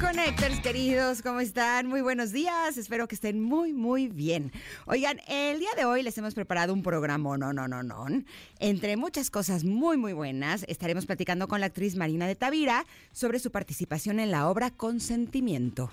Connectors queridos, ¿cómo están? Muy buenos días, espero que estén muy, muy bien. Oigan, el día de hoy les hemos preparado un programa, no, no, no, no. Entre muchas cosas muy, muy buenas, estaremos platicando con la actriz Marina de Tavira sobre su participación en la obra Consentimiento.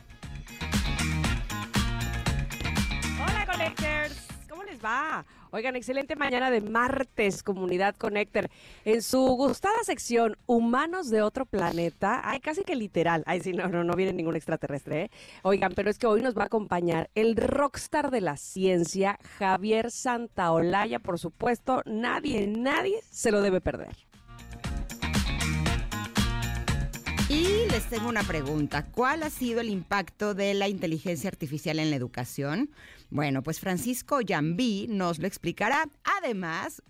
Hola Connectors, ¿cómo va? Oigan, excelente mañana de martes, Comunidad Connector. En su gustada sección Humanos de otro planeta, hay casi que literal. Ay, sí, no, no, no viene ningún extraterrestre, ¿eh? Oigan, pero es que hoy nos va a acompañar el rockstar de la ciencia, Javier Santaolalla, por supuesto. Nadie, nadie se lo debe perder. Y les tengo una pregunta. ¿Cuál ha sido el impacto de la inteligencia artificial en la educación? Bueno, pues Francisco Yambí nos lo explicará. Además,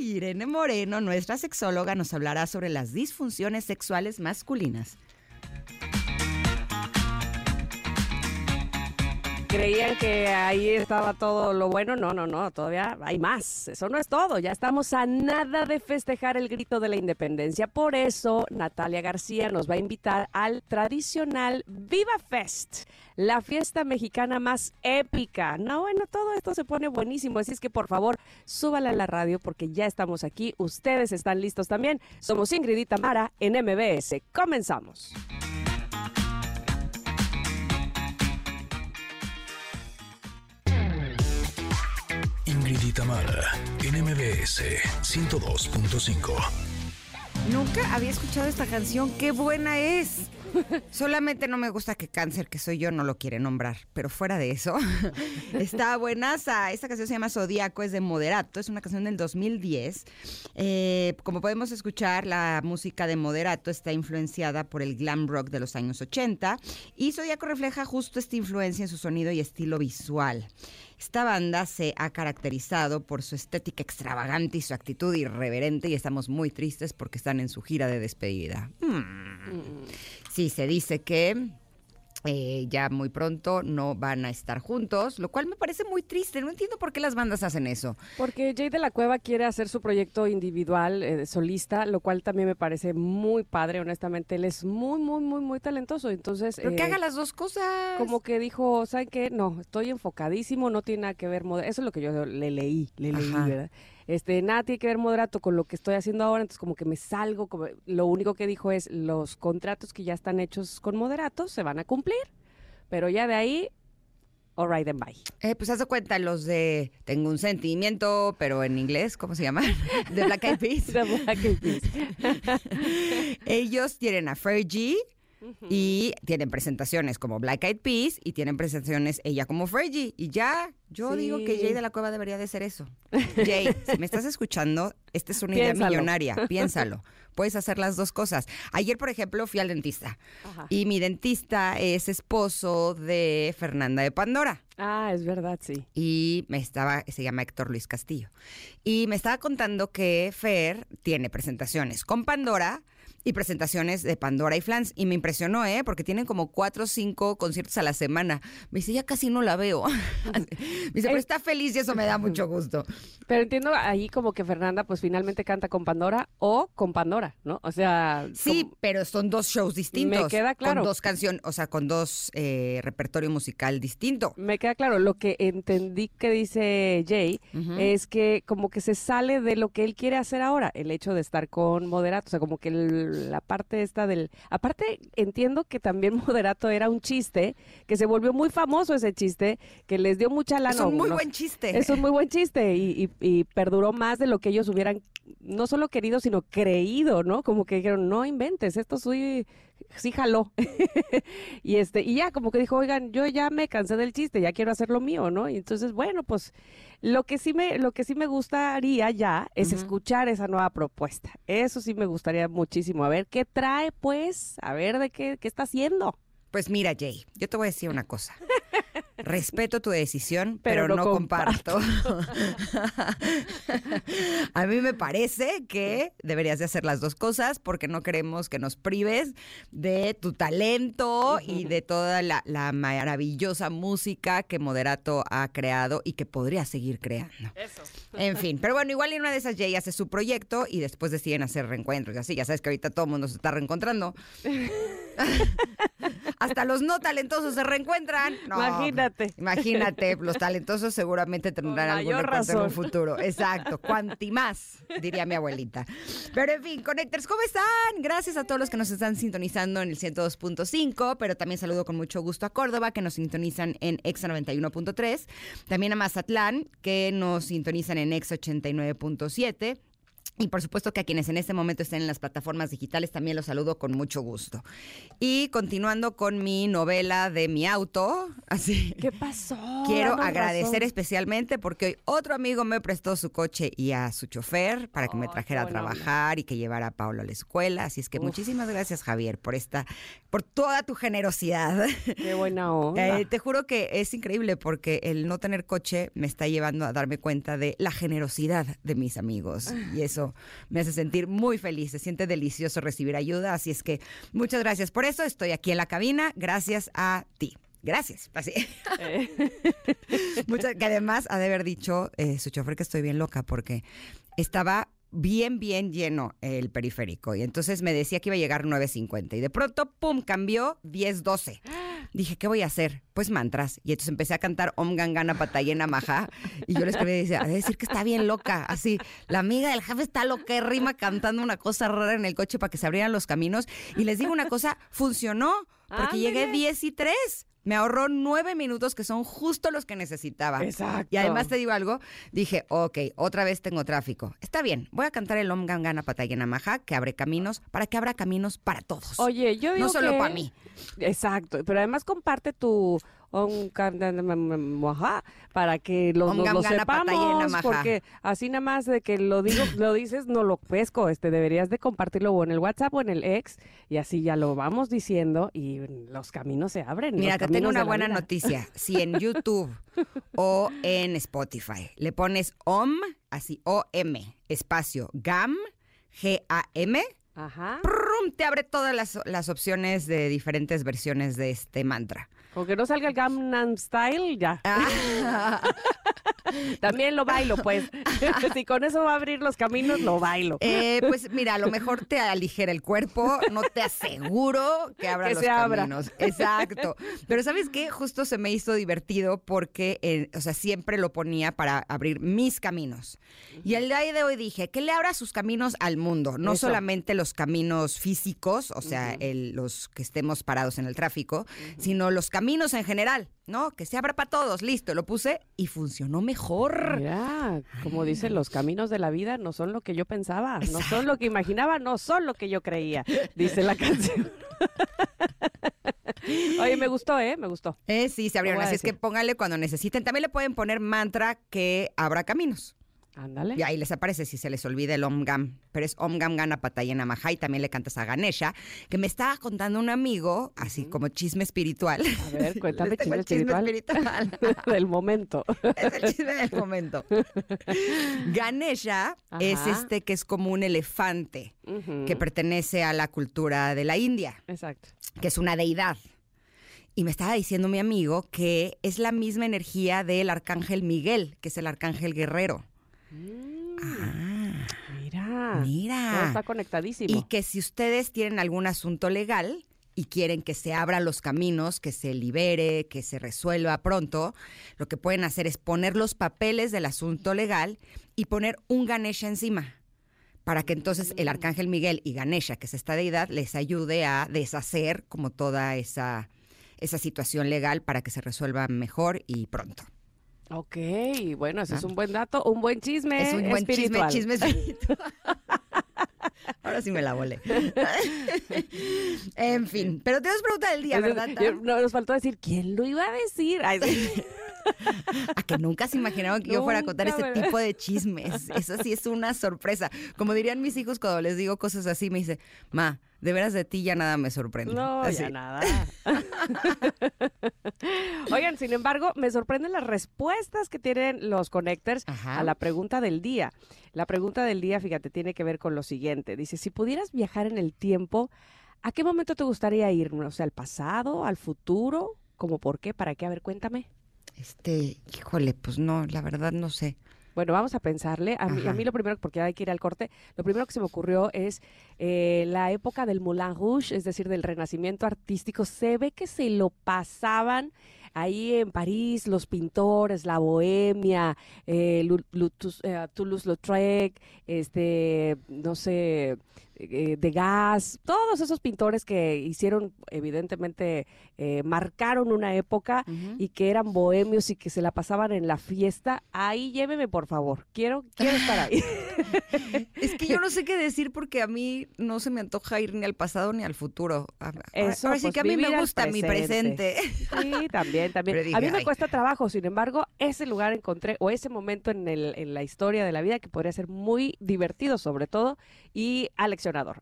Irene Moreno, nuestra sexóloga, nos hablará sobre las disfunciones sexuales masculinas. Creían que ahí estaba todo lo bueno. No, no, no, todavía hay más. Eso no es todo. Ya estamos a nada de festejar el grito de la independencia. Por eso, Natalia García nos va a invitar al tradicional Viva Fest, la fiesta mexicana más épica. No, bueno, todo esto se pone buenísimo. Así es que, por favor, súbala a la radio porque ya estamos aquí. Ustedes están listos también. Somos Ingrid y Tamara en MBS. Comenzamos. Ingrid y Tamara en MBS 102.5. Nunca había escuchado esta canción. ¡Qué buena es! Solamente no me gusta que Cáncer, que soy yo, no lo quiere nombrar. Pero fuera de eso, está buenaza. Esta canción se llama Zodíaco, es de Moderato. Es una canción del 2010. Eh, como podemos escuchar, la música de Moderato está influenciada por el glam rock de los años 80. Y Zodíaco refleja justo esta influencia en su sonido y estilo visual. Esta banda se ha caracterizado por su estética extravagante y su actitud irreverente y estamos muy tristes porque están en su gira de despedida. Mm. Sí, se dice que eh, ya muy pronto no van a estar juntos, lo cual me parece muy triste. No entiendo por qué las bandas hacen eso. Porque Jay de la Cueva quiere hacer su proyecto individual, eh, solista, lo cual también me parece muy padre, honestamente. Él es muy, muy, muy, muy talentoso. Entonces. Pero que eh, haga las dos cosas. Como que dijo, ¿saben qué? No, estoy enfocadísimo, no tiene nada que ver. Eso es lo que yo le leí, le leí, Ajá. ¿verdad? Este, nada tiene que ver moderato con lo que estoy haciendo ahora, entonces como que me salgo, como, lo único que dijo es los contratos que ya están hechos con moderato se van a cumplir, pero ya de ahí, all right and bye. Eh, pues haz de cuenta los de Tengo un sentimiento, pero en inglés, ¿cómo se llama? De Black Eyed Peas. The Black Eyed Peas. Ellos tienen a Fergie y tienen presentaciones como Black Eyed Peas y tienen presentaciones ella como Fergie. Y ya, yo digo que. Jay de la Cueva debería de ser eso. Jay, si me estás escuchando, esta es una idea millonaria, piénsalo. Puedes hacer las dos cosas. Ayer, por ejemplo, fui al dentista Ajá. y mi dentista es esposo de Fernanda de Pandora Ah, es verdad, sí. y me estaba, se llama Héctor Luis Castillo, y me estaba contando que Fer tiene presentaciones con Pandora y presentaciones de Pandora y Flans, y me impresionó, ¿eh? Porque tienen como cuatro o cinco conciertos a la semana. Me dice, ya casi no la veo. me dice, pero está feliz y eso me da mucho gusto. Pero entiendo ahí como que Fernanda pues finalmente canta con Pandora o con Pandora, ¿no? O sea, Sí, pero son dos shows distintos. Me queda claro. Con dos canciones, o sea, con dos eh, repertorio musical distinto. me queda claro, lo que entendí que dice Jay es que como que se sale de lo que él quiere hacer ahora, el hecho de estar con Moderato, o sea, como que el- la parte esta del... Aparte, entiendo que también Moderato era un chiste, que se volvió muy famoso ese chiste, que les dio mucha lana. es un muy buen chiste. Es un muy buen chiste y, y- y perduró más de lo que ellos hubieran no solo querido, sino creído, ¿no? Como que dijeron, no inventes, esto soy, sí jaló. y este, y ya como que dijo, oigan, yo ya me cansé del chiste, ya quiero hacer lo mío, ¿no? Y entonces, bueno, pues lo que sí me, lo que sí me gustaría ya es escuchar esa nueva propuesta. Eso sí me gustaría muchísimo. A ver qué trae, pues, a ver de qué, qué está haciendo. Pues mira, Jay, yo te voy a decir una cosa. Respeto tu decisión, pero, no, comparto. A mí me parece que deberías de hacer las dos cosas porque no queremos que nos prives de tu talento y de toda la, la maravillosa música que Moderato ha creado y que podría seguir creando. Eso. En fin, pero bueno, igual en una de esas ella hace su proyecto y después deciden hacer reencuentros y así. Ya sabes que ahorita todo el mundo se está reencontrando. Hasta los no talentosos se reencuentran. No, Imagínate. Imagínate, los talentosos seguramente tendrán algún mayor reencuentro en un futuro. Exacto, cuanti más, diría mi abuelita. Pero en fin, Connectors, ¿cómo están? Gracias a todos los que nos están sintonizando en el 102.5, pero también saludo con mucho gusto a Córdoba, que nos sintonizan en Exa 91.3, también a Mazatlán, que nos sintonizan en Exa 89.7. Y por supuesto que a quienes en este momento estén en las plataformas digitales también los saludo con mucho gusto. Y continuando con mi novela de mi auto, así. ¿Qué pasó? Quiero Danos agradecer razón. especialmente porque hoy otro amigo me prestó su coche y a su chofer para que me trajera a onda. trabajar y que llevara a Pablo a la escuela. Así es que Uf. muchísimas gracias, Javier, por esta, por toda tu generosidad. Qué buena onda. Eh, te juro que es increíble porque el no tener coche me está llevando a darme cuenta de la generosidad de mis amigos y eso me hace sentir muy feliz. Se siente delicioso recibir ayuda, así es que muchas gracias por eso. Estoy aquí en la cabina, gracias a ti. Gracias. Así. Eh, Muchas- que además ha de haber dicho eh, su chofer que estoy bien loca porque estaba bien, bien lleno el periférico. Y entonces me decía que iba a llegar 9.50 y de pronto, ¡pum!, cambió 10.12. Dije, ¿qué voy a hacer? Pues mantras. Y entonces empecé a cantar Om Gangana Patayena Maja. Y yo le escribí y decía, de decir que está bien loca. Así, la amiga del jefe está loquérrima cantando una cosa rara en el coche para que se abrieran los caminos. Y les digo una cosa, funcionó. Porque llegué Ándale. 10 y 3. Me ahorró nueve minutos que son justo los que necesitaba. Exacto. Y además te digo algo, dije, ok, otra vez tengo tráfico. Está bien, voy a cantar el Om Gangana Patayena Maja, que abre caminos, para que abra caminos para todos. Oye, yo digo no solo que- para mí. Exacto, pero además comparte tu Maha, para que lo, Om lo- lo sepamos, porque así nada más de que lo digo, lo dices, no lo pesco, este deberías de compartirlo o en el WhatsApp o en el ex y así ya lo vamos diciendo y los caminos se abren. Mira, los te tengo una buena vida. noticia. Si en YouTube o en Spotify le pones OM, así O-M, espacio, GAM, G-A-M, Ajá. ¡prum! te abre todas las, las opciones de diferentes versiones de este mantra. Con que no salga el Gangnam Style, ya. Ah. También lo bailo, pues. si con eso va a abrir los caminos, lo bailo. Eh, pues mira, a lo mejor te aligera el cuerpo, no te aseguro que abra Que los se abra. caminos. Exacto. Pero ¿sabes qué? Justo se me hizo divertido porque, eh, o sea, siempre lo ponía para abrir mis caminos. Y el día de hoy dije, que le abra sus caminos al mundo, no Eso. solamente los caminos físicos, o sea, el- los que estemos parados en el tráfico, sino los caminos en general, ¿no? Que se abra para todos. Listo, lo puse y funcionó mejor. Mira, como dicen, los caminos de la vida no son lo que yo pensaba, no son lo que imaginaba, no son lo que yo creía, dice la canción. Oye, me gustó, ¿eh? Me gustó. Eh, sí, se abrieron. Así es que decir. pónganle cuando necesiten. También le pueden poner mantra que abra caminos. Ándale. Y ahí les aparece si se les olvida el Om Gam. Pero es Om Gam Gana Patayena Maha y también le cantas a Ganesha, que me estaba contando un amigo, así como chisme espiritual. A ver, cuéntame chisme el chisme espiritual espiritual. del momento. es el chisme del momento. Ganesha es este que es como un elefante que pertenece a la cultura de la India. Exacto. que es una deidad. Y me estaba diciendo mi amigo que es la misma energía del arcángel Miguel, que es el arcángel guerrero. Ah, Mira. Todo mira. está conectadísimo. Y que si ustedes tienen algún asunto legal y quieren que se abran los caminos, que se libere, que se resuelva pronto, lo que pueden hacer es poner los papeles del asunto legal y poner un Ganesha encima. Para que entonces el arcángel Miguel y Ganesha, que es esta deidad, les ayude a deshacer como toda esa, esa situación legal para que se resuelva mejor y pronto. Ok, bueno, ese es un buen dato, un buen chisme Ah. es un buen chisme, espiritual. chisme espiritual. Ahora sí me la volé. en fin, pero tenemos pregunta del día, ¿verdad? yo- no, nos faltó decir, ¿quién lo iba a decir? Ay, sí. A que nunca se imaginaron que yo fuera a contar ese tipo de chismes. Eso sí es una sorpresa. Como dirían mis hijos cuando les digo cosas así, me dice, ma, de veras de ti ya nada me sorprende. No, Así. ya nada. Oigan, sin embargo, me sorprenden las respuestas que tienen los connectors Ajá. a la pregunta del día. La pregunta del día, fíjate, tiene que ver con lo siguiente. Dice, si pudieras viajar en el tiempo, ¿a qué momento te gustaría ir? O sea, ¿al pasado, al futuro? ¿Cómo por qué? ¿Para qué? A ver, cuéntame. Este, híjole, pues no, la verdad no sé. Bueno, vamos a pensarle. A mí, a mí lo primero, porque hay que ir al corte, lo primero que se me ocurrió es eh, la época del Moulin Rouge, es decir, del renacimiento artístico. Se ve que se lo pasaban ahí en París, los pintores, la bohemia, eh, eh, Toulouse-Lautrec, este, no sé, eh, Degas, todos esos pintores que hicieron, evidentemente, eh, marcaron una época y que eran bohemios y que se la pasaban en la fiesta, ahí lléveme por favor. Quiero, quiero estar ahí. Es que yo no sé qué decir porque a mí no se me antoja ir ni al pasado ni al futuro. Ahora, Eso, ahora sí pues, que a mí me gusta mi presente. Sí, también, también. Dije, a mí me "Ay". cuesta trabajo, sin embargo, ese lugar encontré, o ese momento en, el, en la historia de la vida que podría ser muy divertido sobre todo y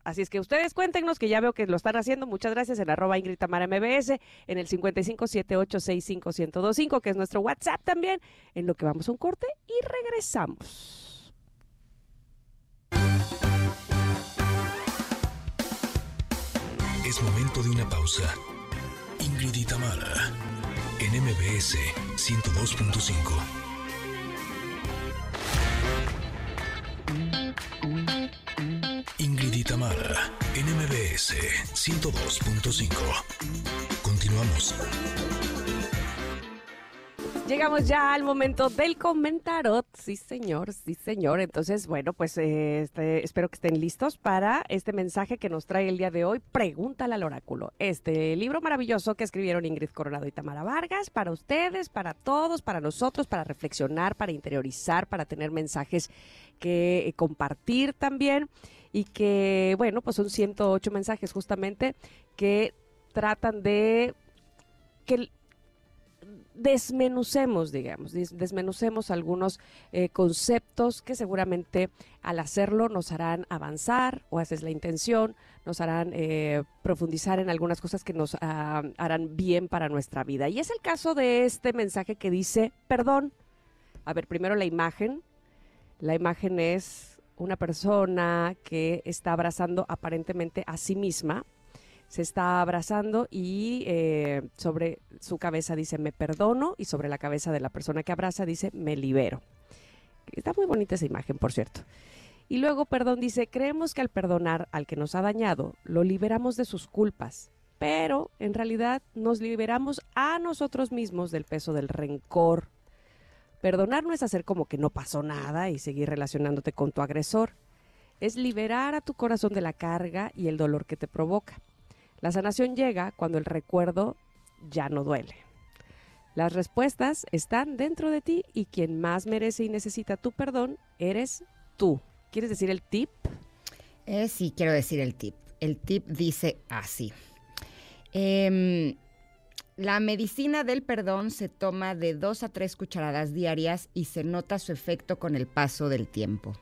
Así es que ustedes cuéntenos, que ya veo que lo están haciendo. Muchas gracias en arroba Ingrid Tamara MBS, en el 5578651025, que es nuestro WhatsApp también, en lo que vamos a un corte y regresamos. Es momento de una pausa. Ingrid y Tamara, en MBS 102.5. Ingrid y Tamara, en MBS 102.5. Continuamos. Llegamos ya al momento del comentarot. Sí, señor, sí, señor. Entonces, bueno, pues eh, este, espero que estén listos para este mensaje que nos trae el día de hoy. Pregúntale al oráculo. Este libro maravilloso que escribieron Ingrid Coronado y Tamara Vargas para ustedes, para todos, para nosotros, para reflexionar, para interiorizar, para tener mensajes que eh, compartir también. Y que, bueno, pues son 108 mensajes justamente que tratan de que desmenucemos, digamos, des- desmenucemos algunos eh, conceptos que seguramente al hacerlo nos harán avanzar, o esa es la intención, nos harán eh, profundizar en algunas cosas que nos ah, harán bien para nuestra vida. Y es el caso de este mensaje que dice, perdón. A ver, primero la imagen. La imagen es una persona que está abrazando aparentemente a sí misma se está abrazando y eh, sobre su cabeza dice me perdono y sobre la cabeza de la persona que abraza dice me libero. Está muy bonita esa imagen, por cierto. Y luego, perdón, dice, creemos que al perdonar al que nos ha dañado, lo liberamos de sus culpas, pero en realidad nos liberamos a nosotros mismos del peso del rencor. Perdonar no es hacer como que no pasó nada y seguir relacionándote con tu agresor. Es liberar a tu corazón de la carga y el dolor que te provoca. La sanación llega cuando el recuerdo ya no duele. Las respuestas están dentro de ti y quien más merece y necesita tu perdón eres tú. ¿Quieres decir el tip? Eh, sí, quiero decir el tip. El tip dice así. Em, la medicina del perdón se toma de dos a tres cucharadas diarias y se nota su efecto con el paso del tiempo.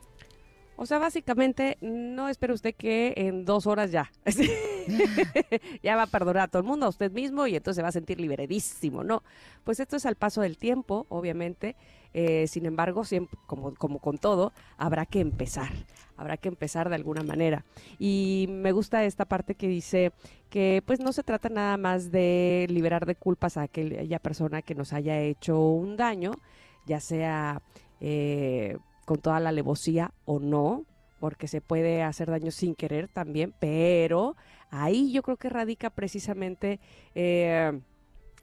O sea, básicamente, no espere usted que en dos horas ya. ya va a perdonar a todo el mundo, a usted mismo, y entonces se va a sentir liberadísimo, ¿no? Pues esto es al paso del tiempo, obviamente. eh, sin embargo, siempre, como, como con todo, habrá que empezar. Habrá que empezar de alguna manera. Y me gusta esta parte que dice que pues no se trata nada más de liberar de culpas a aquella persona que nos haya hecho un daño, ya sea eh, con toda la alevosía o no, porque se puede hacer daño sin querer también, pero ahí yo creo que radica precisamente, eh,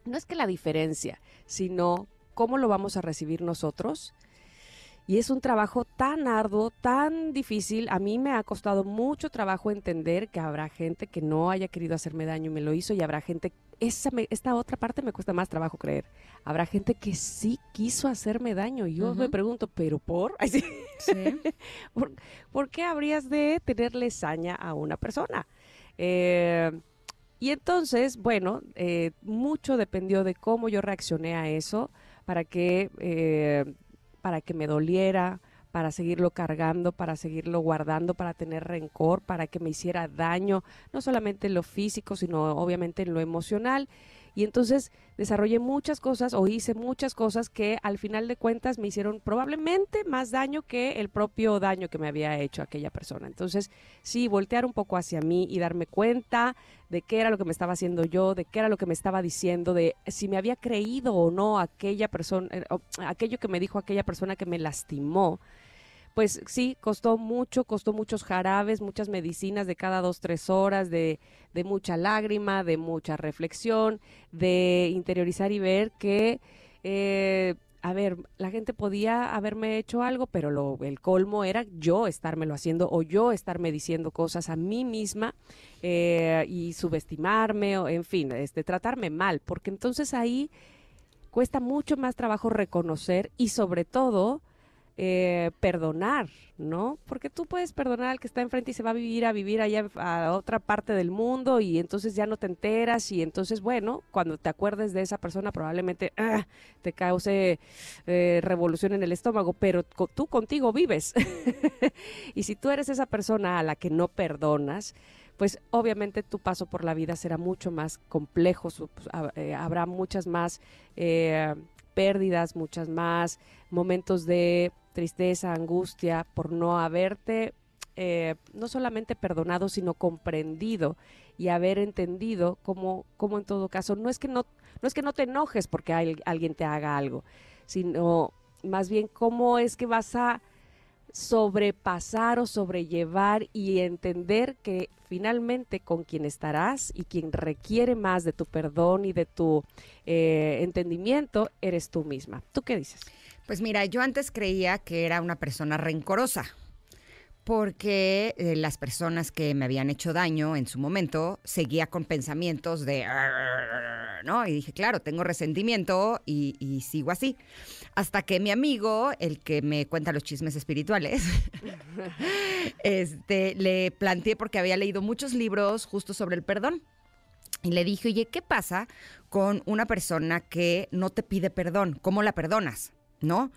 no es que la diferencia, sino cómo lo vamos a recibir nosotros. Y es un trabajo tan arduo, tan difícil. A mí me ha costado mucho trabajo entender que habrá gente que no haya querido hacerme daño y me lo hizo y habrá gente, esa me- esta otra parte me cuesta más trabajo creer. Habrá gente que sí quiso hacerme daño y yo me pregunto, ¿pero por? Ay, sí. Sí. ¿Por, por qué habrías de tenerle saña a una persona? Eh, y entonces, bueno, eh, mucho dependió de cómo yo reaccioné a eso para que, eh, para que me doliera, para seguirlo cargando, para seguirlo guardando, para tener rencor, para que me hiciera daño, no solamente en lo físico, sino obviamente en lo emocional. Y entonces desarrollé muchas cosas o hice muchas cosas que al final de cuentas me hicieron probablemente más daño que el propio daño que me había hecho aquella persona. Entonces, sí, voltear un poco hacia mí y darme cuenta de qué era lo que me estaba haciendo yo, de qué era lo que me estaba diciendo, de si me había creído o no aquella persona, eh, aquello que me dijo aquella persona que me lastimó pues sí, costó mucho, costó muchos jarabes, muchas medicinas de cada dos, tres horas, de, de mucha lágrima, de mucha reflexión, de interiorizar y ver que, eh, a ver, la gente podía haberme hecho algo, pero lo, el colmo era yo estármelo haciendo o yo estarme diciendo cosas a mí misma eh, y subestimarme, o en fin, este, tratarme mal, porque entonces ahí cuesta mucho más trabajo reconocer y sobre todo eh, perdonar, ¿no? Porque tú puedes perdonar al que está enfrente y se va a vivir a vivir allá a otra parte del mundo y entonces ya no te enteras y entonces, bueno, cuando te acuerdes de esa persona probablemente ah, te cause eh, revolución en el estómago, pero tú contigo vives. y si tú eres esa persona a la que no perdonas, pues obviamente tu paso por la vida será mucho más complejo, pues, eh, habrá muchas más pérdidas, muchas más momentos de tristeza, angustia por no haberte eh, no solamente perdonado, sino comprendido y haber entendido cómo, cómo en todo caso, no es que no, no es que no te enojes porque alguien te haga algo, sino más bien cómo es que vas a sobrepasar o sobrellevar y entender que finalmente con quien estarás y quien requiere más de tu perdón y de tu eh, entendimiento eres tú misma. ¿Tú qué dices? Pues mira, yo antes creía que era una persona rencorosa, porque eh, las personas que me habían hecho daño en su momento seguía con pensamientos de, ¿no? Y dije, claro, tengo resentimiento y, y, sigo así. Hasta que mi amigo, el que me cuenta los chismes espirituales, este, le planteé porque había leído muchos libros justo sobre el perdón. Y le dije, oye, ¿qué pasa con una persona que no te pide perdón? ¿Cómo la perdonas? ¿No?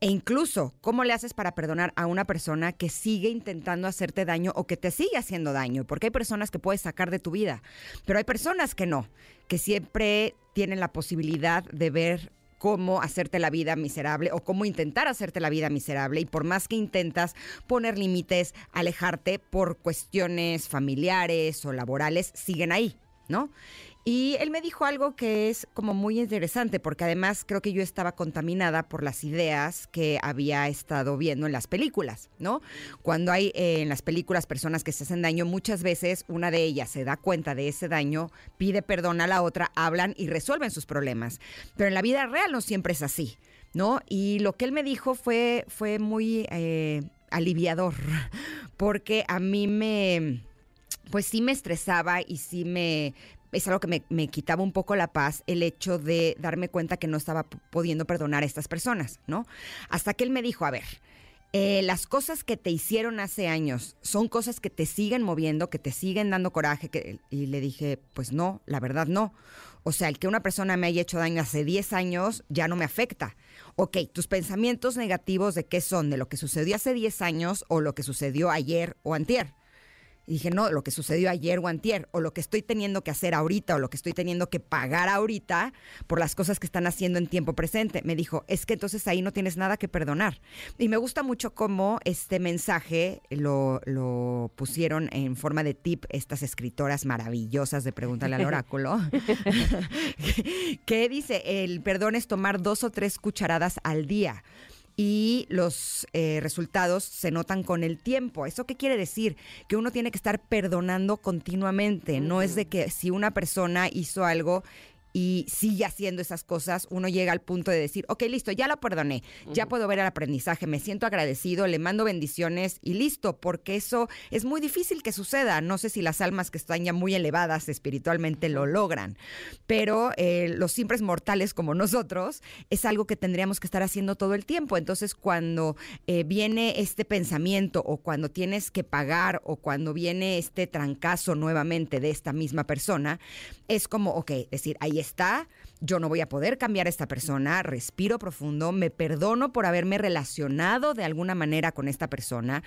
E incluso, ¿cómo le haces para perdonar a una persona que sigue intentando hacerte daño o que te sigue haciendo daño? Porque hay personas que puedes sacar de tu vida, pero hay personas que no, que siempre tienen la posibilidad de ver cómo hacerte la vida miserable o cómo intentar hacerte la vida miserable y por más que intentas poner límites, alejarte por cuestiones familiares o laborales, siguen ahí, ¿no? Y él me dijo algo que es como muy interesante, porque además creo que yo estaba contaminada por las ideas que había estado viendo en las películas, ¿no? Cuando hay eh, en las películas personas que se hacen daño, muchas veces una de ellas se da cuenta de ese daño, pide perdón a la otra, hablan y resuelven sus problemas. Pero en la vida real no siempre es así, ¿no? Y lo que él me dijo fue, fue muy eh, aliviador, porque a mí me pues sí me estresaba y sí me, es algo que me, quitaba un poco la paz el hecho de darme cuenta que no estaba pudiendo perdonar a estas personas, ¿no? Hasta que él me dijo, a ver, eh, las cosas que te hicieron hace años son cosas que te siguen moviendo, que te siguen dando coraje. Que, y le dije, pues no, la verdad no. O sea, el que una persona me haya hecho daño hace 10 años ya no me afecta. Ok, tus pensamientos negativos de qué son, de lo que sucedió hace 10 años o lo que sucedió ayer o antier. Y dije, no, lo que sucedió ayer o antier, o lo que estoy teniendo que hacer ahorita, o lo que estoy teniendo que pagar ahorita por las cosas que están haciendo en tiempo presente. Me dijo, es que entonces ahí no tienes nada que perdonar. Y me gusta mucho cómo este mensaje lo, lo pusieron en forma de tip estas escritoras maravillosas de Pregúntale al Oráculo, que dice, el perdón es tomar dos o tres cucharadas al día y los eh, resultados se notan con el tiempo. ¿Eso qué quiere decir? Que uno tiene que estar perdonando continuamente. No es de que si una persona hizo algo y sigue haciendo esas cosas, uno llega al punto de decir, ok, listo, ya lo perdoné, ya puedo ver el aprendizaje, me siento agradecido, le mando bendiciones y listo, porque eso es muy difícil que suceda. No sé si las almas que están ya muy elevadas espiritualmente lo logran, pero eh, los simples mortales como nosotros es algo que tendríamos que estar haciendo todo el tiempo. Entonces, cuando eh, viene este pensamiento o cuando tienes que pagar o cuando viene este trancazo nuevamente de esta misma persona, es como, ok, decir, ahí está, yo no voy a poder cambiar a esta persona, respiro profundo, me perdono por haberme relacionado de alguna manera con esta persona,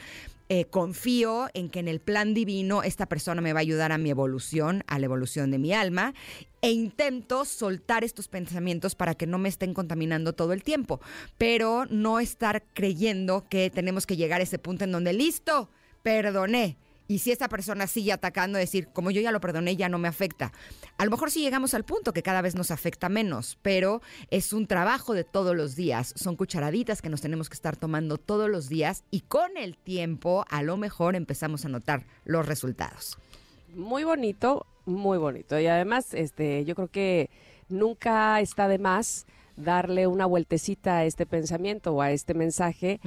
eh, confío en que en el plan divino esta persona me va a ayudar a mi evolución, a la evolución de mi alma, e intento soltar estos pensamientos para que no me estén contaminando todo el tiempo, pero no estar creyendo que tenemos que llegar a ese punto en donde listo, perdoné y si esa persona sigue atacando, decir, como yo ya lo perdoné, ya no me afecta. A lo mejor sí llegamos al punto que cada vez nos afecta menos, pero es un trabajo de todos los días. Son cucharaditas que nos tenemos que estar tomando todos los días y con el tiempo a lo mejor empezamos a notar los resultados. Muy bonito, muy bonito. Y además, este, yo creo que nunca está de más darle una vueltecita a este pensamiento o a este mensaje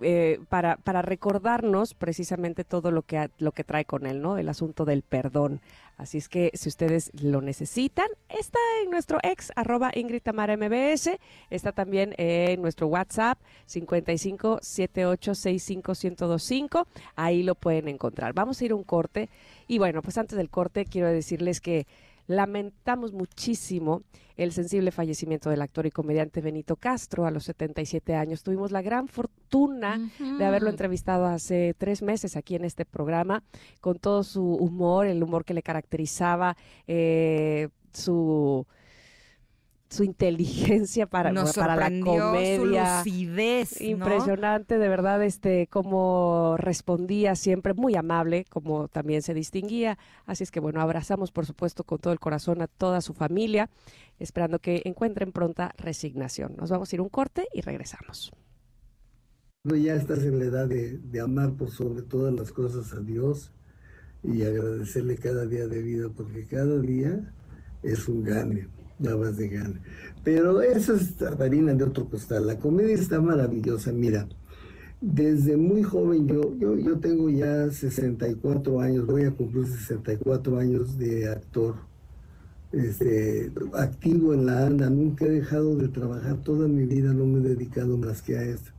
eh, para, para recordarnos precisamente todo lo que, lo que trae con él, ¿no? El asunto del perdón. Así es que si ustedes lo necesitan, está en nuestro ex, arroba Ingrid Tamara MBS, está también en nuestro WhatsApp, 55 78 65 1025, ahí lo pueden encontrar. Vamos a ir a un corte y bueno, pues antes del corte quiero decirles que Lamentamos muchísimo el sensible fallecimiento del actor y comediante Benito Castro a los 77 años. Tuvimos la gran fortuna de haberlo entrevistado hace tres meses aquí en este programa, con todo su humor, el humor que le caracterizaba, eh, su su inteligencia para, para la comedia. Su lucidez, Impresionante, de verdad, este, cómo respondía siempre, muy amable, como también se distinguía. Así es que bueno, abrazamos por supuesto con todo el corazón a toda su familia, esperando que encuentren pronta resignación. Nos vamos a ir un corte y regresamos. Ya estás en la edad de, de amar por sobre todas las cosas a Dios y agradecerle cada día de vida, porque cada día es un gane ya vas de gana. Pero eso es harina de otro costal. La comedia está maravillosa. Mira, desde muy joven, yo, yo, yo tengo ya 64 años, voy a cumplir 64 años de actor. Este, activo en la ANDA, nunca he dejado de trabajar, toda mi vida no me he dedicado más que a esto.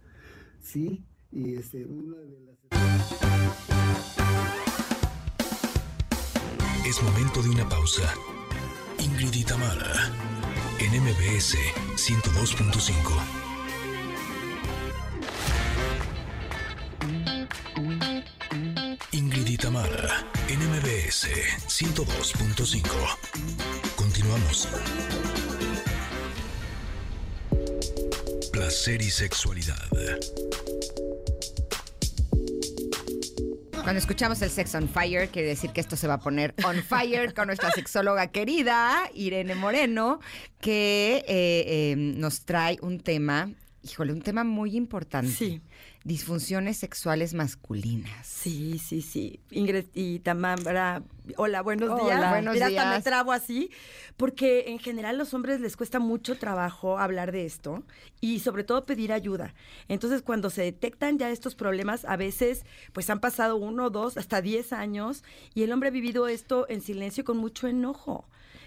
Sí, y este, una de las... Es momento de una pausa. Y en MBS 102.5. Ingrid y en MBS 102.5. Continuamos. Placer y sexualidad. Cuando escuchamos el Sex on Fire, quiere decir que esto se va a poner on fire con nuestra sexóloga querida, Irene Moreno, que eh, eh, nos trae un tema, híjole, un tema muy importante. Sí disfunciones sexuales masculinas. Sí, sí, sí. Ingrid y Tamara, hola, buenos días. Hola, buenos Mira, días. hasta me trabo así, porque en general a los hombres les cuesta mucho trabajo hablar de esto y sobre todo pedir ayuda. Entonces, cuando se detectan ya estos problemas, a veces pues han pasado uno, dos, hasta diez años y el hombre ha vivido esto en silencio con mucho enojo.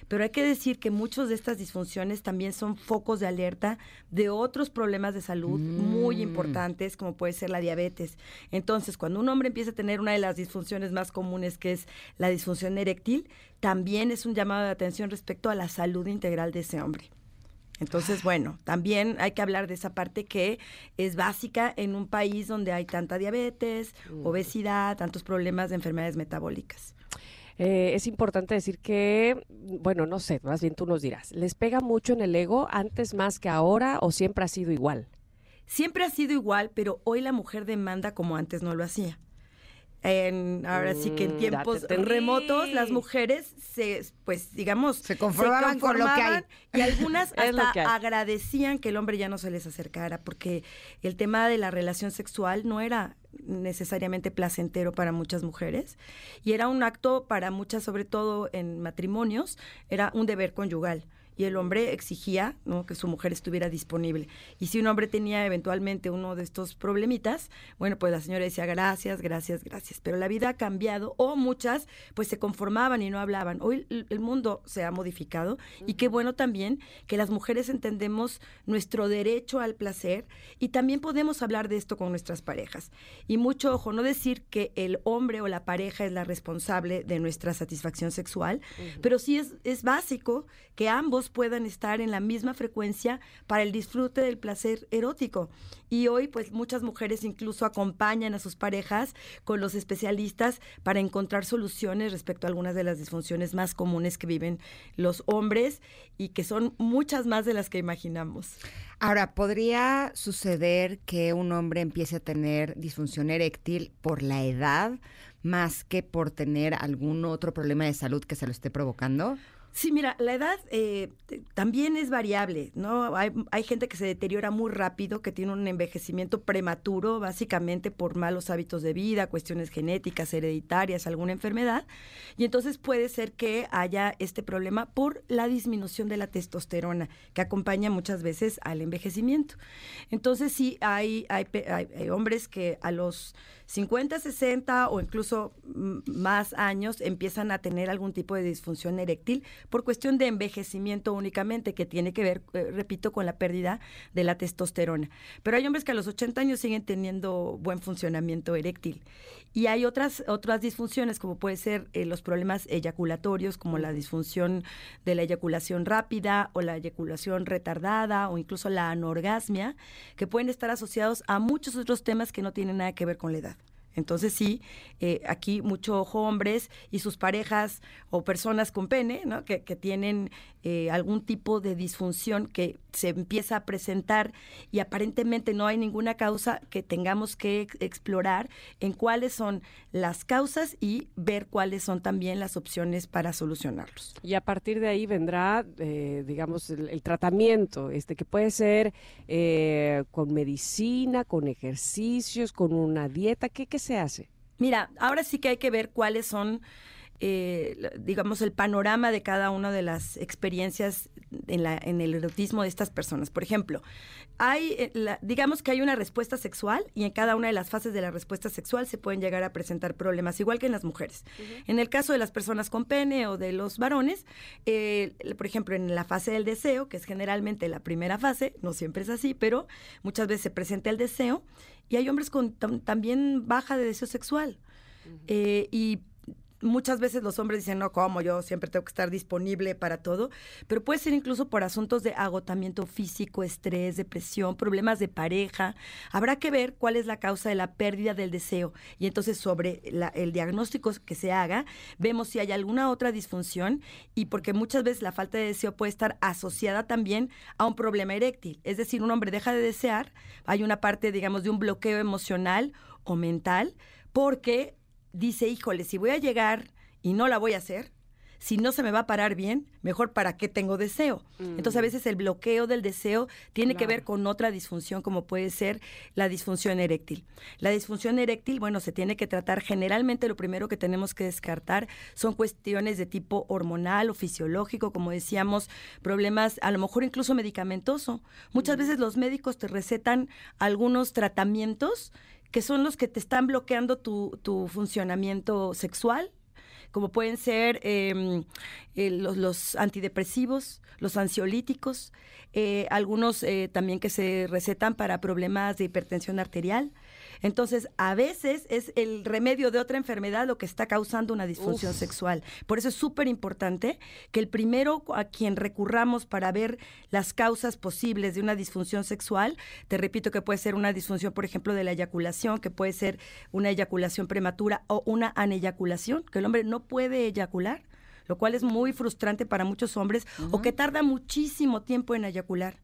Pero hay que decir que muchas de estas disfunciones también son focos de alerta de otros problemas de salud muy Mm. importantes, como puede ser la diabetes. Entonces, cuando un hombre empieza a tener una de las disfunciones más comunes, que es la disfunción eréctil, también es un llamado de atención respecto a la salud integral de ese hombre. Entonces, bueno, también hay que hablar de esa parte que es básica en un país donde hay tanta diabetes, obesidad, tantos problemas de enfermedades metabólicas. Eh, es importante decir que, bueno, no sé, más bien tú nos dirás, ¿les pega mucho en el ego antes más que ahora o siempre ha sido igual? Siempre ha sido igual, pero hoy la mujer demanda como antes no lo hacía. En, ahora sí que en Mm, tiempos remotos las mujeres se, pues digamos, Se conformaban con lo que hay. y algunas hasta que agradecían que el hombre ya no se les acercara porque el tema de la relación sexual no era necesariamente placentero para muchas mujeres. Y era un acto para muchas, sobre todo en matrimonios, era un deber conyugal y el hombre exigía ¿no? que su mujer estuviera disponible. Y si un hombre tenía eventualmente uno de estos problemitas, bueno, pues la señora decía gracias, gracias, gracias. Pero la vida ha cambiado o muchas pues se conformaban y no hablaban. Hoy el, mundo se ha modificado y qué bueno también que las mujeres entendemos nuestro derecho al placer y también podemos hablar de esto con nuestras parejas. Y mucho ojo, no decir que el hombre o la pareja es la responsable de nuestra satisfacción sexual, pero sí es, es básico que ambos puedan estar en la misma frecuencia para el disfrute del placer erótico. Y hoy, pues muchas mujeres incluso acompañan a sus parejas con los especialistas para encontrar soluciones respecto a algunas de las disfunciones más comunes que viven los hombres y que son muchas más de las que imaginamos. Ahora, ¿podría suceder que un hombre empiece a tener disfunción eréctil por la edad más que por tener algún otro problema de salud que se lo esté provocando? Sí, mira, la edad eh, también es variable, ¿no? Hay, hay, gente que se deteriora muy rápido, que tiene un envejecimiento prematuro, básicamente por malos hábitos de vida, cuestiones genéticas, hereditarias, alguna enfermedad. Y entonces puede ser que haya este problema por la disminución de la testosterona, que acompaña muchas veces al envejecimiento. Entonces sí, hay, hay, hay hombres que a los 50, 60 o incluso más años empiezan a tener algún tipo de disfunción eréctil por cuestión de envejecimiento únicamente, que tiene que ver, eh, repito, con la pérdida de la testosterona. Pero hay hombres que a los 80 años siguen teniendo buen funcionamiento eréctil. Y hay otras, otras disfunciones, como puede ser eh, los problemas eyaculatorios, como la disfunción de la eyaculación rápida o la eyaculación retardada o incluso la anorgasmia, que pueden estar asociados a muchos otros temas que no tienen nada que ver con la edad. Entonces sí, eh, aquí mucho ojo hombres y sus parejas o personas con pene, ¿no? que, que tienen eh, algún tipo de disfunción que se empieza a presentar y aparentemente no hay ninguna causa que tengamos que explorar en cuáles son las causas y ver cuáles son también las opciones para solucionarlos. Y a partir de ahí vendrá, eh, digamos, el, tratamiento, este que puede ser con medicina, con ejercicios, con una dieta, ¿qué, qué se hace? Mira, ahora sí que hay que ver cuáles son, eh, digamos, el panorama de cada una de las experiencias en, la, en el erotismo de estas personas. Por ejemplo, hay, eh, digamos que hay una respuesta sexual y en cada una de las fases de la respuesta sexual se pueden llegar a presentar problemas, igual que en las mujeres. En el caso de las personas con pene o de los varones, eh, por ejemplo, en la fase del deseo, que es generalmente la primera fase, no siempre es así, pero muchas veces se presenta el deseo y hay hombres con también baja de deseo sexual. Eh, y muchas veces los hombres dicen, no, como yo siempre tengo que estar disponible para todo, pero puede ser incluso por asuntos de agotamiento físico, estrés, depresión, problemas de pareja. Habrá que ver cuál es la causa de la pérdida del deseo y entonces sobre el diagnóstico que se haga, vemos si hay alguna otra disfunción y porque muchas veces la falta de deseo puede estar asociada también a un problema eréctil. Es decir, un hombre deja de desear, hay una parte, digamos, de un bloqueo emocional o mental porque dice, híjole, si voy a llegar y no la voy a hacer, si no se me va a parar bien, mejor para qué tengo deseo. Entonces a mm. veces el bloqueo del deseo tiene que ver con otra disfunción como puede ser la disfunción eréctil. La disfunción eréctil, bueno, se tiene que tratar generalmente lo primero que tenemos que descartar son cuestiones de tipo hormonal o fisiológico, como decíamos, problemas a lo mejor incluso medicamentoso. Muchas mm. veces los médicos te recetan algunos tratamientos que son los que te están bloqueando tu, tu funcionamiento sexual, como pueden ser em, eh, los, los, antidepresivos, los ansiolíticos, eh, algunos eh, también que se recetan para problemas de hipertensión arterial. Entonces, a veces es el remedio de otra enfermedad lo que está causando una disfunción sexual. Por eso es súper importante que el primero a quien recurramos para ver las causas posibles de una disfunción sexual, te repito que puede ser una disfunción, por ejemplo, de la eyaculación, que puede ser una eyaculación prematura o una aneyaculación, que el hombre no puede eyacular lo cual es muy frustrante para muchos hombres, o que tarda muchísimo tiempo en eyacular.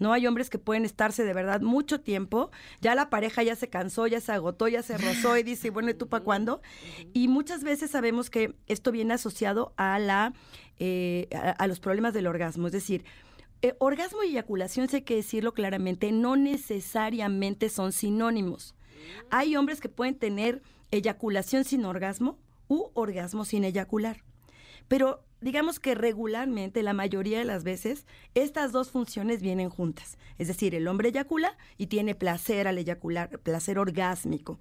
No hay hombres que pueden estarse de verdad mucho tiempo, ya la pareja ya se cansó, ya se agotó, ya se rozó y dice, bueno, ¿y tú para cuándo? Y muchas veces sabemos que esto viene asociado a, la, eh, a, los problemas del orgasmo, es decir, eh, orgasmo y eyaculación, sé que decirlo claramente, no necesariamente son sinónimos. Hay hombres que pueden tener eyaculación sin orgasmo u orgasmo sin eyacular. Pero digamos que regularmente, la mayoría de las veces, estas dos funciones vienen juntas. Es decir, el hombre eyacula y tiene placer al eyacular, placer orgásmico.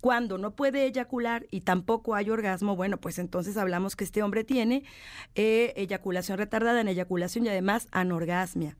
Cuando no puede eyacular y tampoco hay orgasmo, bueno, pues entonces hablamos que este hombre tiene eh, eyaculación retardada en eyaculación y además anorgasmia.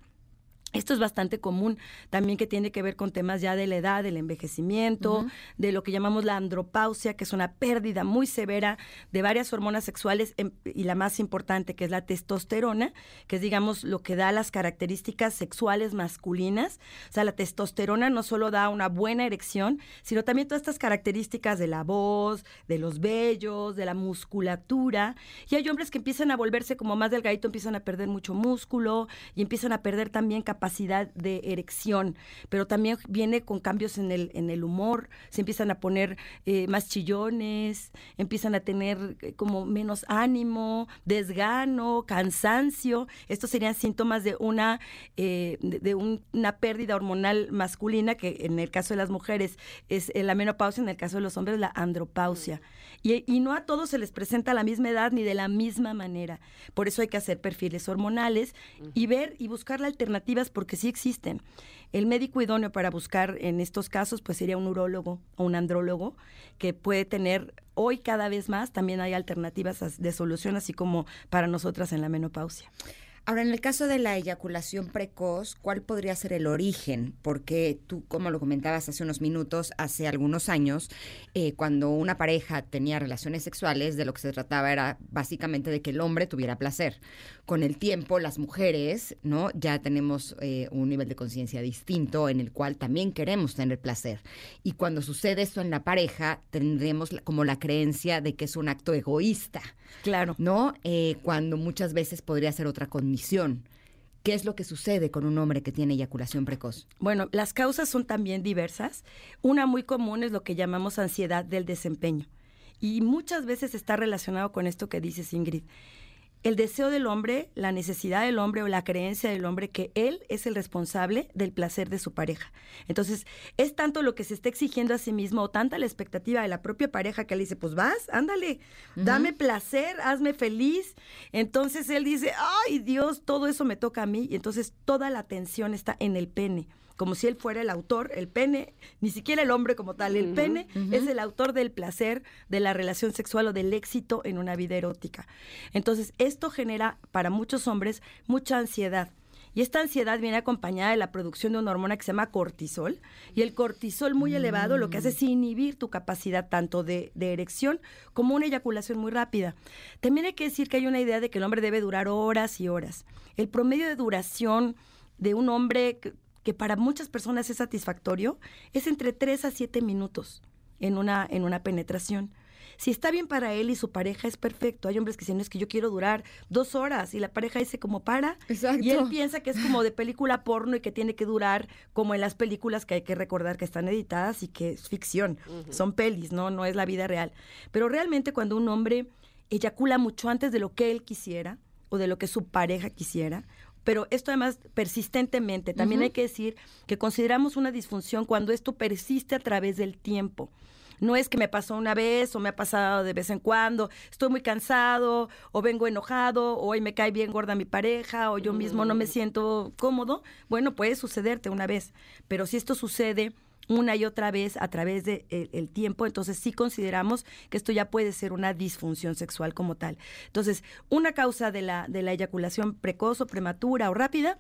Esto es bastante común también que tiene que ver con temas ya de la edad, del envejecimiento, de lo que llamamos la andropausia, que es una pérdida muy severa de varias hormonas sexuales em, y la más importante que es la testosterona, que es digamos lo que da las características sexuales masculinas. O sea, la testosterona no solo da una buena erección, sino también todas estas características de la voz, de los vellos, de la musculatura. Y hay hombres que empiezan a volverse como más delgadito, empiezan a perder mucho músculo y empiezan a perder también capacidad capacidad de erección, pero también viene con cambios en el, en el humor, se empiezan a poner eh, más chillones, empiezan a tener eh, como menos ánimo, desgano, cansancio. Estos serían síntomas de una, eh, de, una pérdida hormonal masculina, que en el caso de las mujeres es la menopausia, en el caso de los hombres la andropausia. Y, y no a todos se les presenta a la misma edad ni de la misma manera. Por eso hay que hacer perfiles hormonales y ver y buscar alternativas porque sí existen. El médico idóneo para buscar en estos casos pues sería un urólogo o un andrólogo que puede tener hoy cada vez más también hay alternativas de solución así como para nosotras en la menopausia. Ahora, en el caso de la eyaculación precoz, ¿cuál podría ser el origen? Porque tú, como lo comentabas hace unos minutos, hace algunos años, eh, cuando una pareja tenía relaciones sexuales, de lo que se trataba era básicamente de que el hombre tuviera placer. Con el tiempo, las mujeres, ¿no? Ya tenemos eh, un nivel de conciencia distinto en el cual también queremos tener placer. Y cuando sucede esto en la pareja, tendremos como la creencia de que es un acto egoísta. Claro. ¿No? Eh, cuando muchas veces podría ser otra condición ¿Qué es lo que sucede con un hombre que tiene eyaculación precoz? Bueno, las causas son también diversas. Una muy común es lo que llamamos ansiedad del desempeño. Y muchas veces está relacionado con esto que dices, Ingrid el deseo del hombre, la necesidad del hombre o la creencia del hombre que él es el responsable del placer de su pareja. Entonces, es tanto lo que se está exigiendo a sí mismo o tanta la expectativa de la propia pareja que le dice, pues vas, ándale, dame placer, hazme feliz. Entonces él dice, ay Dios, todo eso me toca a mí. Y entonces toda la atención está en el pene como si él fuera el autor, el pene, ni siquiera el hombre como tal, el pene es el autor del placer, de la relación sexual o del éxito en una vida erótica. Entonces, esto genera para muchos hombres mucha ansiedad. Y esta ansiedad viene acompañada de la producción de una hormona que se llama cortisol. Y el cortisol muy elevado lo que hace es inhibir tu capacidad tanto de, de, erección como una eyaculación muy rápida. También hay que decir que hay una idea de que el hombre debe durar horas y horas. El promedio de duración de un hombre que para muchas personas es satisfactorio, es entre 3 a 7 minutos en una, en una penetración. Si está bien para él y su pareja es perfecto. Hay hombres que dicen, es que yo quiero durar dos horas y la pareja dice como para. Y él piensa que es como de película porno y que tiene que durar como en las películas que hay que recordar que están editadas y que es ficción. Son pelis, ¿no? No es la vida real. Pero realmente cuando un hombre eyacula mucho antes de lo que él quisiera o de lo que su pareja quisiera pero esto además persistentemente. También hay que decir que consideramos una disfunción cuando esto persiste a través del tiempo. No es que me pasó una vez o me ha pasado de vez en cuando, estoy muy cansado o vengo enojado o hoy me cae bien gorda mi pareja o yo mismo no me mm. siento cómodo. Bueno, puede sucederte una vez, pero si esto sucede una y otra vez a través del de el tiempo, entonces sí consideramos que esto ya puede ser una disfunción sexual como tal. Entonces, una causa de la, de la eyaculación precoz o prematura o rápida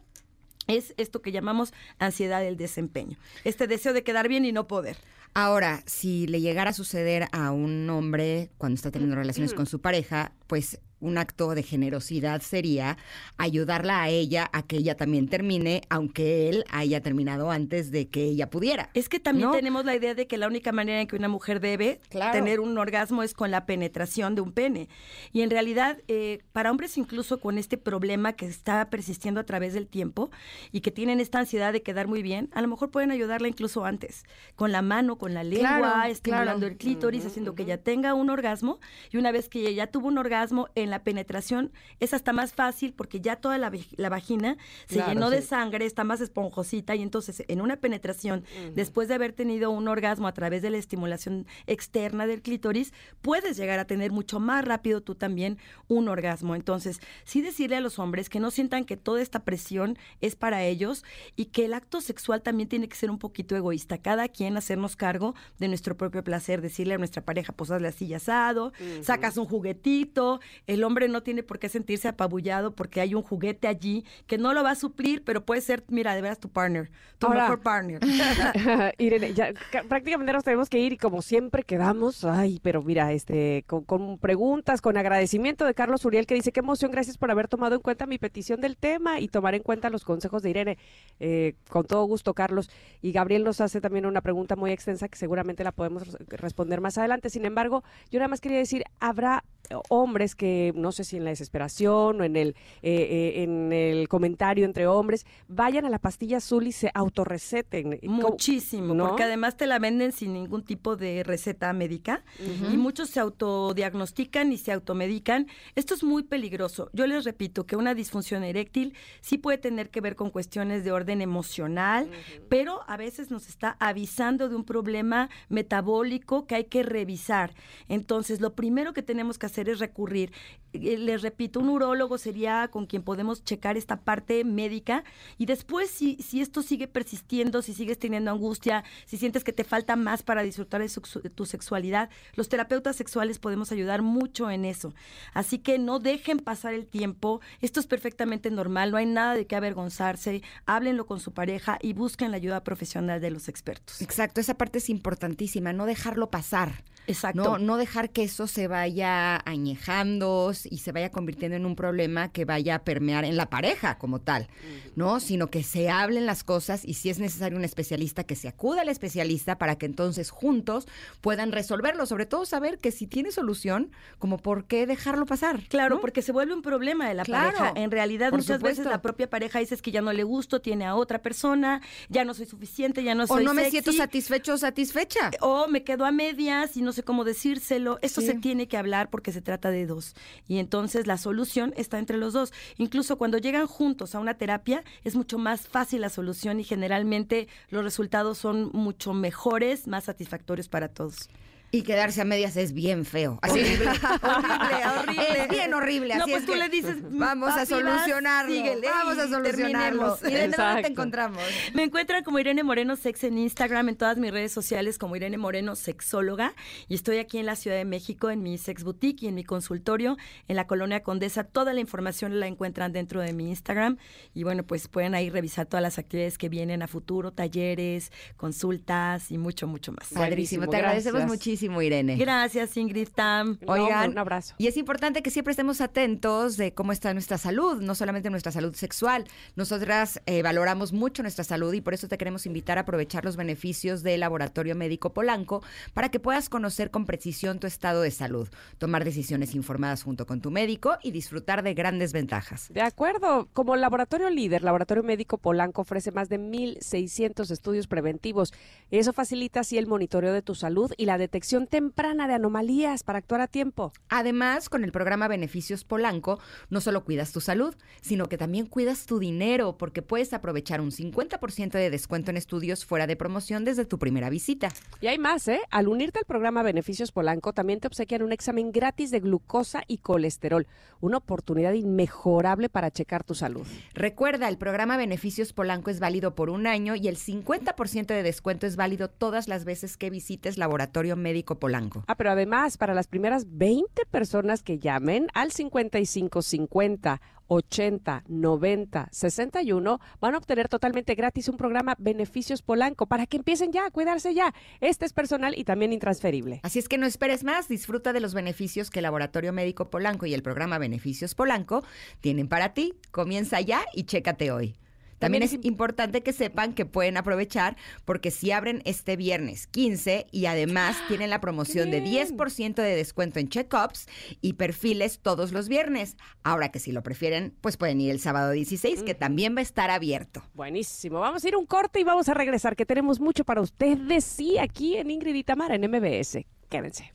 es esto que llamamos ansiedad del desempeño, este deseo de quedar bien y no poder. Ahora, si le llegara a suceder a un hombre cuando está teniendo relaciones con su pareja, pues un acto de generosidad sería ayudarla a ella a que ella también termine, aunque él haya terminado antes de que ella pudiera. Es que también tenemos la idea de que la única manera en que una mujer debe tener un orgasmo es con la penetración de un pene. Y en realidad, eh, para hombres incluso con este problema que está persistiendo a través del tiempo y que tienen esta ansiedad de quedar muy bien, a lo mejor pueden ayudarla incluso antes, con la mano, con la lengua, estimulando el clítoris, haciendo que ella tenga un orgasmo y una vez que ella ya tuvo un orgasmo, en en la penetración es hasta más fácil porque ya toda la, la vagina se Claro, llenó de sangre, está más esponjosita y entonces en una penetración, después de haber tenido un orgasmo a través de la estimulación externa del clítoris, puedes llegar a tener mucho más rápido tú también un orgasmo. Entonces, sí decirle a los hombres que no sientan que toda esta presión es para ellos y que el acto sexual también tiene que ser un poquito egoísta. Cada quien hacernos cargo de nuestro propio placer, decirle a nuestra pareja, pues hazle así asado, sacas un juguetito, el hombre no tiene por qué sentirse apabullado porque hay un juguete allí que no lo va a suplir, pero puede ser, mira, de veras tu partner, tu Ahora- mejor partner. Irene, ya ca- prácticamente nos tenemos que ir y como siempre quedamos, ay, pero mira, este, con, con preguntas, con agradecimiento de Carlos Uriel que dice, qué emoción, gracias por haber tomado en cuenta mi petición del tema y tomar en cuenta los consejos de Irene. Eh, con todo gusto, Carlos. Y Gabriel nos hace también una pregunta muy extensa que seguramente la podemos res- responder más adelante. Sin embargo, yo nada más quería decir, habrá hombres que, no sé si en la desesperación o en el, eh, eh, en el comentario entre hombres, vayan a la pastilla azul y se autorreceten. ¿Cómo- Muchísimo, ¿no? porque además te la venden sin ningún tipo de receta médica y muchos se autodiagnostican y se automedican. Esto es muy peligroso. Yo les repito que una disfunción eréctil sí puede tener que ver con cuestiones de orden emocional, pero a veces nos está avisando de un problema metabólico que hay que revisar. Entonces, lo primero que tenemos que hacer es recurrir. Eh, Les repito, un urólogo sería con quien podemos checar esta parte médica y después si, si esto sigue persistiendo, si sigues teniendo angustia, si sientes que te falta más para disfrutar de su- tu sexualidad, los terapeutas sexuales podemos ayudar mucho en eso. Así que no dejen pasar el tiempo, esto es perfectamente normal, no hay nada de qué avergonzarse, háblenlo con su pareja y busquen la ayuda profesional de los expertos. Exacto, esa parte es importantísima, no dejarlo pasar. Exacto. No, no dejar que eso se vaya añejando y se vaya convirtiendo en un problema que vaya a permear en la pareja como tal, ¿no? Sino que se hablen las cosas y si es necesario un especialista, que se acuda al especialista para que entonces juntos puedan resolverlo. Sobre todo saber que si tiene solución, como por qué dejarlo pasar. Claro, ¿no? porque se vuelve un problema de la Claro, pareja. En realidad, muchas veces la propia pareja dice "Es que ya no le gusto, tiene a otra persona, ya no soy suficiente, ya no o soy no me sexy, siento satisfecho o satisfecha. o me quedo a medias y no sé cómo decírselo. Esto Sí. se tiene que hablar porque se trata de dos. Y entonces la solución está entre los dos. Incluso cuando llegan juntos a una terapia, es mucho más fácil la solución y generalmente los resultados son mucho mejores, más satisfactorios para todos. Y quedarse a medias es bien feo. Así Horrible, horrible, horrible. Es bien horrible. No, así pues es tú que le dices, vamos a "Papi, vas, solucionarlo. síguele vamos a y solucionarlo. terminemos". Irene, ¿dónde te encontramos? Me encuentran como Irene Moreno Sex en Instagram, en todas mis redes sociales como Irene Moreno Sexóloga. Y estoy aquí en la Ciudad de México, en mi Sex Boutique y en mi consultorio, en la Colonia Condesa. Toda la información la encuentran dentro de mi Instagram. Y bueno, pues pueden ahí revisar todas las actividades que vienen a futuro, talleres, consultas y mucho, mucho más. Padrísimo. Te agradecemos gracias. Muchísimo, Irene. Gracias, Ingrid Tam. No, Oigan, un abrazo. Y es importante que siempre estemos atentos de cómo está nuestra salud, no solamente nuestra salud sexual. Nosotras eh, valoramos mucho nuestra salud y por eso te queremos invitar a aprovechar los beneficios del Laboratorio Médico Polanco para que puedas conocer con precisión tu estado de salud, tomar decisiones informadas junto con tu médico y disfrutar de grandes ventajas. De acuerdo, como laboratorio líder, Laboratorio Médico Polanco ofrece más de 1.600 estudios preventivos. Eso facilita así el monitoreo de tu salud y la detección temprana de anomalías para actuar a tiempo. Además, con el programa Beneficios Polanco, no solo cuidas tu salud, sino que también cuidas tu dinero, porque puedes aprovechar un 50% de descuento en estudios fuera de promoción desde tu primera visita. Y hay más, ¿eh? Al unirte al programa Beneficios Polanco, también te obsequian un examen gratis de glucosa y colesterol. Una oportunidad inmejorable para checar tu salud. Recuerda, el programa Beneficios Polanco es válido por un año y el 50% de descuento es válido todas las veces que visites Laboratorio Médico Polanco. Ah, pero además, para las primeras 20 personas que llamen al 5550 80 90 61 van a obtener totalmente gratis un programa Beneficios Polanco para que empiecen ya a cuidarse ya. Este es personal y también intransferible. Así es que no esperes más, disfruta de los beneficios que Laboratorio Médico Polanco y el programa Beneficios Polanco tienen para ti. Comienza ya y chécate hoy. También También es es im- importante que sepan que pueden aprovechar porque si abren este viernes 15 y además tienen la promoción de bien! 10% de descuento en check-ups y perfiles todos los viernes. Ahora que si lo prefieren, pues pueden ir el sábado 16 que también va a estar abierto. Buenísimo. Vamos a ir a un corte y vamos a regresar, que tenemos mucho para ustedes, sí, aquí en Ingrid y Tamara en MBS. Quédense.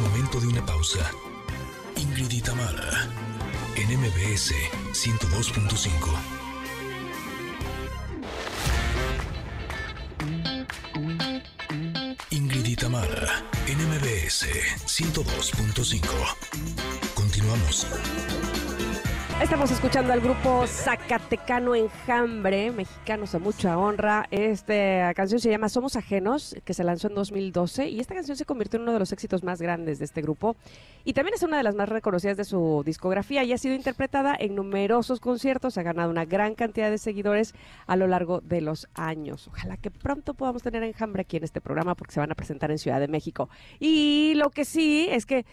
momento de una pausa. Y Tamara, en MBS 102.5. Ingrid y Tamara, en MBS 102.5. Continuamos. Estamos escuchando al grupo Zacatecano Enjambre, mexicanos a mucha honra. Esta canción se llama Somos Ajenos, que se lanzó en 2012 y esta canción se convirtió en uno de los éxitos más grandes de este grupo y también es una de las más reconocidas de su discografía y ha sido interpretada en numerosos conciertos, ha ganado una gran cantidad de seguidores a lo largo de los años. Ojalá que pronto podamos tener Enjambre aquí en este programa porque se van a presentar en Ciudad de México. Y lo que sí es que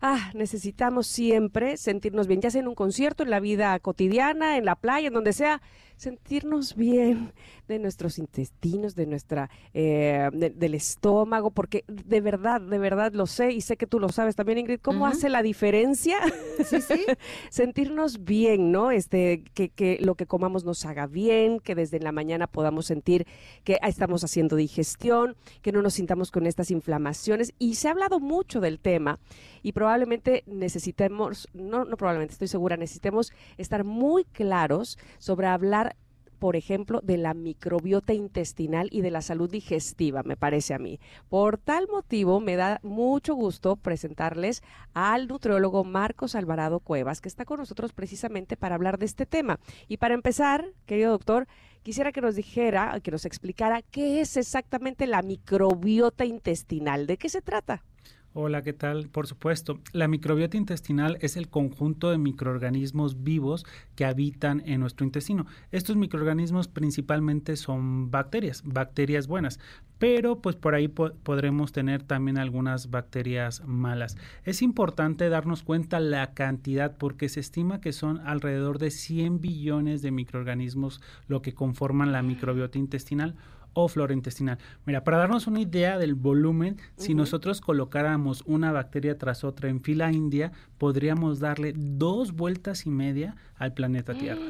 ah, necesitamos siempre sentirnos bien, ya sea en un concierto, en la vida cotidiana, en la playa, en donde sea, sentirnos bien de nuestros intestinos, de nuestra, eh, del estómago, porque de verdad, de verdad lo sé y sé que tú lo sabes también, Ingrid, cómo hace la diferencia Sí, sí. sentirnos bien, ¿no? Este, que, que lo que comamos nos haga bien, que desde la mañana podamos sentir que estamos haciendo digestión, que no nos sintamos con estas inflamaciones. Y se ha hablado mucho del tema y probablemente necesitemos, no, no probablemente, estoy segura, necesitemos estar muy claros sobre hablar por ejemplo, de la microbiota intestinal y de la salud digestiva, me parece a mí. Por tal motivo, me da mucho gusto presentarles al nutriólogo Marcos Alvarado Cuevas, que está con nosotros precisamente para hablar de este tema. Y para empezar, querido doctor, quisiera que nos dijera, que nos explicara qué es exactamente la microbiota intestinal, de qué se trata. Hola, ¿qué tal? Por supuesto, la microbiota intestinal es el conjunto de microorganismos vivos que habitan en nuestro intestino. Estos microorganismos principalmente son bacterias, bacterias buenas, pero pues por ahí po podremos tener también algunas bacterias malas. Es importante darnos cuenta la cantidad porque se estima que son alrededor de 100 billones de microorganismos lo que conforman la microbiota intestinal o flora intestinal. Mira, para darnos una idea del volumen, si nosotros colocáramos una bacteria tras otra en fila india, podríamos darle dos vueltas y media al planeta Tierra.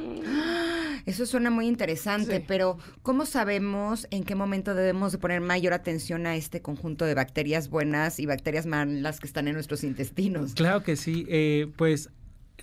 Eso suena muy interesante, Sí. pero ¿cómo sabemos en qué momento debemos de poner mayor atención a este conjunto de bacterias buenas y bacterias malas que están en nuestros intestinos? Claro que sí, eh, pues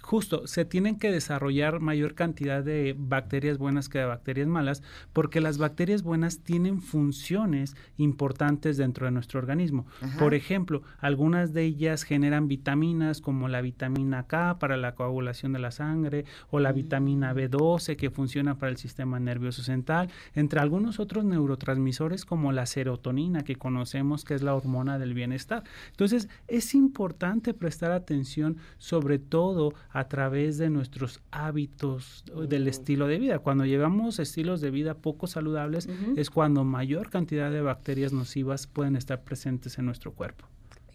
justo se tienen que desarrollar mayor cantidad de bacterias buenas que de bacterias malas, porque las bacterias buenas tienen funciones importantes dentro de nuestro organismo. Ajá. Por ejemplo, algunas de ellas generan vitaminas como la vitamina K para la coagulación de la sangre o la vitamina B12 que funciona para el sistema nervioso central, entre algunos otros neurotransmisores como la serotonina que conocemos que es la hormona del bienestar. Entonces, es importante prestar atención sobre todo a través de nuestros hábitos del estilo de vida. Cuando llevamos estilos de vida poco saludables es cuando mayor cantidad de bacterias nocivas pueden estar presentes en nuestro cuerpo.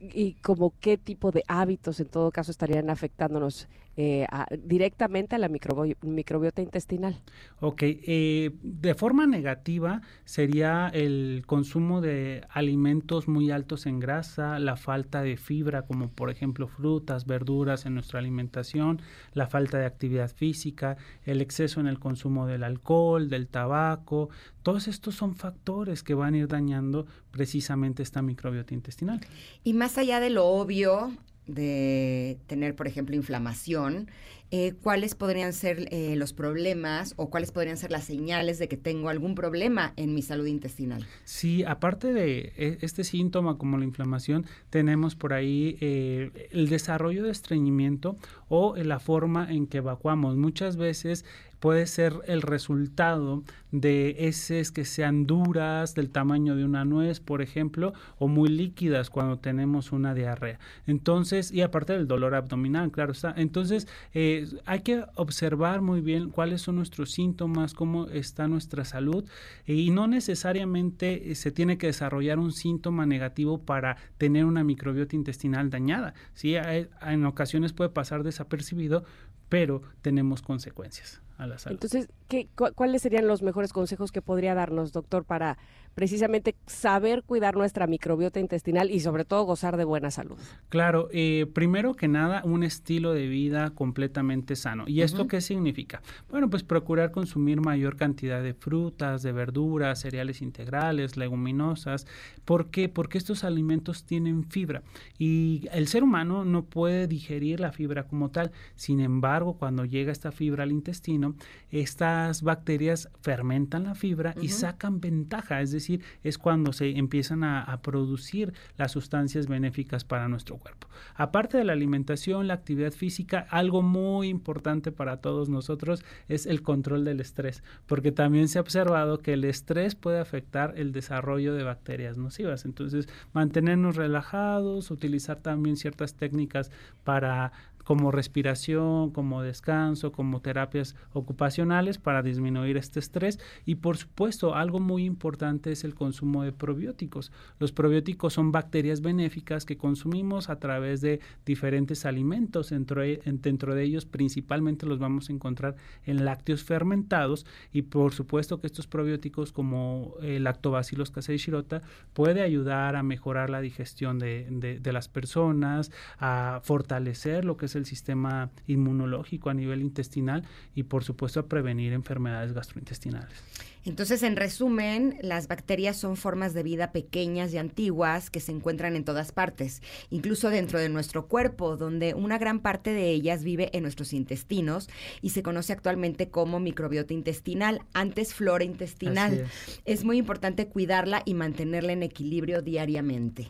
y como qué tipo de hábitos en todo caso estarían afectándonos eh, a- directamente a la microbi- microbiota intestinal. Ok, eh, de forma negativa sería el consumo de alimentos muy altos en grasa, la falta de fibra como por ejemplo frutas, verduras en nuestra alimentación, la falta de actividad física, el exceso en el consumo del alcohol, del tabaco, todos estos son factores que van a ir dañando precisamente esta microbiota intestinal. Y más allá de lo obvio de tener, por ejemplo, inflamación, eh, ¿cuáles podrían ser eh, los problemas o cuáles podrían ser las señales de que tengo algún problema en mi salud intestinal? Sí, aparte de e- este síntoma como la inflamación, tenemos por ahí eh, el desarrollo de estreñimiento o la forma en que evacuamos. Muchas veces puede ser el resultado de heces que sean duras, del tamaño de una nuez, por ejemplo, o muy líquidas cuando tenemos una diarrea. Entonces, y aparte del dolor abdominal, claro está. Entonces, eh, hay que observar muy bien cuáles son nuestros síntomas, cómo está nuestra salud, y no necesariamente eh, se tiene que desarrollar un síntoma negativo para tener una microbiota intestinal dañada. Sí, en ocasiones puede pasar desapercibido, pero tenemos consecuencias. A la salud. Entonces, ¿qué, ¿cuáles serían los mejores consejos que podría darnos, doctor, para precisamente saber cuidar nuestra microbiota intestinal y sobre todo gozar de buena salud? Claro, eh, primero que nada, un estilo de vida completamente sano. ¿Y esto qué significa? Bueno, pues procurar consumir mayor cantidad de frutas, de verduras, cereales integrales, leguminosas. ¿Por qué? Porque estos alimentos tienen fibra y el ser humano no puede digerir la fibra como tal. Sin embargo, cuando llega esta fibra al intestino, estas bacterias fermentan la fibra y sacan ventaja, es decir, decir, es cuando se empiezan a, producir las sustancias benéficas para nuestro cuerpo. Aparte de la alimentación, la actividad física, algo muy importante para todos nosotros es el control del estrés, porque también se ha observado que el estrés puede afectar el desarrollo de bacterias nocivas. Entonces, mantenernos relajados, utilizar también ciertas técnicas para como respiración, como descanso, como terapias ocupacionales para disminuir este estrés. Y por supuesto algo muy importante es el consumo de probióticos. Los probióticos son bacterias benéficas que consumimos a través de diferentes alimentos, dentro de, ellos principalmente los vamos a encontrar en lácteos fermentados. Y por supuesto que estos probióticos como el lactobacillus casei shirota puede ayudar a mejorar la digestión de, de las personas, a fortalecer lo que es el sistema inmunológico a nivel intestinal y por supuesto a prevenir enfermedades gastrointestinales. Entonces, en resumen, las bacterias son formas de vida pequeñas y antiguas que se encuentran en todas partes, incluso dentro de nuestro cuerpo, donde una gran parte de ellas vive en nuestros intestinos y se conoce actualmente como microbiota intestinal, antes flora intestinal. es muy importante cuidarla y mantenerla en equilibrio diariamente.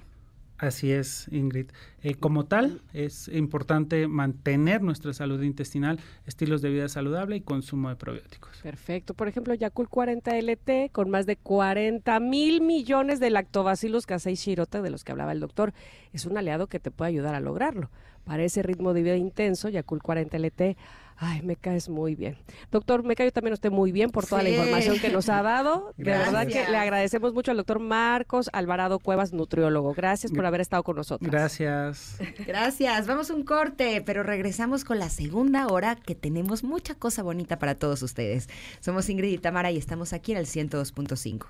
Así es, Ingrid. Eh, como tal, es importante mantener nuestra salud intestinal, estilos de vida saludable y consumo de probióticos. Perfecto. Por ejemplo, Yakult 40 LT con más de 40 mil millones de lactobacillus casei shirota, de los que hablaba el doctor, es un aliado que te puede ayudar a lograrlo. Para ese ritmo de vida intenso, Yakult 40 LT Ay, me caes muy bien. Doctor, me cae también usted muy bien por toda la información que nos ha dado. De verdad que le agradecemos mucho al doctor Marcos Alvarado Cuevas, nutriólogo. Gracias por haber estado con nosotros. Gracias. Gracias. Vamos a un corte, pero regresamos con la segunda hora que tenemos mucha cosa bonita para todos ustedes. Somos Ingrid y Tamara y estamos aquí en el 102.5.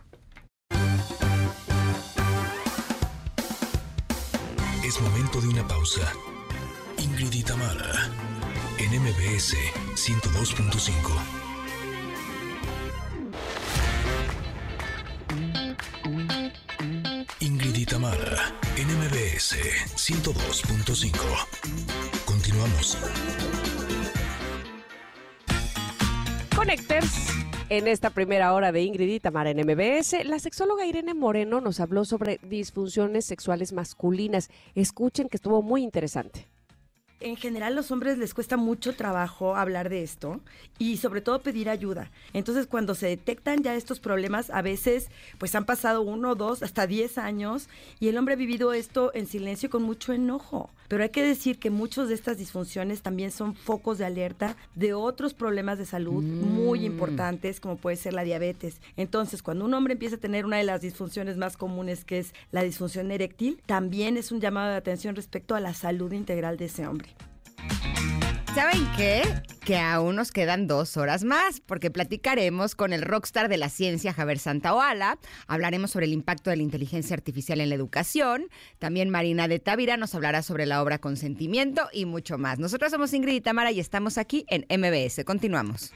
Es momento de una pausa. Ingrid y Tamara en MBS 102.5. Ingrid y Tamara, NMBS 102.5. Continuamos. Connectors. En esta primera hora de Ingrid y Tamara en MBS, la sexóloga Irene Moreno nos habló sobre disfunciones sexuales masculinas. Escuchen que estuvo muy interesante en general los hombres les cuesta mucho trabajo hablar de esto y sobre todo pedir ayuda. Entonces cuando se detectan ya estos problemas, a veces pues han pasado uno, dos, hasta diez años y el hombre ha vivido esto en silencio con mucho enojo. Pero hay que decir que muchas de estas disfunciones también son focos de alerta de otros problemas de salud muy mm. importantes como puede ser la diabetes. Entonces cuando un hombre empieza a tener una de las disfunciones más comunes que es la disfunción eréctil, también es un llamado de atención respecto a la salud integral de ese hombre. ¿Saben qué? Que aún nos quedan dos horas más, porque platicaremos con el rockstar de la ciencia, Javier Santaoala. Hablaremos sobre el impacto de la inteligencia artificial en la educación. También Marina de Távira nos hablará sobre la obra Consentimiento y mucho más. Nosotros somos Ingrid y Tamara y estamos aquí en MBS. Continuamos.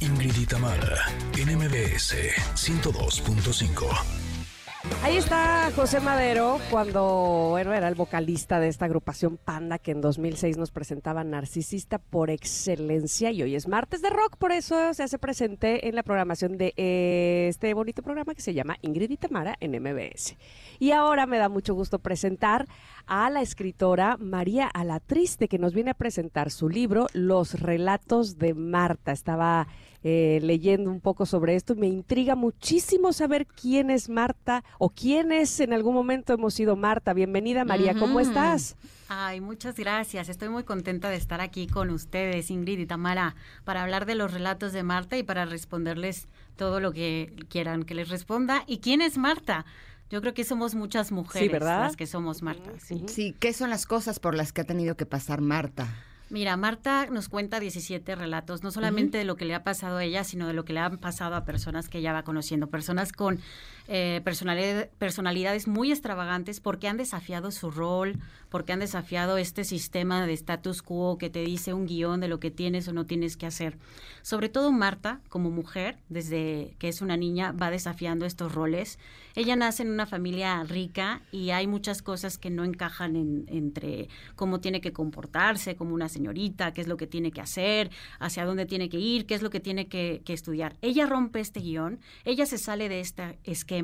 Ingrid y Tamara, en MBS 102.5. Ahí está José Madero cuando bueno, era el vocalista de esta agrupación Panda que en 2006 nos presentaba Narcisista por excelencia y hoy es martes de rock, por eso se hace presente en la programación de este bonito programa que se llama Ingrid y Tamara en MBS. Y ahora me da mucho gusto presentar a la escritora María Alatriste que nos viene a presentar su libro Los relatos de Marta. Estaba eh, leyendo un poco sobre esto y me intriga muchísimo saber quién es Marta o quiénes en algún momento hemos sido Marta. Bienvenida María, ¿cómo estás? Ay, muchas gracias. Estoy muy contenta de estar aquí con ustedes, Ingrid y Tamara, para hablar de los relatos de Marta y para responderles todo lo que quieran que les responda. ¿Y quién es Marta? Yo creo que somos muchas mujeres ¿verdad? las que somos Marta. Sí. Sí, ¿qué son las cosas por las que ha tenido que pasar Marta? Mira, Marta nos cuenta 17 relatos, no solamente de lo que le ha pasado a ella, sino de lo que le han pasado a personas que ella va conociendo, personas con eh, personalidad- personalidades muy extravagantes porque han desafiado su rol, porque han desafiado este sistema de status quo que te dice un guion de lo que tienes o no tienes que hacer. Sobre todo Marta, como mujer, desde que es una niña, va desafiando estos roles. Ella nace en una familia rica y hay muchas cosas que no encajan en- entre cómo tiene que comportarse como una señorita, qué es lo que tiene que hacer, hacia dónde tiene que ir, qué es lo que tiene que, que estudiar. Ella rompe este guion, ella se sale de este esquema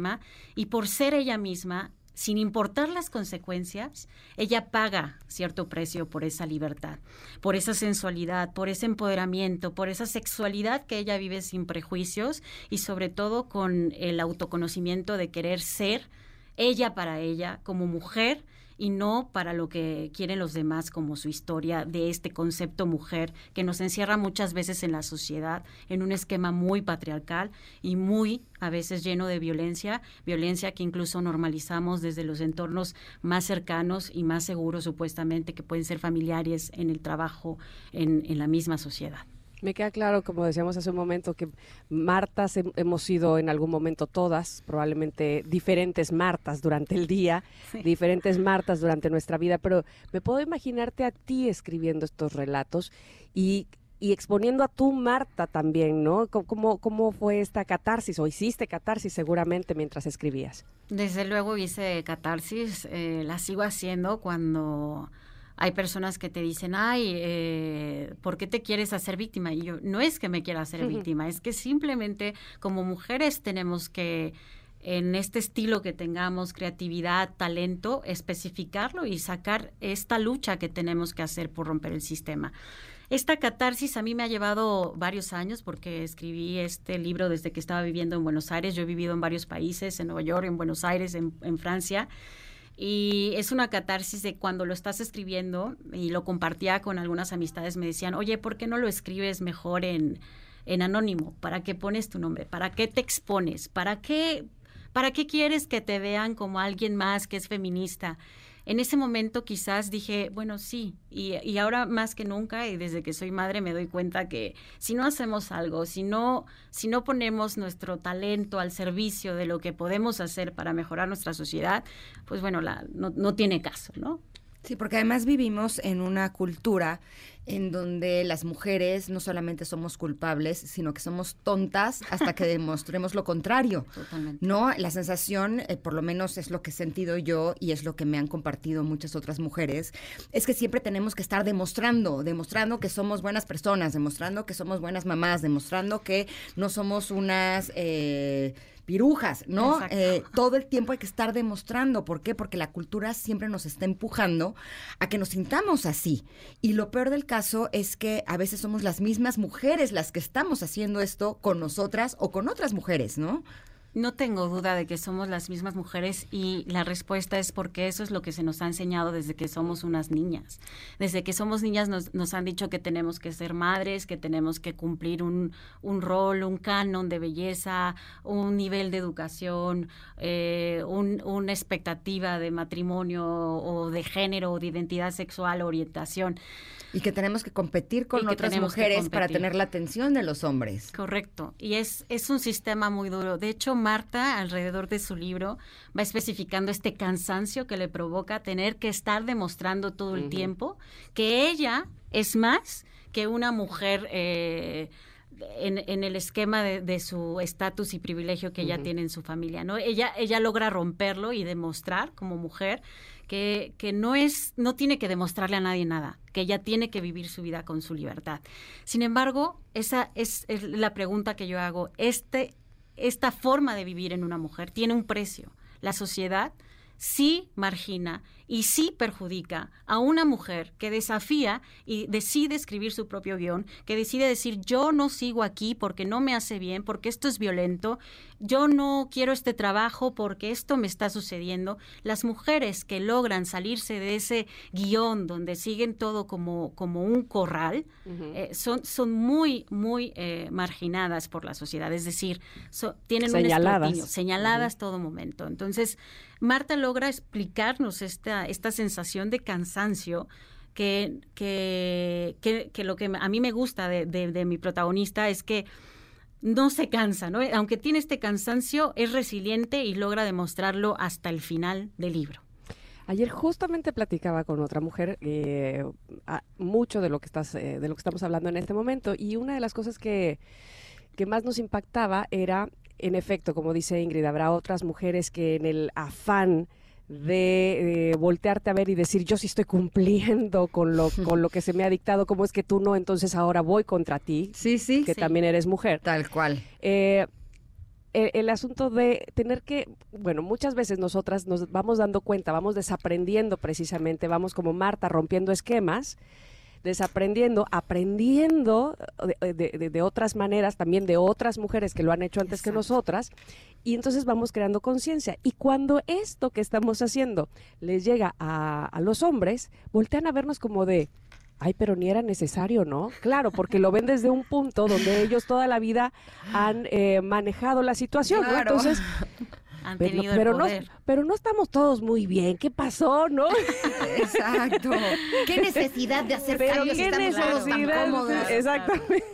y por ser ella misma, sin importar las consecuencias, ella paga cierto precio por esa libertad, por esa sensualidad, por ese empoderamiento, por esa sexualidad que ella vive sin prejuicios y sobre todo con el autoconocimiento de querer ser ella para ella como mujer y no para lo que quieren los demás como su historia de este concepto mujer que nos encierra muchas veces en la sociedad en un esquema muy patriarcal y muy a veces lleno de violencia, violencia que incluso normalizamos desde los entornos más cercanos y más seguros supuestamente que pueden ser familiares en el trabajo en, en la misma sociedad. Me queda claro, como decíamos hace un momento, que Martas hem- hemos sido en algún momento todas, probablemente diferentes Martas durante el día, Sí. diferentes Martas durante nuestra vida, pero me puedo imaginarte a ti escribiendo estos relatos y, y exponiendo a tu Marta también, ¿no? ¿Cómo, ¿Cómo fue esta catarsis? O hiciste catarsis seguramente mientras escribías. Desde luego hice catarsis, eh, la sigo haciendo cuando hay personas que te dicen, ay, eh, ¿por qué te quieres hacer víctima? Y yo, no es que me quiera hacer víctima, es que simplemente como mujeres tenemos que, en este estilo que tengamos, creatividad, talento, especificarlo y sacar esta lucha que tenemos que hacer por romper el sistema. Esta catarsis a mí me ha llevado varios años porque escribí este libro desde que estaba viviendo en Buenos Aires. Yo he vivido en varios países, en Nueva York, en Buenos Aires, en, en Francia. Y es una catarsis de cuando lo estás escribiendo y lo compartía con algunas amistades, me decían, oye, ¿por qué no lo escribes mejor en, en anónimo? ¿Para qué pones tu nombre? ¿Para qué te expones? ¿Para qué, ¿Para qué quieres que te vean como alguien más que es feminista? En ese momento quizás dije, bueno, sí, y, y ahora más que nunca, y desde que soy madre me doy cuenta que si no hacemos algo, si no, si no ponemos nuestro talento al servicio de lo que podemos hacer para mejorar nuestra sociedad, pues bueno, la, no, no tiene caso, ¿no? Sí, porque además vivimos en una cultura en donde las mujeres no solamente somos culpables, sino que somos tontas hasta que demostremos lo contrario. Totalmente. No, la sensación, eh, por lo menos es lo que he sentido yo y es lo que me han compartido muchas otras mujeres, es que siempre tenemos que estar demostrando, demostrando que somos buenas personas, demostrando que somos buenas mamás, demostrando que no somos unas eh, pirujas, ¿no? Eh, todo el tiempo hay que estar demostrando. ¿Por qué? Porque la cultura siempre nos está empujando a que nos sintamos así. Y lo peor del caso es que a veces somos las mismas mujeres las que estamos haciendo esto con nosotras o con otras mujeres, ¿no? No tengo duda de que somos las mismas mujeres y la respuesta es porque eso es lo que se nos ha enseñado desde que somos unas niñas. Desde que somos niñas nos, nos han dicho que tenemos que ser madres, que tenemos que cumplir un, un rol, un canon de belleza, un nivel de educación, eh, un- una expectativa de matrimonio o de género o de identidad sexual, orientación. Y que tenemos que competir con otras mujeres para tener la atención de los hombres. Correcto. Y es, es un sistema muy duro. De hecho, Marta, alrededor de su libro, va especificando este cansancio que le provoca tener que estar demostrando todo el tiempo que ella es más que una mujer eh, en, en el esquema de, de su estatus y privilegio que ella tiene en su familia. ¿no? Ella, ella logra romperlo y demostrar como mujer que, que no es, no tiene que demostrarle a nadie nada, que ella tiene que vivir su vida con su libertad. Sin embargo, esa es, es la pregunta que yo hago. Este, esta forma de vivir en una mujer tiene un precio. La sociedad sí margina y sí perjudica a una mujer que desafía y decide escribir su propio guion, que decide decir yo no sigo aquí porque no me hace bien, porque esto es violento, yo no quiero este trabajo porque esto me está sucediendo. Las mujeres que logran salirse de ese guion donde siguen todo como, como un corral, eh, son, son muy, muy eh, marginadas por la sociedad, es decir, tienen señaladas. un señaladas todo momento. Entonces, Marta logra explicarnos esta, esta sensación de cansancio que, que, que, lo que a mí me gusta de, de, mi protagonista es que no se cansa, ¿no? Aunque tiene este cansancio, es resiliente y logra demostrarlo hasta el final del libro. Ayer justamente platicaba con otra mujer eh, mucho de lo que estás, eh, de lo que estamos hablando en este momento y una de las cosas que, que más nos impactaba era en efecto, como dice Ingrid, habrá otras mujeres que en el afán de voltearte a ver y decir yo sí estoy cumpliendo con lo con lo que se me ha dictado cómo es que tú no entonces ahora voy contra ti sí sí que también eres mujer tal cual. Eh, el, asunto de tener que, bueno, muchas veces nosotras nos vamos dando cuenta, vamos desaprendiendo precisamente, vamos como Marta rompiendo esquemas desaprendiendo, aprendiendo de, otras maneras, también de otras mujeres que lo han hecho antes que nosotras, y entonces vamos creando conciencia. Y cuando esto que estamos haciendo les llega a, a los hombres, voltean a vernos como de, ay, pero ni era necesario, ¿no? Claro, porque lo ven desde un punto donde ellos toda la vida han eh, manejado la situación, ¿no? Entonces, han tenido pero, No, pero no estamos todos muy bien. ¿Qué pasó, no? Exacto. ¿Qué necesidad de hacer pero cambios? Estamos todos tan cómodos. Exactamente.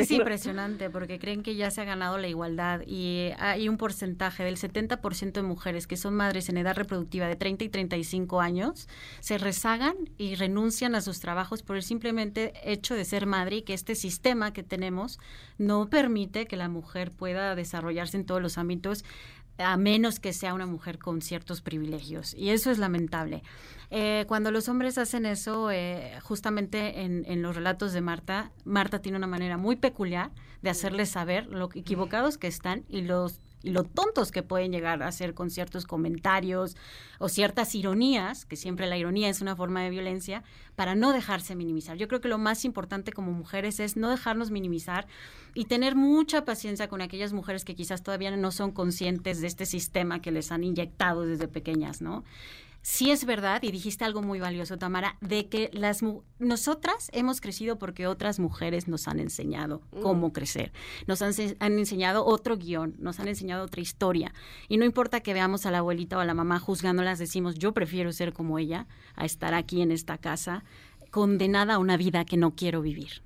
Es impresionante porque creen que ya se ha ganado la igualdad y hay un porcentaje del 70% de mujeres que son madres en edad reproductiva de 30 y 35 años se rezagan y renuncian a sus trabajos por el simplemente hecho de ser madre y que este sistema que tenemos no permite que la mujer pueda desarrollarse en todos los ámbitos a menos que sea una mujer con ciertos privilegios. Y eso es lamentable. Eh, cuando los hombres hacen eso, eh, justamente en, en, los relatos de Marta, Marta tiene una manera muy peculiar de hacerles saber lo equivocados que están y los y lo tontos que pueden llegar a ser con ciertos comentarios o ciertas ironías, que siempre la ironía es una forma de violencia, para no dejarse minimizar. Yo creo que lo más importante como mujeres es no dejarnos minimizar y tener mucha paciencia con aquellas mujeres que quizás todavía no son conscientes de este sistema que les han inyectado desde pequeñas, ¿no? Sí es verdad, y dijiste algo muy valioso, Tamara, de que las nosotras hemos crecido porque otras mujeres nos han enseñado mm. cómo crecer, nos han, han, enseñado otro guion, nos han enseñado otra historia. Y no importa que veamos a la abuelita o a la mamá juzgándolas, decimos, yo prefiero ser como ella, a estar aquí en esta casa, condenada a una vida que no quiero vivir.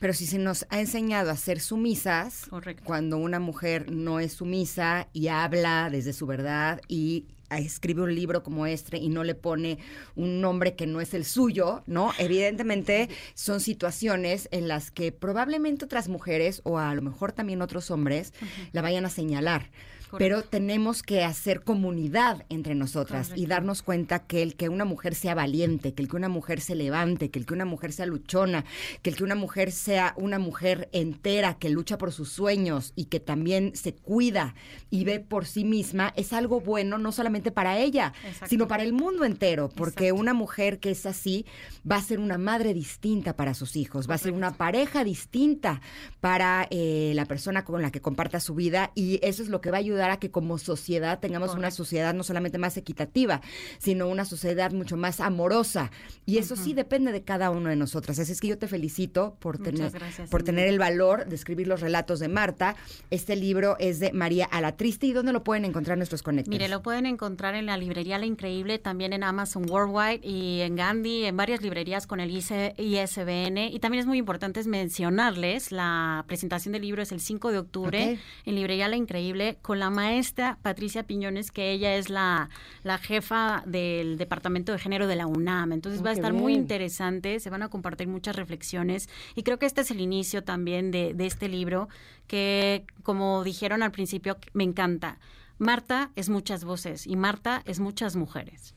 Pero si se nos ha enseñado a ser sumisas, cuando una mujer no es sumisa y habla desde su verdad y escribe un libro como este y no le pone un nombre que no es el suyo, ¿no? Evidentemente son situaciones en las que probablemente otras mujeres o a lo mejor también otros hombres la vayan a señalar pero tenemos que hacer comunidad entre nosotras y darnos cuenta que el que una mujer sea valiente, que el que una mujer se levante, que el que una mujer sea luchona, que el que una mujer sea una mujer entera que lucha por sus sueños y que también se cuida y ve por sí misma, es algo bueno no solamente para ella, sino para el mundo entero, porque una mujer que es así va a ser una madre distinta para sus hijos, va a ser una pareja distinta para eh, la persona con la que comparta su vida y eso es lo que va a ayudar a que como sociedad tengamos una sociedad no solamente más equitativa, sino una sociedad mucho más amorosa. Y eso sí depende de cada uno de nosotras. Así es que yo te felicito por tener, por tener el valor de escribir los relatos de Marta. Este libro es de María Alatriste. ¿Y dónde lo pueden encontrar nuestros conectores? Mire, lo pueden encontrar en la librería La Increíble, también en Amazon Worldwide y en Gandhi, en varias librerías con el ISBN. Y también es muy importante mencionarles, la presentación del libro es el 5 de octubre en librería La Increíble con la maestra Patricia Piñones, que ella es la, la jefa del Departamento de Género de la UNAM. Entonces oh, va a estar muy interesante, se van a compartir muchas reflexiones y creo que este es el inicio también de, de este libro que, como dijeron al principio, me encanta. Marta es muchas voces y Marta es muchas mujeres.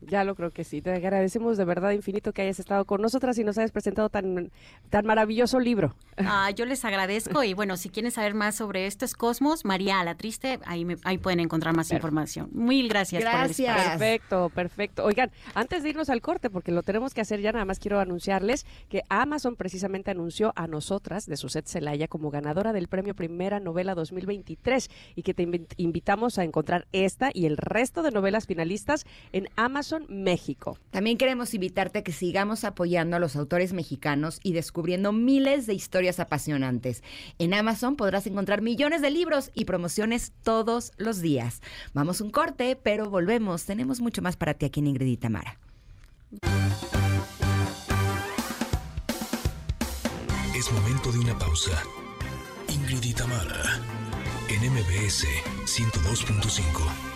Ya lo creo que sí. Te agradecemos de verdad infinito que hayas estado con nosotras y nos hayas presentado tan, tan maravilloso libro. Ah, yo les agradezco y bueno, si quieren saber más sobre esto es Cosmos, María la Triste, ahí, me- ahí pueden encontrar más información. Mil gracias. por el Gracias. Perfecto, perfecto. Oigan, antes de irnos al corte, porque lo tenemos que hacer ya, nada más quiero anunciarles que Amazon precisamente anunció a nosotras, de Suset Celaya, como ganadora del premio Primera Novela 2023 y que te invi- invitamos a encontrar esta y el resto de novelas finalistas en Amazon México. También queremos invitarte a que sigamos apoyando a los autores mexicanos y descubriendo miles de historias apasionantes. En Amazon podrás encontrar millones de libros y promociones todos los días. Vamos un corte, pero volvemos. Tenemos mucho más para ti aquí en Ingrid y Tamara. Es momento de una pausa. Ingrid y Tamara, en MBS 102.5.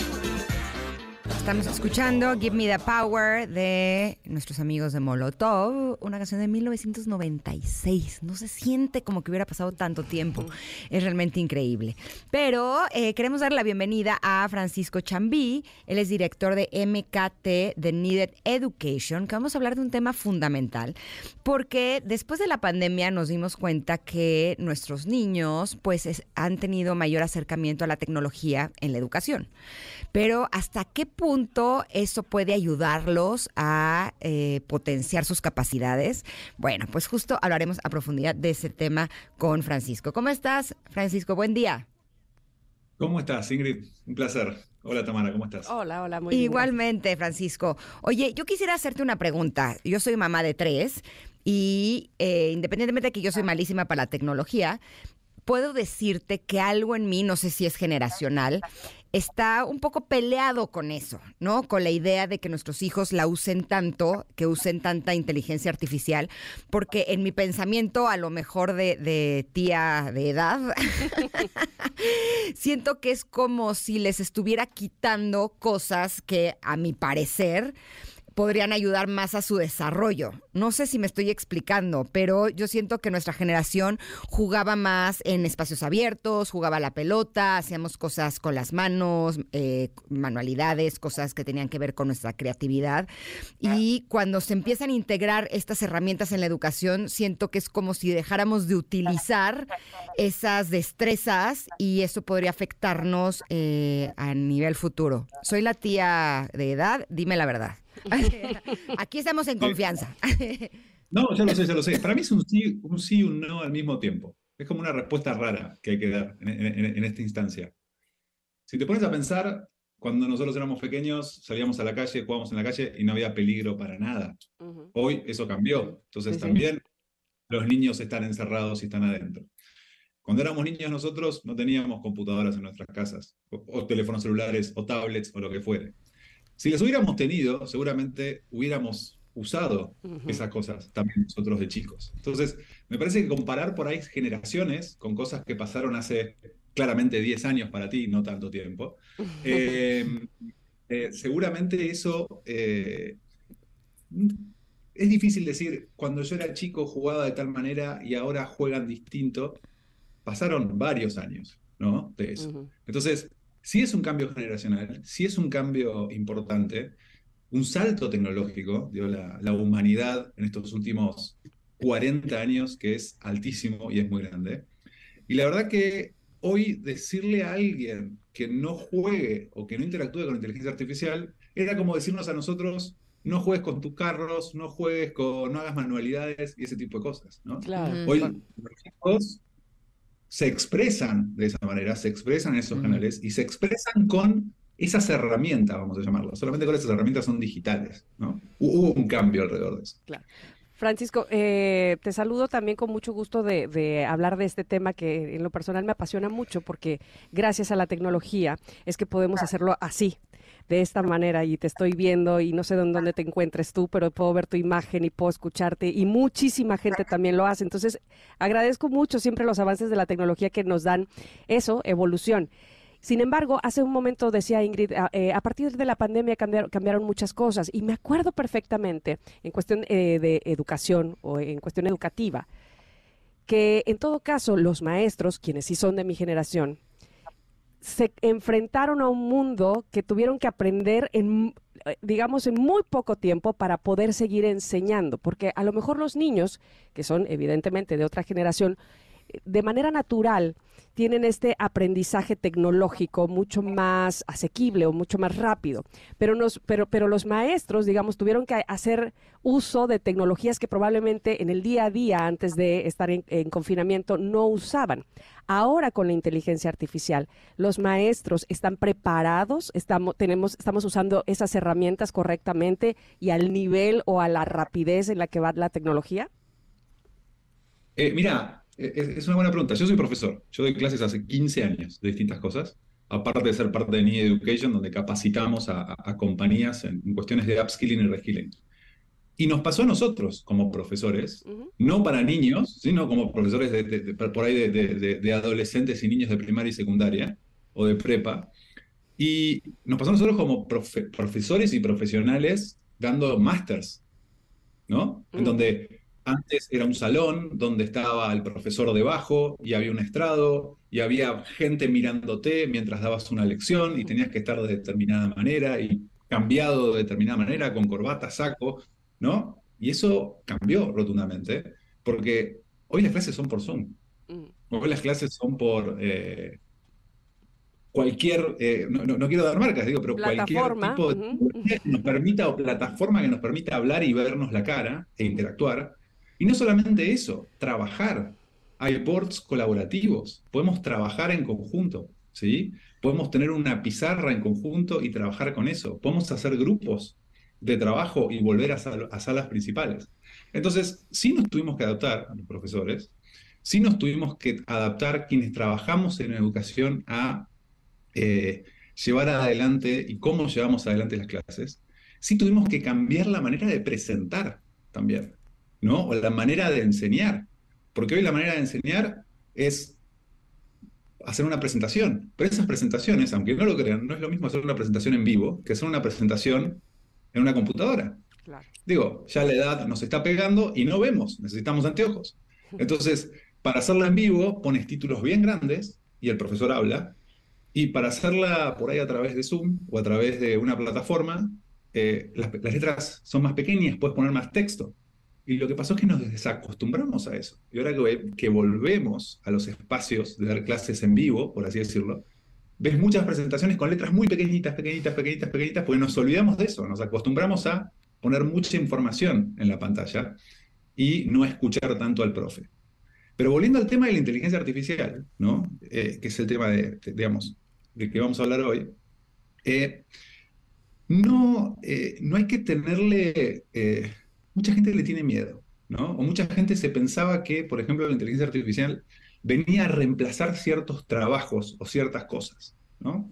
Estamos escuchando Give Me the Power de nuestros amigos de Molotov, una canción de 1996. No se siente como que hubiera pasado tanto tiempo. Es realmente increíble. Pero eh, queremos darle la bienvenida a Francisco Chambí. Él es director de MKT, de Needed Education, que vamos a hablar de un tema fundamental. Porque después de la pandemia nos dimos cuenta que nuestros niños pues es- han tenido mayor acercamiento a la tecnología en la educación. Pero ¿hasta qué punto eso puede ayudarlos a eh, potenciar sus capacidades? Bueno, pues justo hablaremos a profundidad de ese tema con Francisco. ¿Cómo estás, Francisco? Buen día. ¿Cómo estás, Ingrid? Un placer. Hola, Tamara, ¿cómo estás? Hola, hola, muy bien, Igualmente, Francisco. Oye, yo quisiera hacerte una pregunta. Yo soy mamá de tres y eh, independientemente de que yo soy malísima para la tecnología, puedo decirte que algo en mí, no sé si es generacional, está un poco peleado con eso, ¿no? Con la idea de que nuestros hijos la usen tanto, que usen tanta inteligencia artificial, porque en mi pensamiento, a lo mejor de, de tía de edad, siento que es como si les estuviera quitando cosas que, a mi parecer, podrían ayudar más a su desarrollo. No sé si me estoy explicando, pero yo siento que nuestra generación jugaba más en espacios abiertos, jugaba la pelota, hacíamos cosas con las manos, eh, manualidades, cosas que tenían que ver con nuestra creatividad. Y cuando se empiezan a integrar estas herramientas en la educación, siento que es como si dejáramos de utilizar esas destrezas y eso podría afectarnos eh, a nivel futuro. Soy la tía de edad, dime la verdad. Aquí estamos en confianza. No, ya lo sé, ya lo sé. Para mí es un sí, un sí y un no al mismo tiempo. Es como una respuesta rara que hay que dar en, en- en esta instancia. Si te pones a pensar, cuando nosotros éramos pequeños, salíamos a la calle, jugábamos en la calle y no había peligro para nada. Hoy eso cambió. Entonces Sí, sí. también los niños están encerrados y están adentro. Cuando éramos niños nosotros no teníamos computadoras en nuestras casas, o, o teléfonos celulares, o tablets, o lo que fuere. Si las hubiéramos tenido, seguramente hubiéramos usado esas cosas también nosotros de chicos. Entonces, me parece que comparar por ahí generaciones con cosas que pasaron hace claramente 10 años para ti, no tanto tiempo, eh, eh, seguramente eso eh, es difícil decir, cuando yo era chico jugaba de tal manera y ahora juegan distinto. Pasaron varios años, ¿no? De eso. Entonces, sí es un cambio generacional, sí es un cambio importante, un salto tecnológico, digo, la, la humanidad en estos últimos 40 años, que es altísimo y es muy grande. Y la verdad que hoy decirle a alguien que no juegue o que no interactúe con inteligencia artificial era como decirnos a nosotros, no juegues con tus carros, no juegues con, no hagas manualidades y ese tipo de cosas, ¿no? Claro. Hoy los chicos se expresan de esa manera, se expresan en esos Mm. canales y se expresan con esas herramientas, vamos a llamarlas. Solamente con esas herramientas son digitales, ¿no? Hubo un cambio alrededor de eso. Francisco, eh, te saludo también con mucho gusto de, de hablar de este tema que en lo personal me apasiona mucho porque gracias a la tecnología es que podemos hacerlo así, de esta manera y te estoy viendo y no sé dónde te encuentres tú, pero puedo ver tu imagen y puedo escucharte y muchísima gente también lo hace. Entonces, agradezco mucho siempre los avances de la tecnología que nos dan eso, evolución. Sin embargo, hace un momento decía Ingrid, a, eh, a partir de la pandemia cambiaron, cambiaron, muchas cosas y me acuerdo perfectamente en cuestión eh, de educación o en cuestión educativa, que en todo caso los maestros, quienes sí son de mi generación, se enfrentaron a un mundo que tuvieron que aprender en, eh, digamos, en muy poco tiempo para poder seguir enseñando, porque a lo mejor los niños, que son evidentemente de otra generación, de manera natural tienen este aprendizaje tecnológico mucho más asequible o mucho más rápido. Pero, nos, pero, pero los maestros, digamos, tuvieron que hacer uso de tecnologías que probablemente en el día a día, antes de estar en, en confinamiento, no usaban. Ahora con la inteligencia artificial, los maestros están preparados, estamos, tenemos, estamos usando esas herramientas correctamente y al nivel o a la rapidez en la que va la tecnología. Eh, mira, es una buena pregunta. Yo soy profesor. Yo doy clases hace 15 años de distintas cosas. Aparte de ser parte de NIE Education, donde capacitamos a, compañías en, cuestiones de upskilling y reskilling. Y nos pasó a nosotros como profesores, no para niños, sino como profesores de, por ahí de, adolescentes y niños de primaria y secundaria o de prepa. Y nos pasó a nosotros como profesores y profesionales dando másters, ¿no? En donde antes era un salón donde estaba el profesor debajo y había un estrado y había gente mirándote mientras dabas una lección y tenías que estar de determinada manera y cambiado de determinada manera con corbata, saco, ¿no? Y eso cambió rotundamente porque hoy las clases son por Zoom. Mm. Hoy las clases son por eh, cualquier, eh, no, quiero dar marcas, digo, pero cualquier tipo de que nos permita o plataforma que nos permita hablar y vernos la cara e interactuar y no solamente eso, trabajar. Hay boards colaborativos, podemos trabajar en conjunto, ¿sí? Podemos tener una pizarra en conjunto y trabajar con eso. Podemos hacer grupos de trabajo y volver a, salas principales. Entonces, sí nos tuvimos que adaptar a los profesores, sí nos tuvimos que adaptar quienes trabajamos en educación a eh, llevar adelante y cómo llevamos adelante las clases, sí tuvimos que cambiar la manera de presentar también. ¿No? O la manera de enseñar. Porque hoy la manera de enseñar es hacer una presentación. Pero esas presentaciones, aunque no lo crean, no es lo mismo hacer una presentación en vivo que hacer una presentación en una computadora. Digo, ya la edad nos está pegando y no vemos, necesitamos anteojos. Entonces, para hacerla en vivo, pones títulos bien grandes y el profesor habla. Y para hacerla por ahí a través de Zoom o a través de una plataforma, eh, las letras son más pequeñas, puedes poner más texto. Y lo que pasó es que nos desacostumbramos a eso. Y ahora que, volvemos a los espacios de dar clases en vivo, por así decirlo, ves muchas presentaciones con letras muy pequeñitas, pequeñitas, pequeñitas, pequeñitas, porque nos olvidamos de eso, nos acostumbramos a poner mucha información en la pantalla y no escuchar tanto al profe. Pero volviendo al tema de la inteligencia artificial, ¿no? Eh, que es el tema de, digamos, de que vamos a hablar hoy, eh, no, eh, no hay que tenerle mucha gente le tiene miedo, ¿no? O mucha gente se pensaba que, por ejemplo, la inteligencia artificial venía a reemplazar ciertos trabajos o ciertas cosas, ¿no?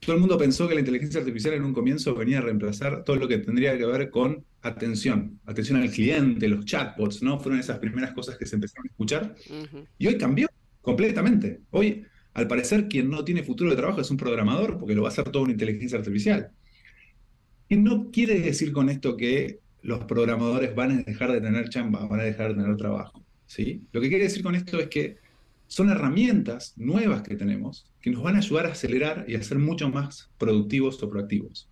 Todo el mundo pensó que la inteligencia artificial en un comienzo venía a reemplazar todo lo que tendría que ver con atención, atención al cliente, los chatbots, ¿no? Fueron esas primeras cosas que se empezaron a escuchar. Y hoy cambió completamente. Hoy, al parecer, quien no tiene futuro de trabajo es un programador, porque lo va a hacer toda una inteligencia artificial. Y no quiere decir con esto que los programadores van a dejar de tener chamba, van a dejar de tener trabajo. ¿sí? Lo que quiere decir con esto es que son herramientas nuevas que tenemos que nos van a ayudar a acelerar y a ser mucho más productivos o proactivos.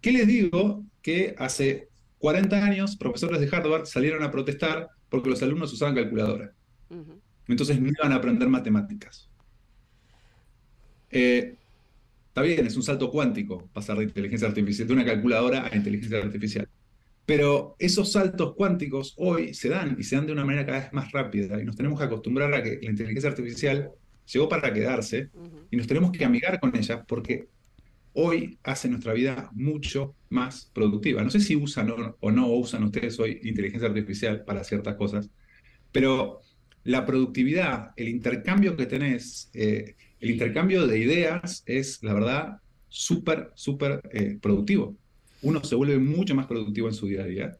¿Qué les digo? Que hace 40 años profesores de Harvard salieron a protestar porque los alumnos usaban calculadora. Entonces no iban a aprender matemáticas. Eh, está bien, es un salto cuántico pasar de inteligencia artificial, de una calculadora a inteligencia artificial. Pero esos saltos cuánticos hoy se dan y se dan de una manera cada vez más rápida y nos tenemos que acostumbrar a que la inteligencia artificial llegó para quedarse y nos tenemos que amigar con ella porque hoy hace nuestra vida mucho más productiva. No sé si usan o, no usan ustedes hoy inteligencia artificial para ciertas cosas, pero la productividad, el intercambio que tenés, eh, el intercambio de ideas es, la verdad, súper, súper eh, productivo uno se vuelve mucho más productivo en su día a día.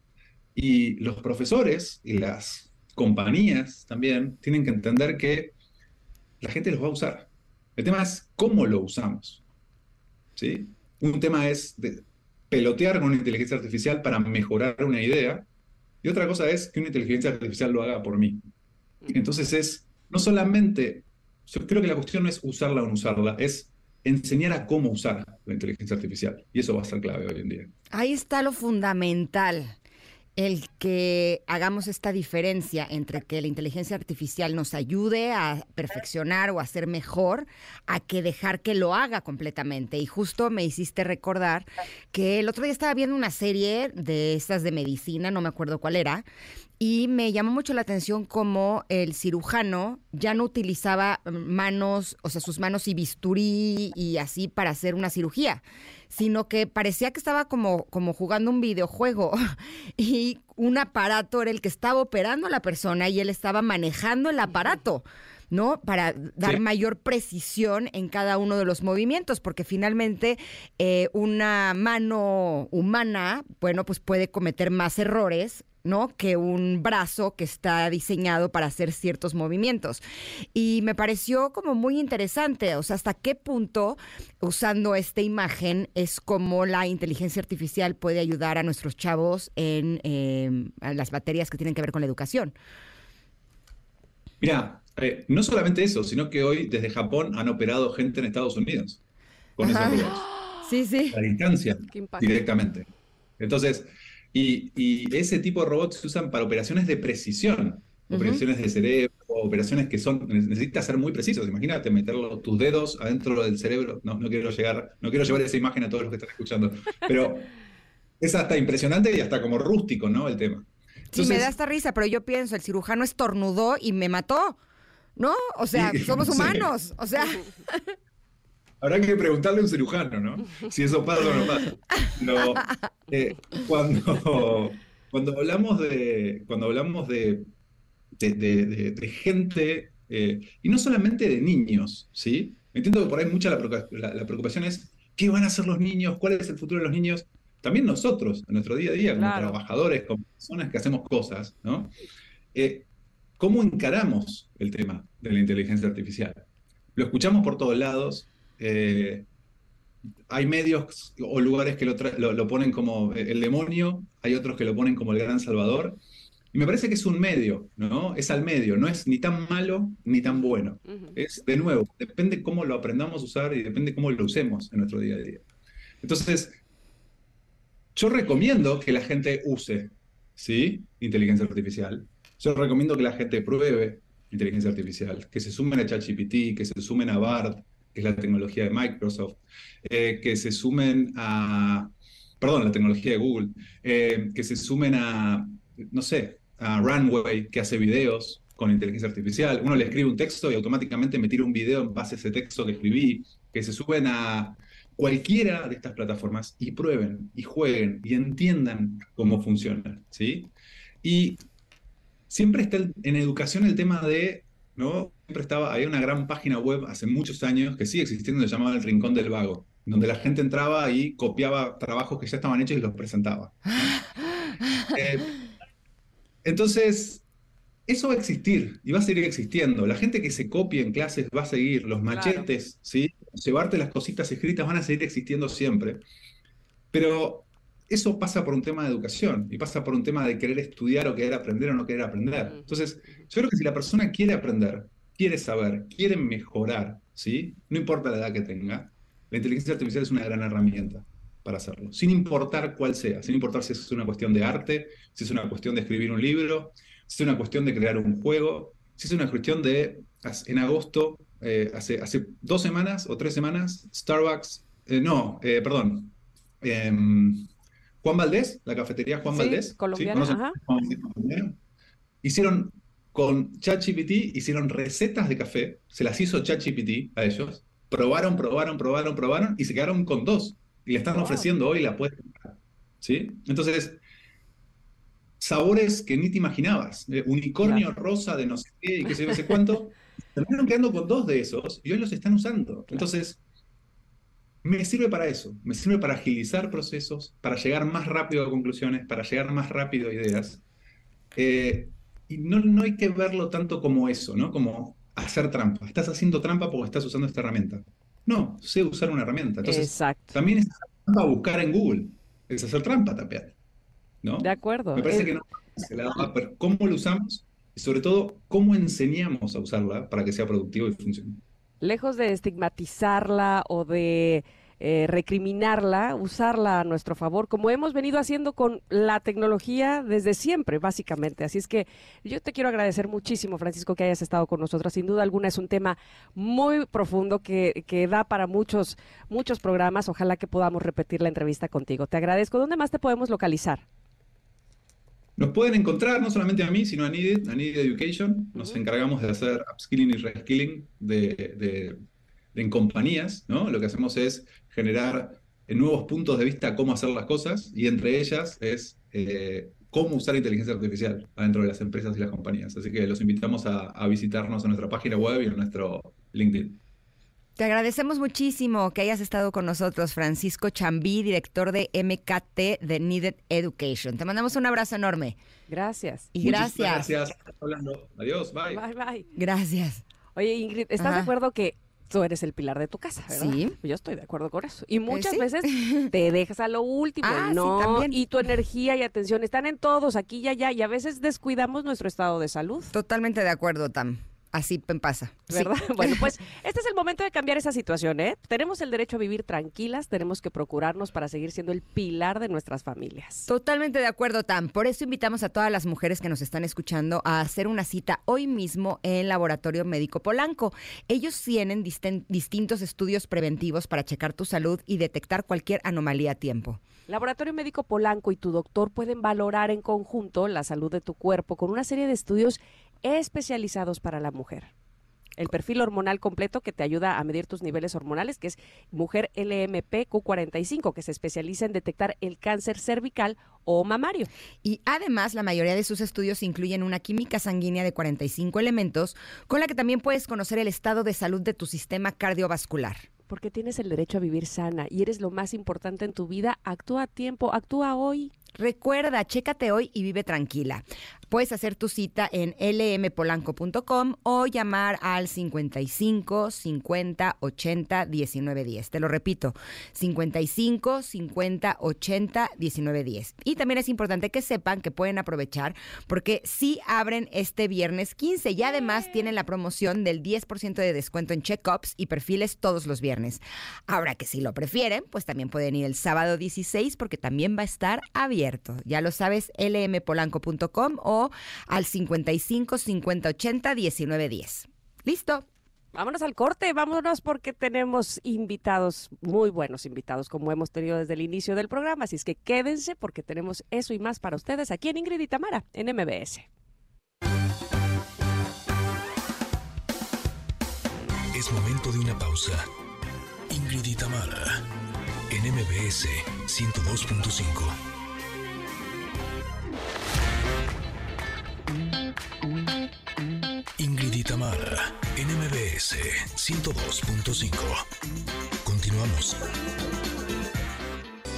Y los profesores y las compañías también tienen que entender que la gente los va a usar. El tema es cómo lo usamos. ¿sí? Un tema es pelotear con una inteligencia artificial para mejorar una idea y otra cosa es que una inteligencia artificial lo haga por mí. Entonces es no solamente, yo creo que la cuestión no es usarla o no usarla, es enseñar a cómo usar la inteligencia artificial. Y eso va a ser clave hoy en día. Ahí está lo fundamental el que hagamos esta diferencia entre que la inteligencia artificial nos ayude a perfeccionar o a ser mejor, a que dejar que lo haga completamente. Y justo me hiciste recordar que el otro día estaba viendo una serie de estas de medicina, no me acuerdo cuál era, y me llamó mucho la atención cómo el cirujano ya no utilizaba manos, o sea, sus manos y bisturí y así para hacer una cirugía, sino que parecía que estaba como, como jugando un videojuego y un aparato era el que estaba operando a la persona y él estaba manejando el aparato. ¿no? Para dar mayor precisión en cada uno de los movimientos, porque finalmente eh, una mano humana, bueno, pues puede cometer más errores ¿no? Que un brazo que está diseñado para hacer ciertos movimientos. Y me pareció como muy interesante, o sea, hasta qué punto usando esta imagen es como la inteligencia artificial puede ayudar a nuestros chavos en em, las materias que tienen que ver con la educación. Mira, eh, no solamente eso, sino que hoy desde Japón han operado gente en Estados Unidos con esos robots. Sí, sí. A distancia, directamente. Entonces, y, ese tipo de robots se usan para operaciones de precisión, operaciones de cerebro, operaciones que son, necesitas ser muy precisos. Imagínate meter tus dedos adentro del cerebro. No, no quiero llegar, no quiero llevar esa imagen a todos los que están escuchando, pero es hasta impresionante y hasta como rústico, ¿no? El tema. sí, me da esta risa, pero yo pienso, el cirujano estornudó y me mató. ¿No? O sea, somos humanos. O sea. Habrá que preguntarle a un cirujano, ¿no? Si eso pasa o no pasa. Pero, eh, cuando, cuando hablamos de, cuando hablamos de, de, gente, eh, y no solamente de niños, ¿sí? Entiendo que por ahí mucha la, preocupación es, ¿qué van a hacer los niños? ¿Cuál es el futuro de los niños? También nosotros, en nuestro día a día, como trabajadores, como personas que hacemos cosas, ¿no? Eh, ¿Cómo encaramos el tema de la inteligencia artificial? Lo escuchamos por todos lados, eh, hay medios o lugares que lo, ponen como el demonio, hay otros que lo ponen como el gran salvador. Y me parece que es un medio, ¿no? Es al medio, no es ni tan malo ni tan bueno. Es, de nuevo, depende cómo lo aprendamos a usar y depende cómo lo usemos en nuestro día a día. Entonces, yo recomiendo que la gente use, ¿sí? Inteligencia artificial. Yo recomiendo que la gente pruebe inteligencia artificial, que se sumen a ChatGPT, que se sumen a BART, que es la tecnología de Microsoft, eh, que se sumen a, perdón, la tecnología de Google, eh, que se sumen a, no sé, a Runway, que hace videos con inteligencia artificial. Uno le escribe un texto y automáticamente me tira un video en base a ese texto que escribí, que se suben a cualquiera de estas plataformas y prueben y jueguen y entiendan cómo funcionan, ¿sí? Y siempre está en educación el tema de, ¿no? Siempre estaba, había una gran página web hace muchos años que sigue existiendo, se llamaba El Rincón del Vago, donde la gente entraba y copiaba trabajos que ya estaban hechos y los presentaba. Eh, entonces, eso va a existir y va a seguir existiendo. La gente que se copia en clases va a seguir, los machetes, ¿sí? llevarte las cositas escritas van a seguir existiendo siempre. Pero eso pasa por un tema de educación y pasa por un tema de querer estudiar o querer aprender o no querer aprender. Entonces, yo creo que si la persona quiere aprender, quiere saber, quiere mejorar, ¿sí? No importa la edad que tenga, la inteligencia artificial es una gran herramienta para hacerlo, sin importar cuál sea, sin importar si es una cuestión de arte, si es una cuestión de escribir un libro, si es una cuestión de crear un juego, si es una cuestión de, en agosto, eh, hace, hace dos semanas o tres semanas, Starbucks, eh, no, eh, perdón, em, Juan Valdés, la cafetería Juan Valdés, colombiana, hicieron con ChatGPT hicieron recetas de café, se las hizo ChatGPT a ellos, probaron, probaron, probaron, probaron y se quedaron con dos. Y le están ofreciendo hoy la puesta. ¿Sí? Entonces, sabores que ni te imaginabas. Eh, unicornio rosa de no sé qué y qué sé, sé cuánto. Terminaron quedando con dos de esos y hoy los están usando. Entonces, me sirve para eso. Me sirve para agilizar procesos, para llegar más rápido a conclusiones, para llegar más rápido a ideas. Eh, y no, no hay que verlo tanto como eso, ¿no? Como hacer trampa. Estás haciendo trampa porque estás usando esta herramienta. No, sé usar una herramienta. Entonces, Exacto. también es hacer trampa buscar en Google. Es hacer trampa también. ¿No? De acuerdo. Me parece Es- que no. se la da, pero ¿Cómo lo usamos? Y sobre todo, ¿cómo enseñamos a usarla para que sea productivo y funcione? lejos de estigmatizarla o de eh, recriminarla, usarla a nuestro favor, como hemos venido haciendo con la tecnología desde siempre, básicamente. Así es que yo te quiero agradecer muchísimo, Francisco, que hayas estado con nosotros. Sin duda alguna es un tema muy profundo que, que da para muchos, muchos programas. Ojalá que podamos repetir la entrevista contigo. Te agradezco. ¿Dónde más te podemos localizar? Nos pueden encontrar no solamente a mí, sino a Needed, a Needed Education. Nos encargamos de hacer upskilling y reskilling de, de- de- en compañías, ¿no? Lo que hacemos es generar eh, nuevos puntos de vista cómo hacer las cosas y entre ellas es eh, cómo usar inteligencia artificial adentro de las empresas y las compañías. Así que los invitamos a, a visitarnos en nuestra página web y en nuestro LinkedIn. Te agradecemos muchísimo que hayas estado con nosotros, Francisco Chambí, director de MKT de Needed Education. Te mandamos un abrazo enorme. Gracias. Y Muchísimas gracias. Gracias. Hablando. Adiós. Bye. Bye, bye. Gracias. Oye, Ingrid, ¿estás de acuerdo que tú eres el pilar de tu casa, verdad? Sí. Yo estoy de acuerdo con eso. Y muchas sí. veces te dejas a lo último, Ah, ¿no? y tu energía y atención están en todos, aquí y allá, y a veces descuidamos nuestro estado de salud. Totalmente de acuerdo, Tam. Así pasa. Sí. ¿Verdad? Bueno, pues este es el momento de cambiar esa situación, ¿eh? Tenemos el derecho a vivir tranquilas, tenemos que procurarnos para seguir siendo el pilar de nuestras familias. Totalmente de acuerdo, Tam. Por eso invitamos a todas las mujeres que nos están escuchando a hacer una cita hoy mismo en Laboratorio Médico Polanco. Ellos tienen distintos estudios preventivos para checar tu salud y detectar cualquier anomalía a tiempo. Laboratorio Médico Polanco y tu doctor pueden valorar en conjunto la salud de tu cuerpo con una serie de estudios especializados para la mujer. El perfil hormonal completo que te ayuda a medir tus niveles hormonales, que es Mujer LMP Q45, que se especializa en detectar el cáncer cervical o mamario. Y además, la mayoría de sus estudios incluyen una química sanguínea de 45 elementos, con la que también puedes conocer el estado de salud de tu sistema cardiovascular. Porque tienes el derecho a vivir sana y eres lo más importante en tu vida. Actúa a tiempo, actúa hoy. Recuerda, chécate hoy y vive tranquila. Puedes hacer tu cita en lmpolanco.com o llamar al 55 50 80 19 10. Te lo repito, 55 50 80 19 10. Y también es importante que sepan que pueden aprovechar porque sí abren este viernes 15 y además tienen la promoción del 10% de descuento en check-ups y perfiles todos los viernes. Ahora que si lo prefieren, pues también pueden ir el sábado 16 porque también va a estar abierto. Ya lo sabes, lmpolanco.com o al 55 50 80 19 10. ¿Listo? Vámonos al corte, vámonos porque tenemos invitados, muy buenos invitados, como hemos tenido desde el inicio del programa. Así es que quédense porque tenemos eso y más para ustedes aquí en Ingrid y Tamara, en MBS. Es momento de una pausa. Ingrid y Tamara, en MBS 102.5. Ingrid y Tamara, en MBS 102.5. Continuamos.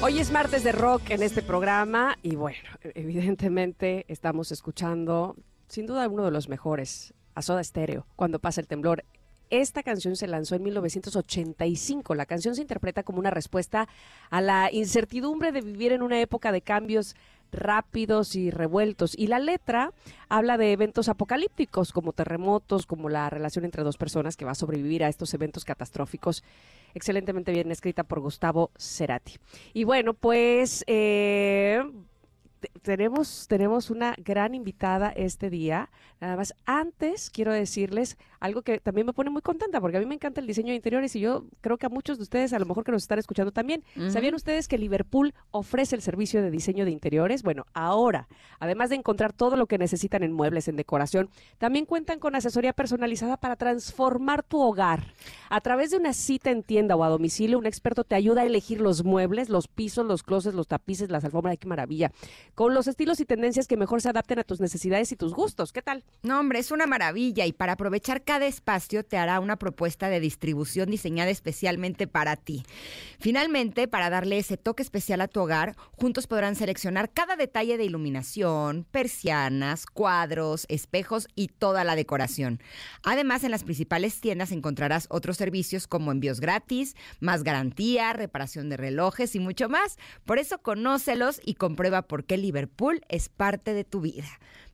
Hoy es martes de rock en este programa y bueno, evidentemente estamos escuchando sin duda uno de los mejores, a Soda Stereo, cuando pasa el temblor. Esta canción se lanzó en 1985. La canción se interpreta como una respuesta a la incertidumbre de vivir en una época de cambios rápidos y revueltos. Y la letra habla de eventos apocalípticos como terremotos, como la relación entre dos personas que va a sobrevivir a estos eventos catastróficos. Excelentemente bien escrita por Gustavo Cerati. Y bueno, pues eh, tenemos, tenemos una gran invitada este día. Nada más, antes quiero decirles algo que también me pone muy contenta, porque a mí me encanta el diseño de interiores y yo creo que a muchos de ustedes, a lo mejor que nos están escuchando también, ¿sabían ustedes que Liverpool ofrece el servicio de diseño de interiores? Bueno, ahora, además de encontrar todo lo que necesitan en muebles, en decoración, también cuentan con asesoría personalizada para transformar tu hogar. A través de una cita en tienda o a domicilio, un experto te ayuda a elegir los muebles, los pisos, los closets, los tapices, las alfombras, qué maravilla. Con los estilos y tendencias que mejor se adapten a tus necesidades y tus gustos. ¿Qué tal? No, hombre, es una maravilla y para aprovechar cada espacio te hará una propuesta de distribución diseñada especialmente para ti. Finalmente, para darle ese toque especial a tu hogar, juntos podrán seleccionar cada detalle de iluminación, persianas, cuadros, espejos y toda la decoración. Además, en las principales tiendas encontrarás otros servicios como envíos gratis, más garantía, reparación de relojes y mucho más. Por eso conócelos y comprueba por qué Liverpool es parte de tu vida.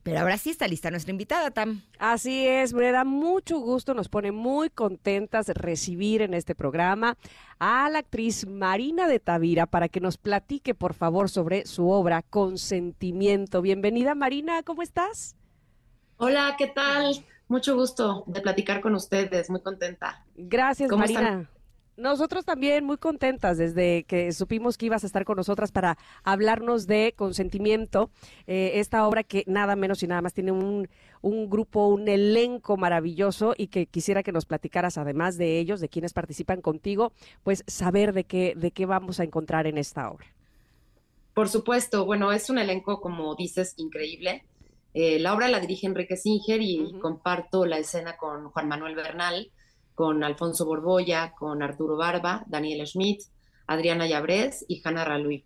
Pero ahora sí está lista nuestra invitada, Tam. Así es, me da mucho gusto, nos pone muy contentas de recibir en este programa a la actriz Marina de Tavira para que nos platique, por favor, sobre su obra Consentimiento. Bienvenida, Marina, ¿cómo estás? Hola, ¿qué tal? Mucho gusto de platicar con ustedes, muy contenta. Gracias, ¿Cómo Marina. están? Nosotros también muy contentas desde que supimos que ibas a estar con nosotras para hablarnos de consentimiento, eh, esta obra que nada menos y nada más tiene un, un grupo, un elenco maravilloso y que quisiera que nos platicaras además de ellos, de quienes participan contigo, pues saber de qué, de qué vamos a encontrar en esta obra. Por supuesto, bueno, es un elenco, como dices, increíble. Eh, la obra la dirige Enrique Singer y comparto la escena con Juan Manuel Bernal, con Alfonso Borbolla, con Arturo Barba, Daniel Schmidt, Adriana Llabrés y Hanna Ralui.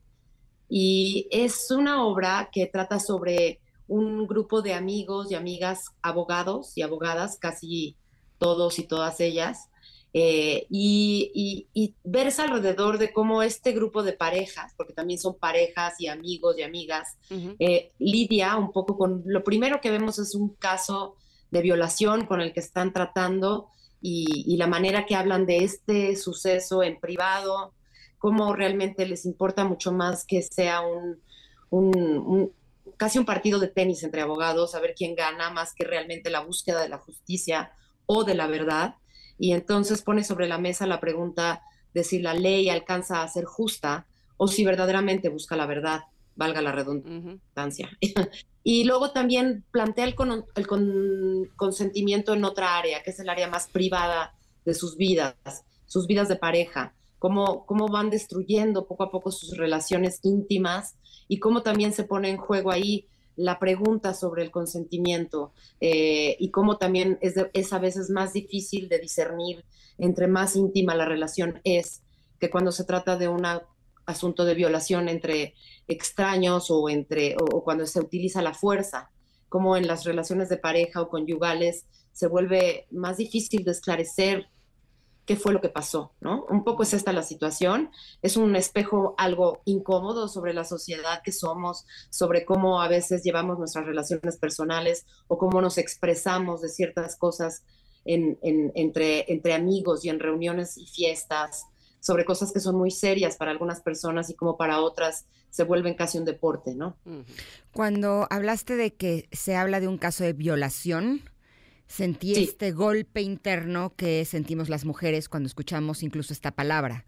Y es una obra que trata sobre un grupo de amigos y amigas abogados y abogadas, casi todos y todas ellas, eh, y, y- y versa alrededor de cómo este grupo de parejas, porque también son parejas y amigos y amigas, eh, lidia un poco con lo primero que vemos es un caso de violación con el que están tratando y, y la manera que hablan de este suceso en privado, cómo realmente les importa mucho más que sea un, un- un- casi un partido de tenis entre abogados, a ver quién gana, más que realmente la búsqueda de la justicia o de la verdad. Y entonces pone sobre la mesa la pregunta de si la ley alcanza a ser justa o si verdaderamente busca la verdad, valga la redundancia. y luego también plantea el, con- el con- consentimiento en otra área, que es el área más privada de sus vidas, sus vidas de pareja, cómo, cómo van destruyendo poco a poco sus relaciones íntimas y cómo también se pone en juego ahí la pregunta sobre el consentimiento eh, y cómo también es, de- es a veces más difícil de discernir entre más íntima la relación es que cuando se trata de un asunto de violación entre extraños o, entre, o, cuando se utiliza la fuerza, como en las relaciones de pareja o conyugales se vuelve más difícil de esclarecer qué fue lo que pasó, ¿no? Un poco es esta la situación, es un espejo algo incómodo sobre la sociedad que somos, sobre cómo a veces llevamos nuestras relaciones personales o cómo nos expresamos de ciertas cosas en- entre, entre amigos y en reuniones y fiestas, sobre cosas que son muy serias para algunas personas y como para otras se vuelven casi un deporte, ¿no? Cuando hablaste de que se habla de un caso de violación, sentí Sí. este golpe interno que sentimos las mujeres cuando escuchamos incluso esta palabra.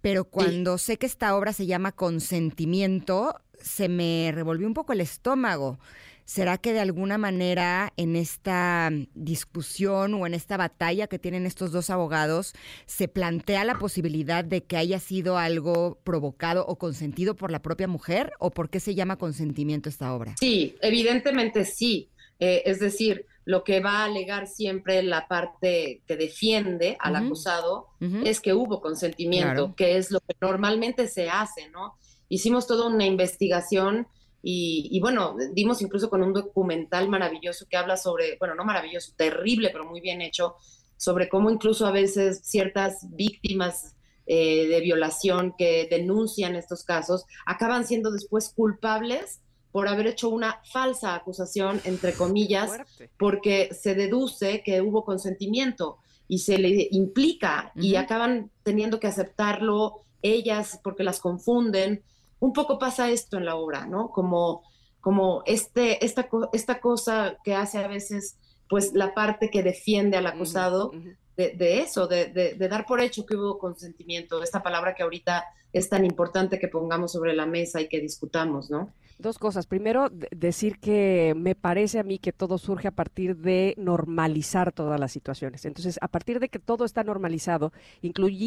Pero cuando sé que esta obra se llama Consentimiento, se me revolvió un poco el estómago. ¿Será que de alguna manera en esta discusión o en esta batalla que tienen estos dos abogados se plantea la posibilidad de que haya sido algo provocado o consentido por la propia mujer? ¿O por qué se llama consentimiento esta obra? Sí, evidentemente sí. Eh, es decir, lo que va a alegar siempre la parte que defiende al acusado es que hubo consentimiento, Claro. que es lo que normalmente se hace, ¿no? Hicimos toda una investigación y, y, bueno, dimos incluso con un documental maravilloso que habla sobre, bueno, no maravilloso, terrible, pero muy bien hecho, sobre cómo incluso a veces ciertas víctimas eh, de violación que denuncian estos casos acaban siendo después culpables por haber hecho una falsa acusación, entre comillas, porque se deduce que hubo consentimiento y se le implica y Ujú. acaban teniendo que aceptarlo ellas porque las confunden. Un poco pasa esto en la obra, ¿no? Como, como este, esta, esta cosa que hace a veces pues la parte que defiende al acusado de, de eso, de, de- de dar por hecho que hubo consentimiento, esta palabra que ahorita es tan importante que pongamos sobre la mesa y que discutamos, ¿no? Dos cosas. Primero, de- decir que me parece a mí que todo surge a partir de normalizar todas las situaciones. Entonces, a partir de que todo está normalizado,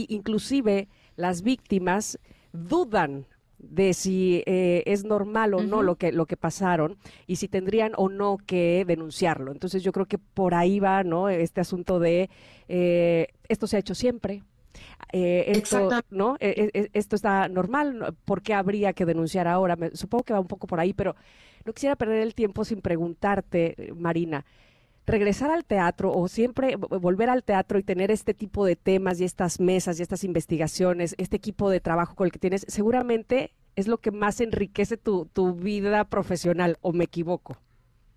inclusive las víctimas dudan de si eh, es normal o no lo que, lo que pasaron y si tendrían o no que denunciarlo. Entonces yo creo que por ahí va, ¿no? Este asunto de eh, esto se ha hecho siempre. eh, esto. ¿no? Eh, eh, esto está normal, ¿no? ¿por qué habría que denunciar ahora? Me- supongo que va un poco por ahí, pero no quisiera perder el tiempo sin preguntarte, eh, Marina, regresar al teatro o siempre vo- volver al teatro y tener este tipo de temas y estas mesas y estas investigaciones, este equipo de trabajo con el que tienes, seguramente es lo que más enriquece tu, tu vida profesional, ¿o me equivoco?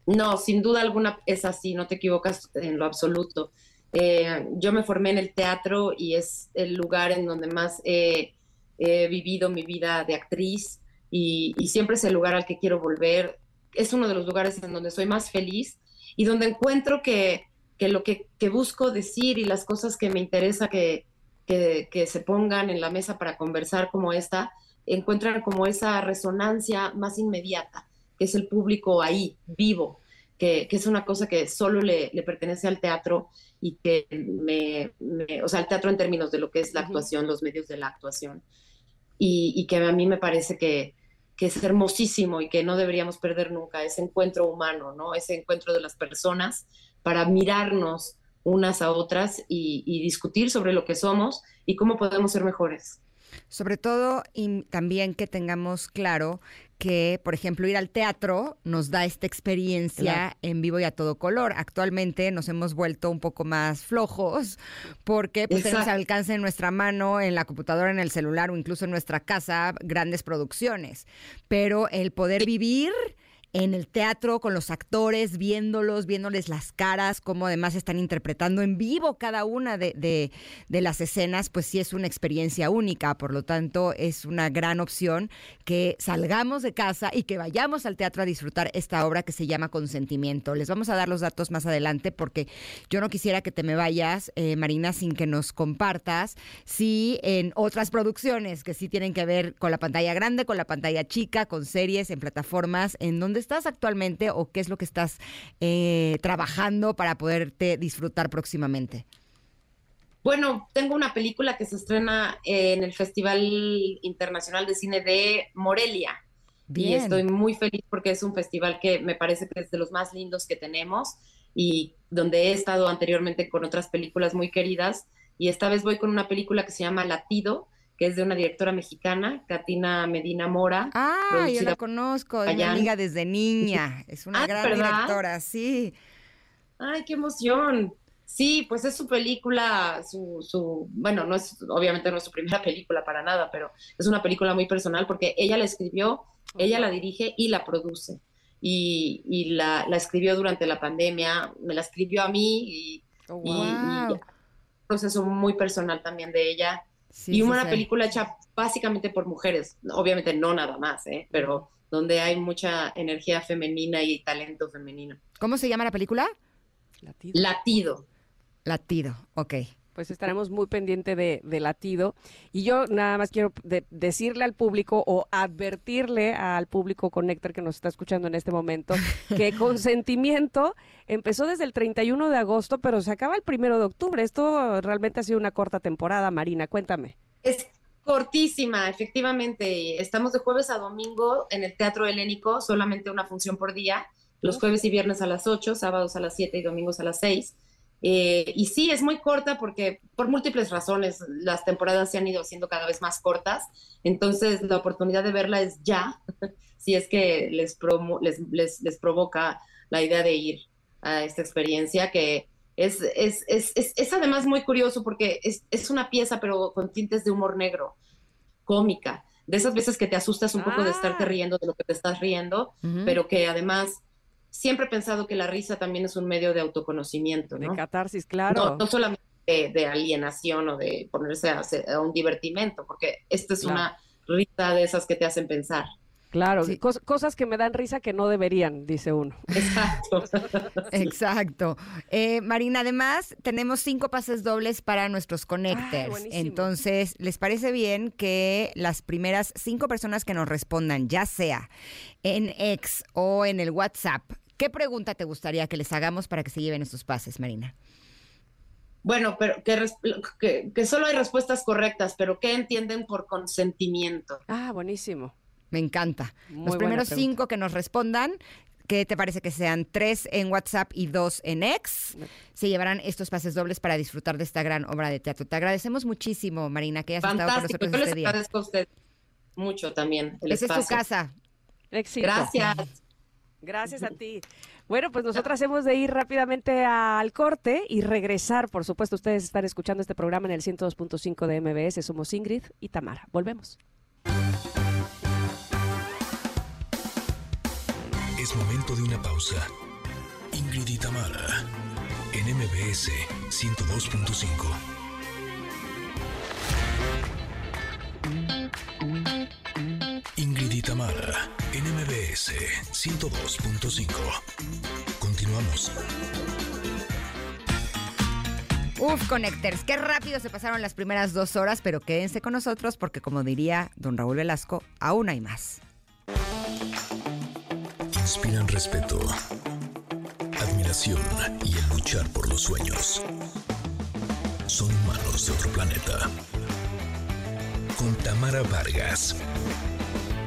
No, sin duda alguna es así, no te equivocas en lo absoluto. Eh, yo me formé en el teatro y es el lugar en donde más he, he vivido mi vida de actriz y, y siempre es el lugar al que quiero volver. Es uno de los lugares en donde soy más feliz y donde encuentro que, que lo que, que busco decir y las cosas que me interesa que, que, que se pongan en la mesa para conversar como esta, encuentran como esa resonancia más inmediata que es el público ahí, vivo, que, que es una cosa que solo le, le pertenece al teatro y que me, me- o sea, el teatro en términos de lo que es la actuación, los medios de la actuación, y, y que a mí me parece que, que es hermosísimo y que no deberíamos perder nunca ese encuentro humano, ¿no? Ese encuentro de las personas para mirarnos unas a otras y, y discutir sobre lo que somos y cómo podemos ser mejores. Sobre todo, y también que tengamos claro que, por ejemplo, ir al teatro nos da esta experiencia Claro. en vivo y a todo color. Actualmente nos hemos vuelto un poco más flojos porque pues, tenemos al alcance en nuestra mano, en la computadora, en el celular o incluso en nuestra casa, grandes producciones. Pero el poder vivir en el teatro con los actores, viéndolos, viéndoles las caras, cómo además están interpretando en vivo cada una de, de- las escenas, pues sí es una experiencia única. Por lo tanto, es una gran opción que salgamos de casa y que vayamos al teatro a disfrutar esta obra que se llama Consentimiento. Les vamos a dar los datos más adelante porque yo no quisiera que te me vayas, eh, Marina, sin que nos compartas si en otras producciones que sí tienen que ver con la pantalla grande, con la pantalla chica, con series, en plataformas, en dónde estás actualmente o qué es lo que estás eh, trabajando para poderte disfrutar próximamente. Bueno, tengo una película que se estrena en el Festival Internacional de Cine de Morelia. Y Bien. estoy muy feliz porque es un festival que me parece que es de los más lindos que tenemos y donde he estado anteriormente con otras películas muy queridas. Y esta vez voy con una película que se llama Latido, que es de una directora mexicana, Katina Medina Mora. Ah, yo la conozco, es mi amiga desde niña. Es una Ah, gran ¿verdad? directora, sí. Ay, qué emoción. Sí, pues es su película, su, su, bueno, no es, obviamente no es su primera película para nada, pero es una película muy personal porque ella la escribió, ella la dirige y la produce. Y, y la, la escribió durante la pandemia, me la escribió a mí y, Oh, wow. Y un proceso muy personal también de ella. Sí, y sí una película hecha básicamente por mujeres, obviamente no nada más, ¿eh? pero donde hay mucha energía femenina y talento femenino. ¿Cómo se llama la película? Latido. Latido. Latido, ok. Pues estaremos muy pendiente de, de latido. Y yo nada más quiero de- decirle al público o advertirle al público Connector que nos está escuchando en este momento que Consentimiento empezó desde el 31 de agosto, pero se acaba el primero de octubre. Esto realmente ha sido una corta temporada, Marina. Cuéntame. Es cortísima, efectivamente. Estamos de jueves a domingo en el Teatro Helénico, solamente una función por día, los jueves y viernes a las 8, sábados a las 7 y domingos a las 6. Eh, y sí, es muy corta porque por múltiples razones las temporadas se han ido haciendo cada vez más cortas, entonces la oportunidad de verla es ya, si es que les, promo- les, les, les provoca la idea de ir a esta experiencia que es, es, es, es, además muy curioso porque es, es una pieza pero con tintes de humor negro, cómica, de esas veces que te asustas un poco de estarte Ah. riendo de lo que te estás riendo, pero que además siempre he pensado que la risa también es un medio de autoconocimiento, De ¿no? catarsis, No, claro. no solamente de, de alienación o de ponerse a, hacer- a un divertimento, porque esta es Claro. una risa de esas que te hacen pensar. Claro, Sí. cos- cosas que me dan risa que no deberían, dice uno. Exacto. Exacto. Eh, Marina, además tenemos cinco pases dobles para nuestros connectors. buenísimo. Entonces, ¿les parece bien que las primeras cinco personas que nos respondan, ya sea en X o en el WhatsApp, qué pregunta te gustaría que les hagamos para que se lleven estos pases, Marina? bueno, pero que, res- que, que solo hay respuestas correctas, pero ¿qué entienden por consentimiento? Ah, buenísimo. Me encanta. Muy Los primeros pregunta. cinco que nos respondan, ¿qué te parece que sean tres en WhatsApp y dos en X? Se llevarán estos pases dobles para disfrutar de esta gran obra de teatro. Te agradecemos muchísimo, Marina, que hayas estado con nosotros Yo les este día. agradezco a ustedes mucho también el Esa es tu casa. Éxito. Gracias. Gracias a ti. Bueno, pues nosotras hemos de ir rápidamente al corte y regresar. Por supuesto, ustedes están escuchando este programa en el 102.5 de MBS. Somos Ingrid y Tamara. Volvemos. Es momento de una pausa. Ingrid y Tamara, en MBS 102.5. Ingrid y Tamara, en MBS 102.5. Continuamos. Uf, Connectors, qué rápido se pasaron las primeras dos horas, pero quédense con nosotros porque como diría don Raúl Velasco, aún hay más. Inspiran respeto, admiración y el luchar por los sueños. Son humanos de otro planeta. Con Tamara Vargas.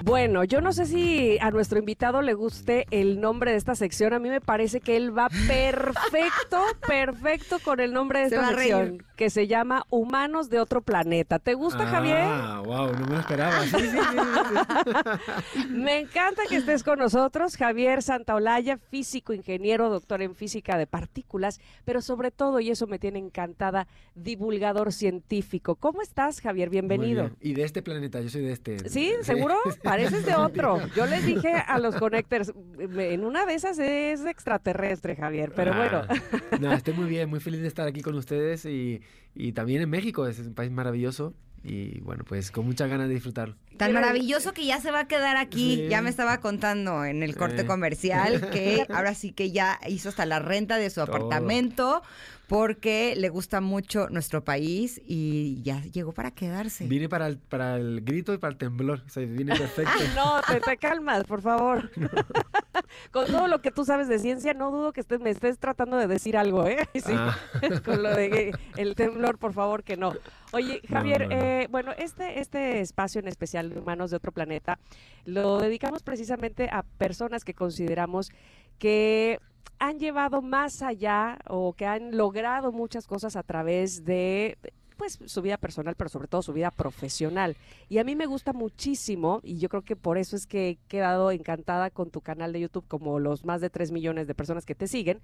Bueno, yo no sé si a nuestro invitado le guste el nombre de esta sección. A mí me parece que él va perfecto, perfecto con el nombre de Se esta reír. sección, que se llama Humanos de otro planeta. ¿Te gusta, Javier? Ah, wow, no me lo esperaba. Sí, sí, sí. Me encanta que estés con nosotros, Javier Santaolalla, físico, ingeniero, doctor en física de partículas, pero sobre todo, y eso me tiene encantada, divulgador científico. ¿Cómo estás, Javier? Muy Bienvenido. bien. Y de este planeta, yo soy de este. ¿Sí? ¿Seguro? Pareces de otro. Yo les dije a los connectors, en una de esas es extraterrestre, Javier, pero bueno. Ah, No, estoy muy bien, muy feliz de estar aquí con ustedes y, y también en México, es un país maravilloso y bueno, pues con muchas ganas de disfrutarlo. Tan maravilloso que ya se va a quedar aquí. Sí. Ya me estaba contando en el corte comercial que ahora sí que ya hizo hasta la renta de su Todo. apartamento porque le gusta mucho nuestro país y ya llegó para quedarse. Vine para el, para el grito y para el temblor, o sea, viene perfecto. No, te, te calmas, por favor. Con todo lo que tú sabes de ciencia, no dudo que estés, me estés tratando de decir algo, ¿eh? Sí. Ah. Con lo de el temblor, por favor, que no. Oye, No, Javier, no, no. eh, bueno, este, este espacio en especial de Humanos de otro planeta lo dedicamos precisamente a personas que consideramos que han llevado más allá o que han logrado muchas cosas a través de pues su vida personal, pero sobre todo su vida profesional. Y a mí me gusta muchísimo, y yo creo que por eso es que he quedado encantada con tu canal de YouTube, como los más de 3 millones de personas que te siguen,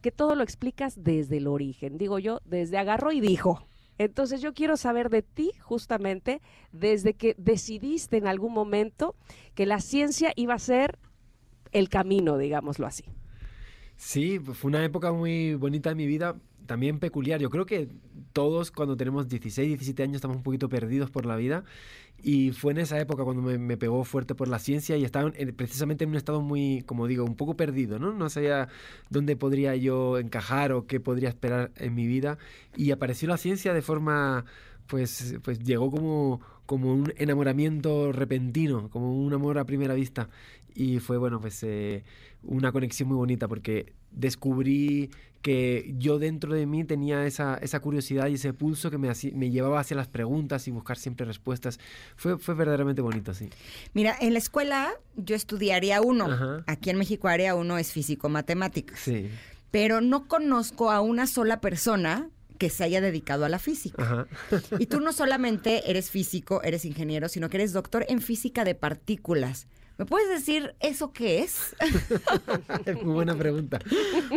que todo lo explicas desde el origen. Digo yo, desde agarro y dijo. Entonces yo quiero saber de ti justamente desde que decidiste en algún momento que la ciencia iba a ser el camino, digámoslo así. Sí, pues fue una época muy bonita de mi vida, también peculiar. Yo creo que todos cuando tenemos 16, 17 años estamos un poquito perdidos por la vida y fue en esa época cuando me, pegó fuerte por la ciencia y estaba en- precisamente en un estado muy, como digo, un poco perdido, ¿no? No sabía dónde podría yo encajar o qué podría esperar en mi vida y apareció la ciencia de forma, pues, pues llegó como, como un enamoramiento repentino, como un amor a primera vista y fue, bueno, pues eh, una conexión muy bonita porque descubrí que yo dentro de mí tenía esa, esa curiosidad y ese pulso que me, me llevaba hacia las preguntas y buscar siempre respuestas. Fue, fue verdaderamente bonito, sí. Mira, en la escuela yo estudiaría uno. Ajá. Aquí en México área uno es físico-matemáticas. Sí. Pero no conozco a una sola persona que se haya dedicado a la física. Ajá. Y tú no solamente eres físico, eres ingeniero, sino que eres doctor en física de partículas. ¿Me puedes decir eso qué es? Muy buena pregunta.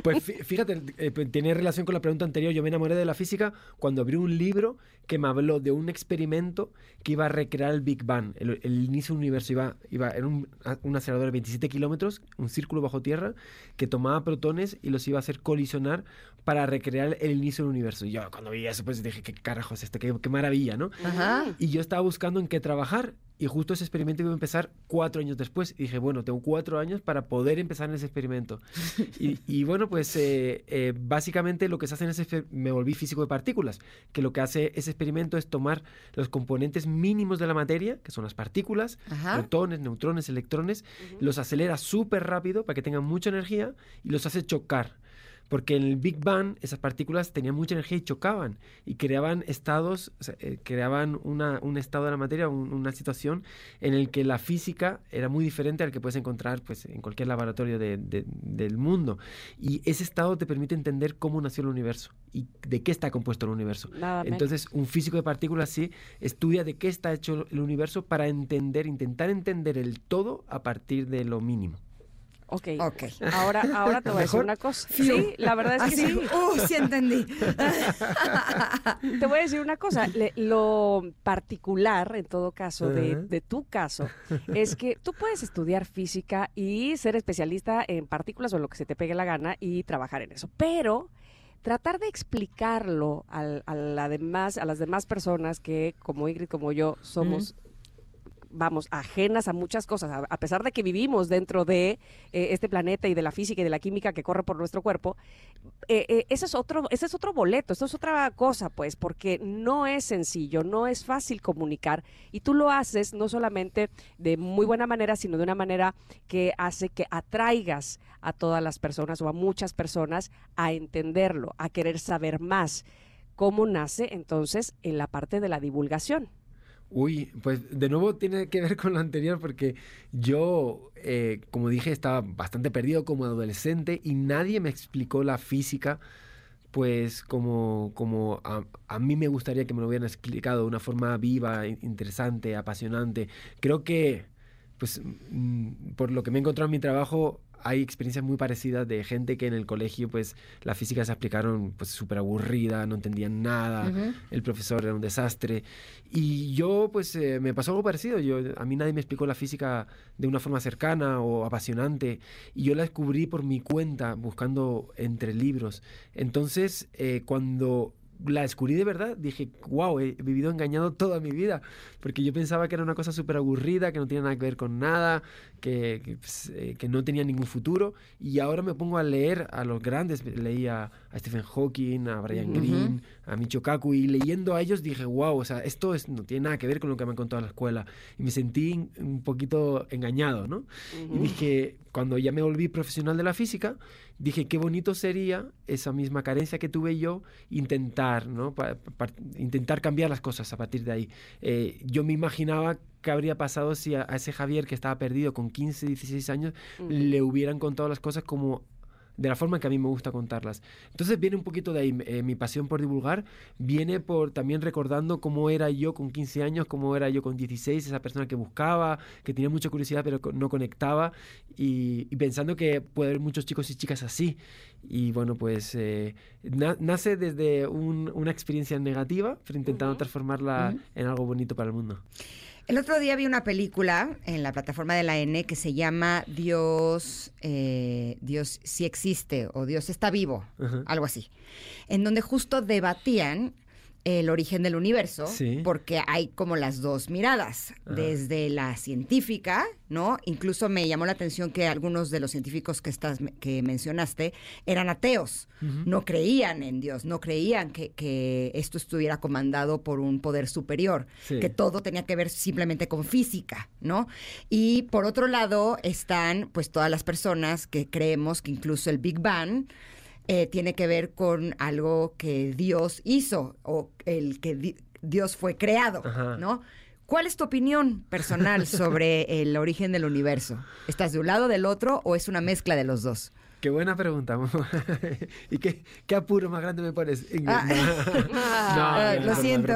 Pues fí- fíjate, eh, pues, tiene relación con la pregunta anterior. Yo me enamoré de la física cuando abrí un libro que me habló de un experimento que iba a recrear el Big Bang, el, el inicio del universo. Iba, iba, era un, a- un acelerador de 27 kilómetros, un círculo bajo tierra, que tomaba protones y los iba a hacer colisionar para recrear el inicio del universo. Y yo cuando vi eso, pues dije, ¿qué carajo es esto? Qué, qué maravilla, ¿no? Ajá. Y yo estaba buscando en qué trabajar y justo ese experimento iba a empezar cuatro años después. Y dije, bueno, tengo cuatro años para poder empezar en ese experimento. Y, y bueno, pues eh, eh, básicamente lo que se hace en ese me volví físico de partículas, que lo que hace ese experimento es tomar los componentes mínimos de la materia, que son las partículas, Ajá. protones, neutrones, electrones, los acelera súper rápido para que tengan mucha energía y los hace chocar porque en el Big Bang esas partículas tenían mucha energía y chocaban y creaban estados, o sea, eh, creaban una, un estado de la materia, un- una situación en el que la física era muy diferente al que puedes encontrar pues, en cualquier laboratorio de- de- del mundo. Y ese estado te permite entender cómo nació el universo y de qué está compuesto el universo. Nada. Entonces, un físico de partículas sí estudia de qué está hecho el universo para entender, intentar entender el todo a partir de lo mínimo. Ok. Ok. Ahora, ahora te voy a decir una cosa. Sí, la verdad es que Así, sí. uh, sí entendí. Te voy a decir una cosa. le- lo particular, en todo caso, de, de tu caso, es que tú puedes estudiar física y ser especialista en partículas o en lo que se te pegue la gana y trabajar en eso. Pero tratar de explicarlo al- a, la demás, a las demás personas que, como Ingrid, como yo, somos vamos, ajenas a muchas cosas, a, pesar de que vivimos dentro de eh, este planeta y de la física y de la química que corre por nuestro cuerpo, eh, eh, ese es otro, ese es otro boleto, esto es otra cosa, pues, porque no es sencillo, no es fácil comunicar y tú lo haces no solamente de muy buena manera, sino de una manera que hace que atraigas a todas las personas o a muchas personas a entenderlo, a querer saber más. ¿Cómo nace entonces en la parte de la divulgación? Uy, pues de nuevo tiene que ver con lo anterior porque yo, eh, como dije, estaba bastante perdido como adolescente y nadie me explicó la física pues como, como a, a mí me gustaría que me lo hubieran explicado de una forma viva, in- interesante, apasionante. Creo que, pues, mm, por lo que me he encontrado en mi trabajo, hay experiencias muy parecidas de gente que en el colegio, pues, la física se aplicaron, pues, súper aburrida, no entendían nada, el profesor era un desastre. Y yo, pues, eh, me pasó algo parecido. Yo, a mí nadie me explicó la física de una forma cercana o apasionante. Y yo la descubrí por mi cuenta, buscando entre libros. Entonces, eh, cuando la descubrí de verdad, dije, wow, he vivido engañado toda mi vida. Porque yo pensaba que era una cosa súper aburrida, que no tenía nada que ver con nada, que, pues, eh, que no tenía ningún futuro. Y ahora me pongo a leer a los grandes. Leí a, Stephen Hawking, a Brian. Greene, a Michio Kaku. Y leyendo a ellos dije, wow, o sea, esto es, no tiene nada que ver con lo que me han contado en la escuela. Y me sentí un poquito engañado, ¿no? Y dije, cuando ya me volví profesional de la física, dije, qué bonito sería esa misma carencia que tuve yo, intentar, ¿no? Pa- pa- intentar cambiar las cosas a partir de ahí. Eh, yo me imaginaba qué habría pasado si a, a ese Javier que estaba perdido con 15, 16 años, le hubieran contado las cosas como de la forma que a mí me gusta contarlas. Entonces viene un poquito de ahí, eh, mi pasión por divulgar, viene por también recordando cómo era yo con 15 años, cómo era yo con 16, esa persona que buscaba, que tenía mucha curiosidad pero no conectaba y, y pensando que puede haber muchos chicos y chicas así. Y bueno, pues eh, na- nace desde un- una experiencia negativa, pero intentando transformarla en algo bonito para el mundo. El otro día vi una película en la plataforma de la N que se llama Dios, eh, Dios sí existe o Dios está vivo, algo así, en donde justo debatían el origen del universo, Sí. porque hay como las dos miradas, desde la científica, ¿no? Incluso me llamó la atención que algunos de los científicos que estás que mencionaste eran ateos, no creían en Dios, no creían que, que esto estuviera comandado por un poder superior, Sí. que todo tenía que ver simplemente con física, ¿no? Y por otro lado están pues todas las personas que creemos que incluso el Big Bang eh, tiene que ver con algo que Dios hizo o el que di- Dios fue creado, Ajá. ¿no? ¿Cuál es tu opinión personal sobre el origen del universo? ¿Estás de un lado del otro o es una mezcla de los dos? Qué buena pregunta. ¿Y qué, qué apuro más grande me pones? Ingrid? Ah, No, lo siento.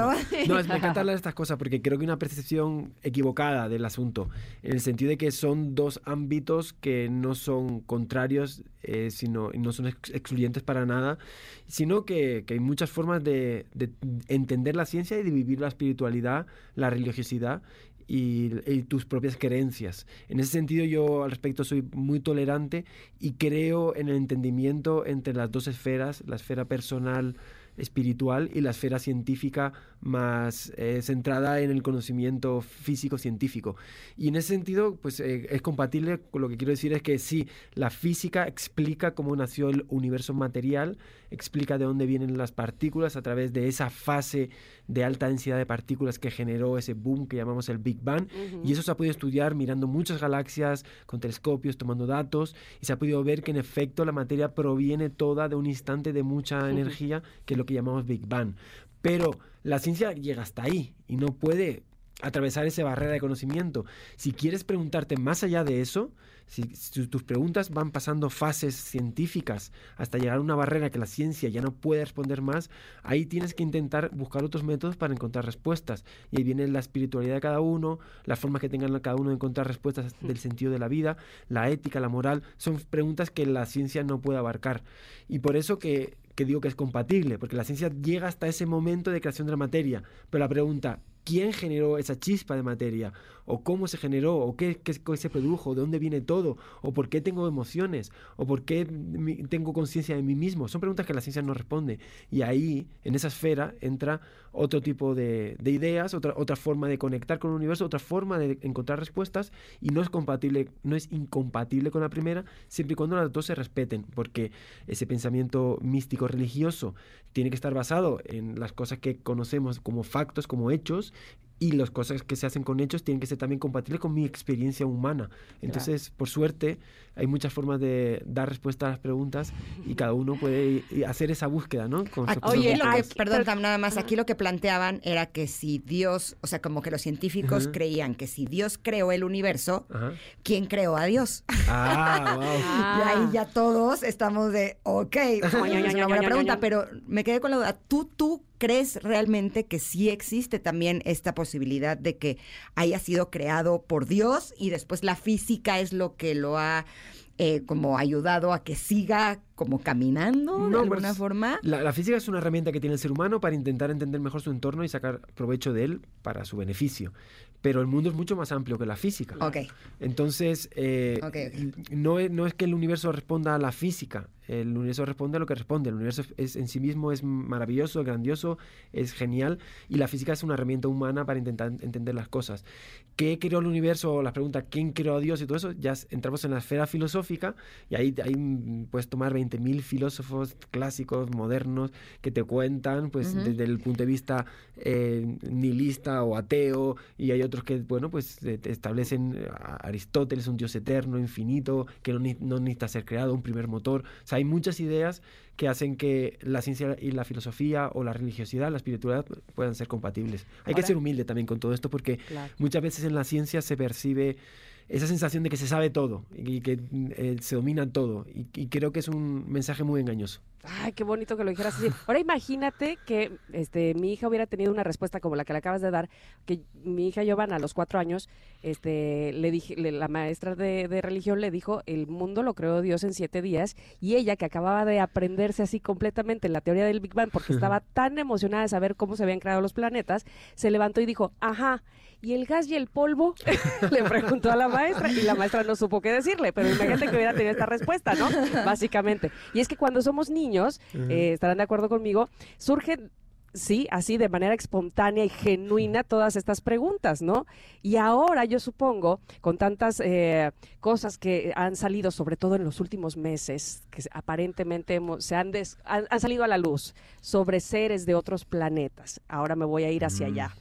No, es, me encanta hablar de estas cosas porque creo que hay una percepción equivocada del asunto, en el sentido de que son dos ámbitos que no son contrarios, eh, sino no son ex- excluyentes para nada, sino que, que hay muchas formas de, de entender la ciencia y de vivir la espiritualidad, la religiosidad y, tus propias creencias. En ese sentido yo al respecto soy muy tolerante y creo en el entendimiento entre las dos esferas, la esfera personal espiritual y la esfera científica más eh, centrada en el conocimiento físico-científico. Y en ese sentido, pues eh, es compatible con lo que quiero decir es que sí, la física explica cómo nació el universo material, explica de dónde vienen las partículas a través de esa fase de alta densidad de partículas que generó ese boom que llamamos el Big Bang. Y eso se ha podido estudiar mirando muchas galaxias con telescopios, tomando datos, y se ha podido ver que en efecto la materia proviene toda de un instante de mucha energía, que es lo que llamamos Big Bang. Pero la ciencia llega hasta ahí y no puede atravesar esa barrera de conocimiento. Si quieres preguntarte más allá de eso, si, tus preguntas van pasando fases científicas hasta llegar a una barrera que la ciencia ya no puede responder más, ahí tienes que intentar buscar otros métodos para encontrar respuestas. Y ahí viene la espiritualidad de cada uno, las formas que tengan cada uno de encontrar respuestas del sentido de la vida, la ética, la moral, son preguntas que la ciencia no puede abarcar. Y por eso que que digo que es compatible, porque la ciencia llega hasta ese momento de creación de la materia, pero la pregunta, quién generó esa chispa de materia, o cómo se generó, o qué, qué, se produjo, de dónde viene todo, o por qué tengo emociones, o por qué tengo conciencia de mí mismo. Son preguntas que la ciencia no responde. Y ahí, en esa esfera, entra otro tipo de, ideas, otra, otra forma de conectar con el universo, otra forma de encontrar respuestas, y no es compatible, no es incompatible con la primera, siempre y cuando las dos se respeten, porque ese pensamiento místico religioso. Tiene que estar basado en las cosas que conocemos como factos, como hechos, y las cosas que se hacen con hechos tienen que ser también compatibles con mi experiencia humana. Entonces, por suerte, hay muchas formas de dar respuesta a las preguntas y cada uno puede hacer esa búsqueda, ¿no? Oye, lo que, perdón, nada más, aquí lo que planteaban era que si Dios, o sea, como que los científicos creían que si Dios creó el universo, ¿quién creó a Dios? Ah, wow. y ahí ya todos estamos de, ok, es una buena pregunta, pero me quedé con la duda. ¿Tú, tú crees realmente que sí existe también esta posibilidad de que haya sido creado por Dios y después la física es lo que lo ha eh, como ayudado a que siga como caminando de alguna pues, forma? La, la, física es una herramienta que tiene el ser humano para intentar entender mejor su entorno y sacar provecho de él para su beneficio pero el mundo es mucho más amplio que la física. Okay. Entonces, eh, No, es, no es que el universo responda a la física, el universo responde a lo que responde. El universo es, en sí mismo es maravilloso, grandioso, es genial, y la física es una herramienta humana para intentar entender las cosas. ¿Qué creó el universo? Las preguntas, ¿quién creó a Dios y todo eso? Ya entramos en la esfera filosófica, y ahí, ahí puedes tomar 20.000 filósofos clásicos, modernos, que te cuentan, pues, desde el punto de vista eh, nihilista o ateo, y hay otros que, bueno, pues establecen a Aristóteles un dios eterno, infinito, que no, no, necesita ser creado, un primer motor. O sea, hay muchas ideas que hacen que la ciencia y la filosofía o la religiosidad, la espiritualidad puedan ser compatibles. Hay que ser humilde también con todo esto porque muchas veces en la ciencia se percibe esa sensación de que se sabe todo y que eh, se domina todo. Y, creo que es un mensaje muy engañoso. Ay, qué bonito que lo dijeras así. Ahora imagínate que este, mi hija hubiera tenido una respuesta como la que le acabas de dar, que mi hija Giovanna a los cuatro años, este, le dije, la maestra de, de, religión le dijo, el mundo lo creó Dios en siete días, y ella que acababa de aprenderse así completamente la teoría del Big Bang, porque estaba tan emocionada de saber cómo se habían creado los planetas, se levantó y dijo, ajá, ¿y el gas y el polvo? Le preguntó a la maestra y la maestra no supo qué decirle, pero imagínate que hubiera tenido esta respuesta, ¿no? Básicamente. Y es que cuando somos niños, eh, estarán de acuerdo conmigo, surgen sí, así de manera espontánea y genuina todas estas preguntas, ¿no? Y ahora yo supongo, con tantas eh, cosas que han salido, sobre todo en los últimos meses, que aparentemente se han, han, salido a la luz sobre seres de otros planetas, ahora me voy a ir hacia allá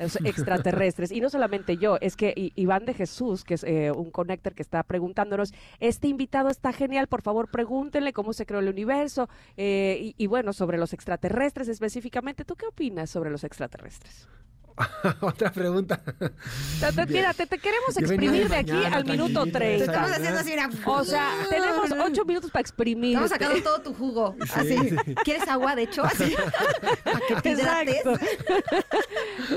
extraterrestres. Y no solamente yo, es que Iván de Jesús, que es eh, un connector que está preguntándonos, este invitado está genial, por favor pregúntenle cómo se creó el universo eh, y, y bueno, sobre los extraterrestres específicamente. ¿Tú qué opinas sobre los extraterrestres? Otra pregunta. Mira, te, queremos exprimir de aquí al minuto 30. Estamos haciendo así una... O sea, tenemos ocho minutos para exprimir. Estamos sacando todo tu jugo. así. ¿Quieres agua, de hecho? Así. para que te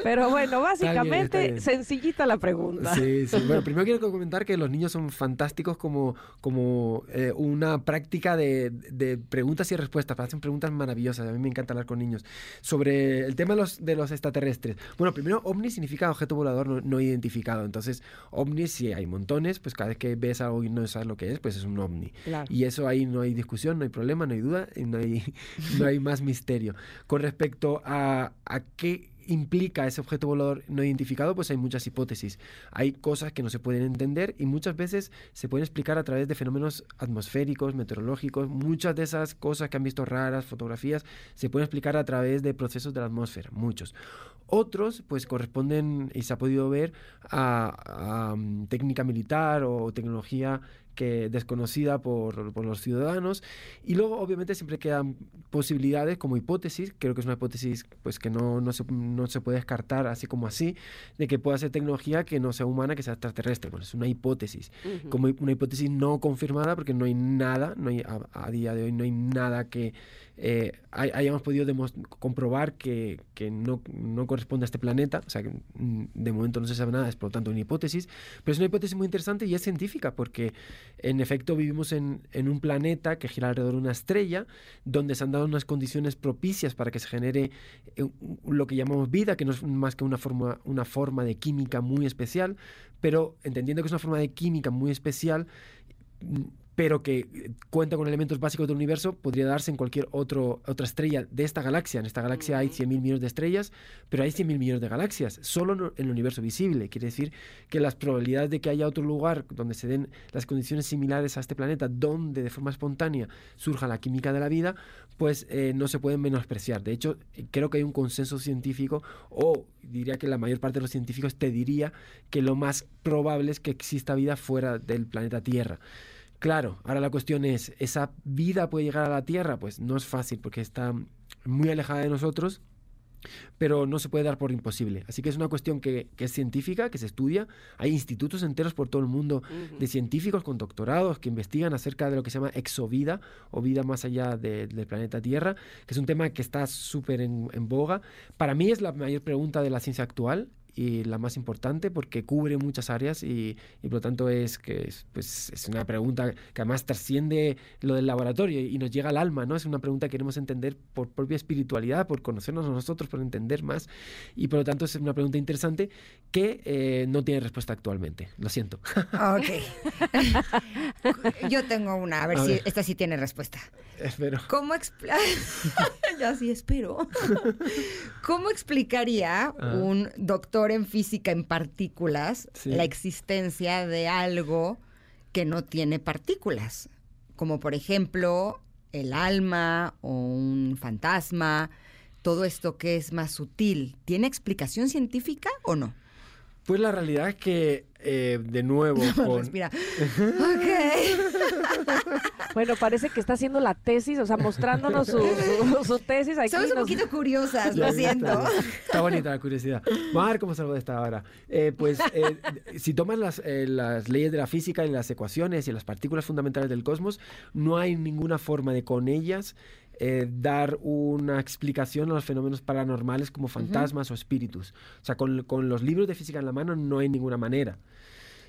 Pero bueno, Está bien, básicamente, está bien. sencillita la pregunta. Sí, sí. Bueno, primero quiero comentar que los niños son fantásticos como, como eh, una práctica de, de preguntas y respuestas. Hacen preguntas maravillosas. A mí me encanta hablar con niños. Sobre el tema de los, de los extraterrestres. Bueno, primero, ovni significa objeto volador no, no identificado. Entonces, ovnis, si hay montones, pues cada vez que ves algo y no sabes lo que es, pues es un ovni. Claro. Y eso ahí no hay discusión, no hay problema, no hay duda, y no hay, no hay más misterio. Con respecto a, a qué implica ese objeto volador no identificado, pues hay muchas hipótesis. Hay cosas que no se pueden entender y muchas veces se pueden explicar a través de fenómenos atmosféricos, meteorológicos. Muchas de esas cosas que han visto raras, fotografías, se pueden explicar a través de procesos de la atmósfera, muchos. Otros, pues corresponden, y se ha podido ver, a, a, mm, técnica militar o tecnología que desconocida por, por los ciudadanos. Y luego, obviamente, siempre quedan posibilidades como hipótesis, creo que es una hipótesis pues, que no, no, se, no se puede descartar así como así, de que pueda ser tecnología que no sea humana, que sea extraterrestre. Bueno, es una hipótesis, Ujú. como una hipótesis no confirmada, porque no hay nada, no hay, a, a día de hoy no hay nada que eh, hay- hayamos podido comprobar que, que no, no corresponde a este planeta, o sea, que mm, de momento no se sabe nada, es por lo tanto una hipótesis, pero es una hipótesis muy interesante y es científica, porque en efecto vivimos en, en un planeta que gira alrededor de una estrella, donde se han dado unas condiciones propicias para que se genere eh, lo que llamamos vida, que no es más que una forma, una forma de química muy especial, pero entendiendo que es una forma de química muy especial, pero que eh, cuenta con elementos básicos del universo, podría darse en cualquier otro, otra estrella de esta galaxia. En esta galaxia hay 100.000 millones de estrellas, pero hay 100.000 millones de galaxias, solo en el universo visible. Quiere decir que las probabilidades de que haya otro lugar donde se den las condiciones similares a este planeta, donde de forma espontánea surja la química de la vida, pues eh, no se pueden menospreciar. De hecho, creo que hay un consenso científico, o diría que la mayor parte de los científicos te diría que lo más probable es que exista vida fuera del planeta Tierra. Claro, ahora la cuestión es, ¿esa vida puede llegar a la Tierra? Pues no es fácil porque está muy alejada de nosotros, pero no se puede dar por imposible. Así que es una cuestión que, que es científica, que se estudia. Hay institutos enteros por todo el mundo de científicos con doctorados que investigan acerca de lo que se llama exovida o vida más allá de- del planeta Tierra, que es un tema que está súper en, en boga. Para mí es la mayor pregunta de la ciencia actual y la más importante porque cubre muchas áreas y, y por lo tanto es que es, pues, es una pregunta que además trasciende lo del laboratorio y nos llega al alma, ¿no? Es una pregunta que queremos entender por propia espiritualidad, por conocernos a nosotros, por entender más y por lo tanto es una pregunta interesante que eh, no tiene respuesta actualmente. Lo siento. Ok. Yo tengo una, a ver A si ver. esta sí tiene respuesta. Espero. ¿Cómo ya sí espero. ¿Cómo explicaría Ah. un doctor en física en partículas Sí. la existencia de algo que no tiene partículas? Como por ejemplo el alma o un fantasma, todo esto que es más sutil. ¿Tiene explicación científica o no? Pues la realidad es que, eh, de nuevo, con... Respira. ok. Bueno, parece que está haciendo la tesis, o sea, mostrándonos su, su- su tesis aquí. Somos un poquito curiosas, lo siento. Está, bonita la curiosidad. Vamos a ver cómo salgo de esta ahora. Eh, pues eh, si tomas las, eh, las leyes de la física y las ecuaciones y las partículas fundamentales del cosmos, no hay ninguna forma de con ellas eh, dar una explicación a los fenómenos paranormales como fantasmas o espíritus. O sea, con, con los libros de física en la mano no hay ninguna manera.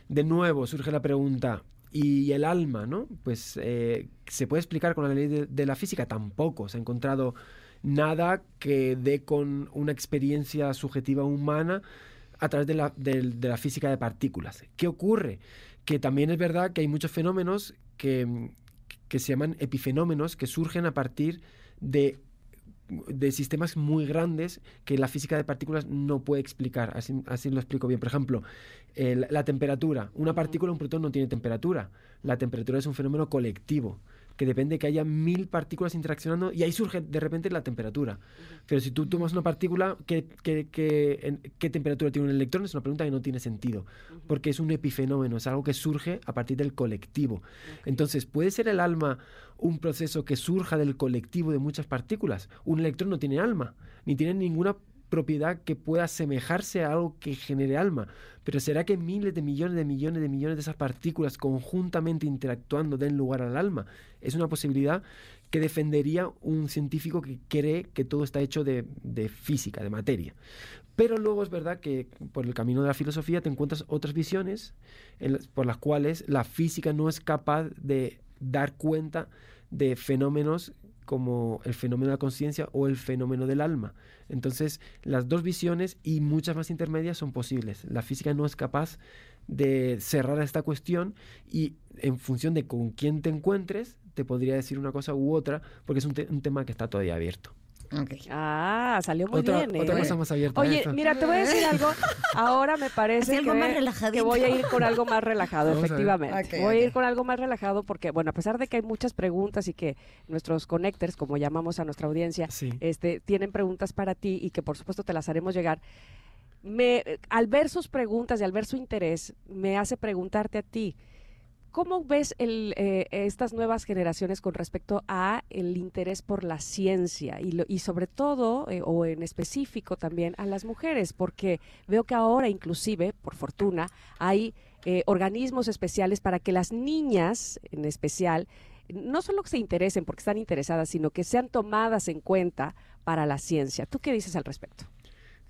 De nuevo surge la pregunta, ¿y el alma, no? Pues eh, ¿se puede explicar con la ley de, de la física? Tampoco. Se ha encontrado nada que dé con una experiencia subjetiva humana a través de la, de la física de partículas. ¿Qué ocurre? Que también es verdad que hay muchos fenómenos que, que se llaman epifenómenos que surgen a partir de de sistemas muy grandes que la física de partículas no puede explicar. Así, así lo explico bien. Por ejemplo, el- la temperatura. Una partícula, un protón, no tiene temperatura. La temperatura es un fenómeno colectivo que depende de que haya mil partículas interaccionando y ahí surge de repente la temperatura. Pero si tú tomas una partícula, ¿qué, qué- qué- en- qué temperatura tiene un electrón? Es una pregunta que no tiene sentido, porque es un epifenómeno, es algo que surge a partir del colectivo. Entonces, ¿puede ser el alma un proceso que surja del colectivo de muchas partículas? Un electrón no tiene alma, ni tiene ninguna propiedad que pueda asemejarse a algo que genere alma. Pero ¿será que miles de millones de millones de millones de esas partículas conjuntamente interactuando den lugar al alma? Es una posibilidad que defendería un científico que cree que todo está hecho de, de física, de materia. Pero luego es verdad que por el camino de la filosofía te encuentras otras visiones por las cuales la física no es capaz de dar cuenta de fenómenos como el fenómeno de la conciencia o el fenómeno del alma. Entonces, las dos visiones y muchas más intermedias son posibles. La física no es capaz de cerrar esta cuestión y en función de con quién te encuentres, te podría decir una cosa u otra, porque es un, un tema que está todavía abierto. Ah, salió muy Otra- bien. ¿eh? otra cosa más abierta, Oye, esta. mira, te voy a decir algo. Ahora me parece algo que, más que relajadito. voy a ir con algo más relajado, Vamos a ver. efectivamente. Voy a ir con algo más relajado porque, bueno, a pesar de que hay muchas preguntas y que nuestros connectors, como llamamos a nuestra audiencia, Sí. este, tienen preguntas para ti y que por supuesto te las haremos llegar. Me, al ver sus preguntas y al ver su interés, me hace preguntarte a ti, ¿cómo ves el, eh, estas nuevas generaciones con respecto a el interés por la ciencia y, lo- y sobre todo, eh, o en específico también, a las mujeres? Porque veo que ahora inclusive, por fortuna, hay eh, organismos especiales para que las niñas, en especial, no solo que se interesen porque están interesadas, sino que sean tomadas en cuenta para la ciencia. ¿Tú qué dices al respecto?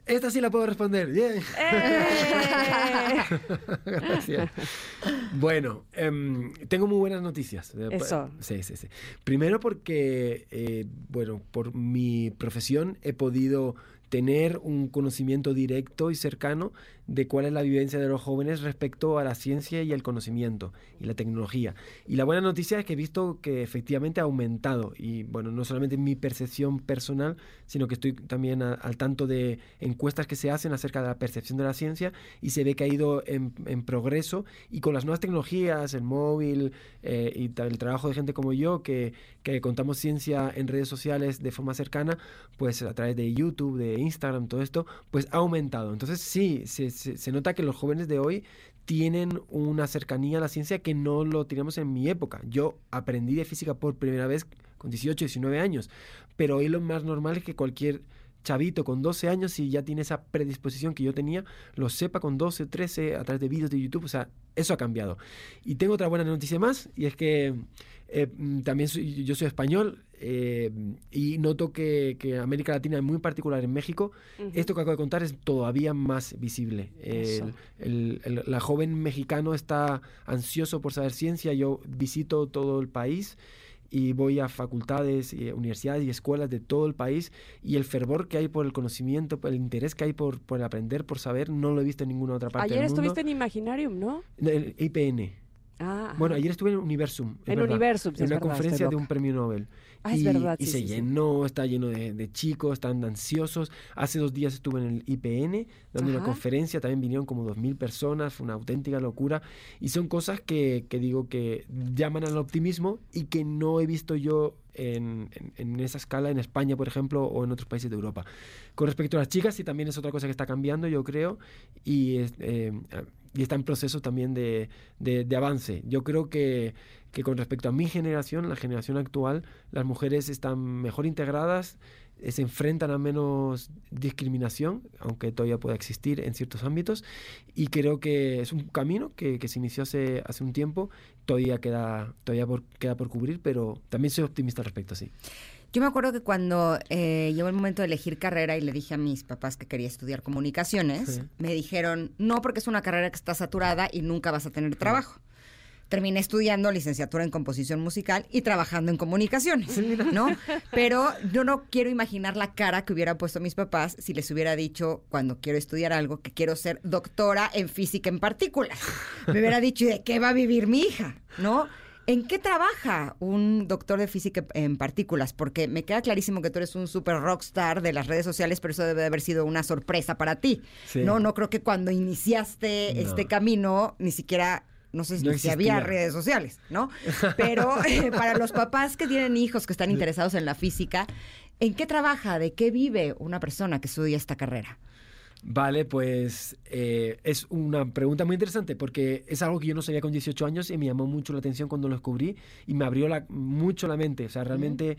Esta sí la puedo responder. Bien. ¡Eh! Gracias. Bueno, em, tengo muy buenas noticias. Eso. Sí, sí, sí. Primero porque, eh, bueno, por mi profesión he podido tener un conocimiento directo y cercano de cuál es la vivencia de los jóvenes respecto a la ciencia y el conocimiento y la tecnología. Y la buena noticia es que he visto que efectivamente ha aumentado y bueno, no solamente mi percepción personal, sino que estoy también al tanto de encuestas que se hacen acerca de la percepción de la ciencia y se ve que ha ido en, progreso y con las nuevas tecnologías, el móvil eh, y el trabajo de gente como yo que, que contamos ciencia en redes sociales de forma cercana, pues a través de YouTube, de Instagram, todo esto, pues ha aumentado. Entonces sí, se, se- nota que los jóvenes de hoy tienen una cercanía a la ciencia que no lo teníamos en mi época. Yo aprendí de física por primera vez con 18, 19 años, pero hoy lo más normal es que cualquier chavito con 12 años, si ya tiene esa predisposición que yo tenía, lo sepa con 12, 13 a través de vídeos de YouTube. O sea, eso ha cambiado. Y tengo otra buena noticia más, y es que eh, mm, también yo soy español eh, y noto que, que América Latina, muy particular en México, Ujú. esto que acabo de contar es todavía más visible. El, el- el- la joven mexicano está ansioso por saber ciencia. Yo visito todo el país y voy a facultades, y universidades y escuelas de todo el país y el fervor que hay por el conocimiento, por el interés que hay por, por aprender, por saber, no lo he visto en ninguna otra parte Ayer del mundo. estuviste en Imaginarium, ¿no? En el IPN. Ah, Bueno, ayer estuve en Universum. es En verdad, Universum, sí, En es una verdad, conferencia de un premio Nobel. Ah, es y, verdad, y sí, se sí, llenó, está lleno de, de chicos, están ansiosos. Hace dos días estuve en el IPN dando una Ajá. conferencia, también vinieron como 2.000 personas, fue una auténtica locura. Y son cosas que, que digo que llaman al optimismo y que no he visto yo en, en- en esa escala en España, por ejemplo, o en otros países de Europa. Con respecto a las chicas, sí también es otra cosa que está cambiando, yo creo, y, es, eh, y está en proceso también de, de- avance. Yo creo que, que con respecto a mi generación, la generación actual, las mujeres están mejor integradas, eh, se enfrentan a menos discriminación, aunque todavía pueda existir en ciertos ámbitos, y creo que es un camino que, que se inició hace, hace un tiempo, todavía queda, todavía por, queda por cubrir, pero también soy optimista al respecto, sí. Yo me acuerdo que cuando eh, llegó el momento de elegir carrera y le dije a mis papás que quería estudiar comunicaciones, Sí. me dijeron, no, porque es una carrera que está saturada y nunca vas a tener trabajo. Terminé estudiando licenciatura en composición musical y trabajando en comunicaciones, ¿no? Pero yo no quiero imaginar la cara que hubiera puesto mis papás si les hubiera dicho cuando quiero estudiar algo que quiero ser doctora en física en partículas. Me hubiera dicho, ¿y de qué va a vivir mi hija? ¿No? ¿En qué trabaja un doctor de física en partículas? Porque me queda clarísimo que tú eres un super rockstar de las redes sociales, pero eso debe de haber sido una sorpresa para ti. Sí. No, no creo que cuando iniciaste No. este camino ni siquiera no sé No si había redes sociales, ¿no? Pero eh, para los papás que tienen hijos que están interesados en la física, ¿en qué trabaja? ¿De qué vive una persona que estudia esta carrera? Vale, pues eh, es una pregunta muy interesante porque es algo que yo no sabía con 18 años y me llamó mucho la atención cuando lo descubrí y me abrió la- mucho la mente. O sea, realmente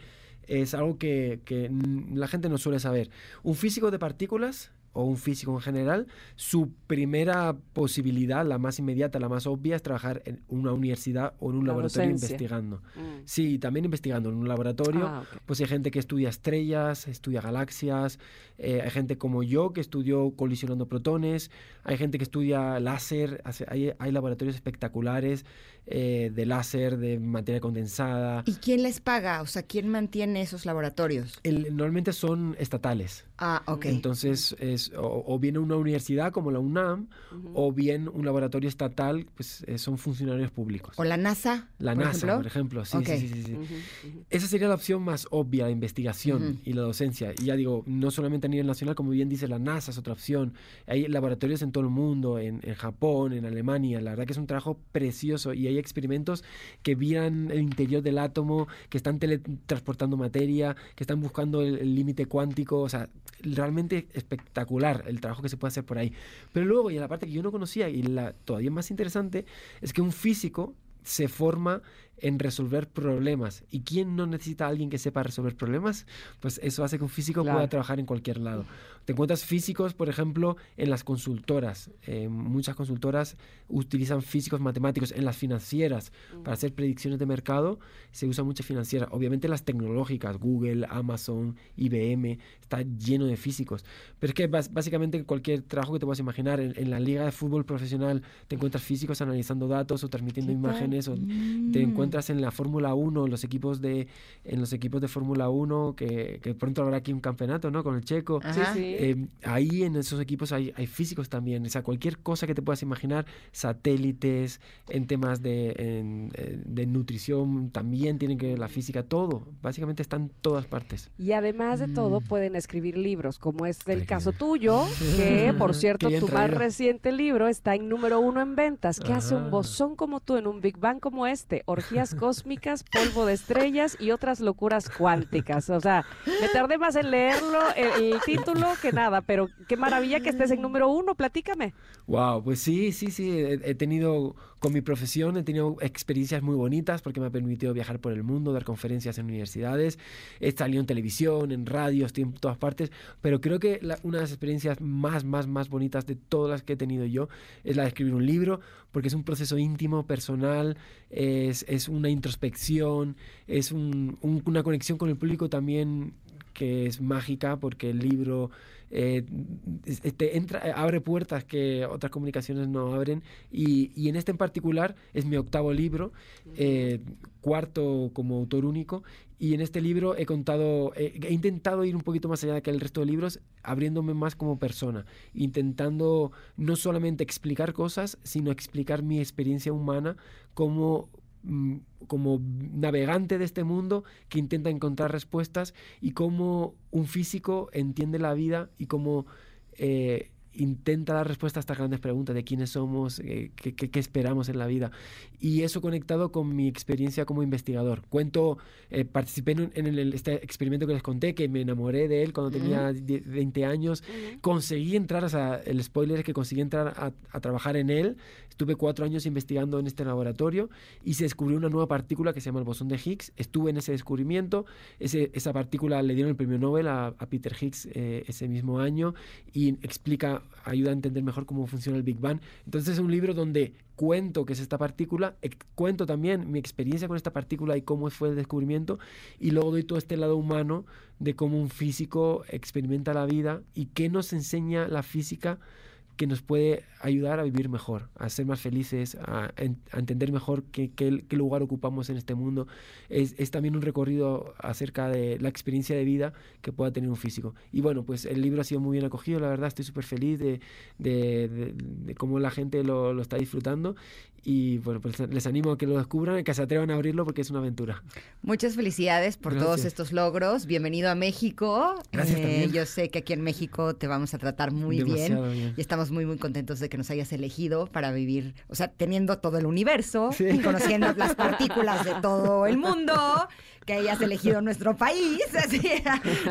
es algo que, que, la gente no suele saber. Un físico de partículas o un físico en general, su primera posibilidad, la más inmediata, la más obvia, es trabajar en una universidad o en un La laboratorio docencia. investigando. Mm. Sí, también investigando en un laboratorio. Ah. Pues hay gente que estudia estrellas, estudia galaxias, eh, hay gente como yo que estudió colisionando protones, hay gente que estudia láser, hace- hay, hay laboratorios espectaculares eh, de láser, de materia condensada. ¿Y quién les paga? O sea, ¿quién mantiene esos laboratorios? El- normalmente son estatales. Ah, ok. Entonces, es, o, o bien una universidad como la UNAM, o bien un laboratorio estatal, pues eh, son funcionarios públicos. ¿O la NASA? La por NASA, ejemplo? por ejemplo, sí, Ok. sí, sí, sí, sí. Ujú, ujú. Esa sería la opción más obvia, la investigación y la docencia. Y ya digo, no solamente a nivel nacional, como bien dice la NASA, es otra opción. Hay laboratorios en todo el mundo, en, en Japón, en Alemania. La verdad que es un trabajo precioso y hay experimentos que miran el interior del átomo, que están teletransportando materia, que están buscando el límite cuántico. O sea, realmente espectacular el trabajo que se puede hacer por ahí. Pero luego, y la parte que yo no conocía y la todavía más interesante, es que un físico se forma en resolver problemas. ¿Y quién no necesita a alguien que sepa resolver problemas? Pues eso hace que un físico Claro. pueda trabajar en cualquier lado. Te encuentras físicos, por ejemplo, en las consultoras. Eh, muchas consultoras utilizan físicos matemáticos en las financieras para hacer predicciones de mercado. Se usa mucha financiera. Obviamente las tecnológicas, Google, Amazon, IBM, está lleno de físicos. Pero es que básicamente cualquier trabajo que te puedas imaginar, en, en la liga de fútbol profesional te encuentras físicos analizando datos o transmitiendo imágenes o te encuentras en la Fórmula 1, en los equipos de en los equipos de Fórmula 1 que, que pronto habrá aquí un campeonato, ¿no? Con el checo. Sí, Ajá. sí. Eh, ahí en esos equipos hay, hay físicos también, o sea, cualquier cosa que te puedas imaginar, satélites, en temas de, en, eh, de nutrición, también tienen que ver la física, todo, básicamente está en todas partes. Y además de todo, Mm. pueden escribir libros, como es el Ay, caso tuyo, que por cierto, tu más reciente libro está en número uno en ventas. ¿Qué hace un Ah. bosón como tú en un Big Bang como este? Orgías cósmicas, polvo de estrellas y otras locuras cuánticas. O sea, me tardé más en leerlo, el, título, que nada, pero qué maravilla que estés en número uno, platícame. Wow, pues sí, sí, sí, he tenido, con mi profesión, he tenido experiencias muy bonitas porque me ha permitido viajar por el mundo, dar conferencias en universidades, he salido en televisión, en radio, estoy en todas partes, pero creo que una de las experiencias más, más, más bonitas de todas las que he tenido yo es la de escribir un libro, porque es un proceso íntimo, personal, es, es una introspección, es un- un- una conexión con el público también que es mágica porque el libro eh, es- te entra, eh, abre puertas que otras comunicaciones no abren. Y, y en este en particular es mi octavo libro, eh, cuarto como autor único. Y en este libro he contado, eh, he intentado ir un poquito más allá que el resto de libros, abriéndome más como persona, intentando no solamente explicar cosas, sino explicar mi experiencia humana como mm, como navegante de este mundo que intenta encontrar respuestas y cómo un físico entiende la vida y cómo eh, intenta dar respuesta a estas grandes preguntas de quiénes somos, eh, qué esperamos en la vida. Y eso conectado con mi experiencia como investigador. Cuento, eh, participé en, en el- este experimento que les conté, que me enamoré de él cuando tenía 10 20 años. Conseguí entrar, o sea, el spoiler es que conseguí entrar a, a trabajar en él. Estuve cuatro años investigando en este laboratorio y se descubrió una nueva partícula que se llama el bosón de Higgs. Estuve en ese descubrimiento. Ese- esa partícula le dieron el premio Nobel a, a Peter Higgs eh, ese mismo año y explica, ayuda a entender mejor cómo funciona el Big Bang. Entonces es un libro donde cuento qué es esta partícula, ex- cuento también mi experiencia con esta partícula y cómo fue el descubrimiento y luego doy todo este lado humano de cómo un físico experimenta la vida y qué nos enseña la física que nos puede ayudar a vivir mejor, a ser más felices, a, en- a entender mejor qué, qué- lugar ocupamos en este mundo. Es, también un recorrido acerca de la experiencia de vida que pueda tener un físico. Y bueno, pues el libro ha sido muy bien acogido, la verdad estoy súper feliz de, de- de- de cómo la gente lo está disfrutando y bueno, pues les animo a que lo descubran, que se atrevan a abrirlo porque es una aventura. Muchas felicidades por todos estos logros. Bienvenido a México. Gracias Eh, también. Yo sé que aquí en México te vamos a tratar muy bien. Y estamos muy, muy contentos de que nos hayas elegido para vivir, o sea, teniendo todo el universo Sí. y conociendo las partículas de todo el mundo, que hayas elegido nuestro país. Así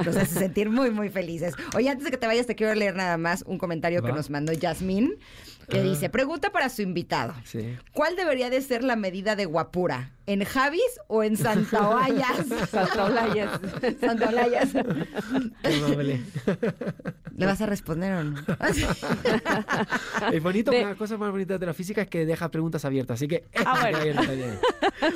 nos hace sentir muy, muy felices. Oye, antes de que te vayas, te quiero leer nada más un comentario que nos mandó Yasmín. Que dice, pregunta para su invitado. Sí. ¿Cuál debería de ser la medida de guapura? ¿En Javis o en Santa Olayas? Santa Olayas. Santa amable. ¿Le vas a responder o no? Es bonito, De- una cosa más bonita de la física es que deja preguntas abiertas, así que... Ah, bueno.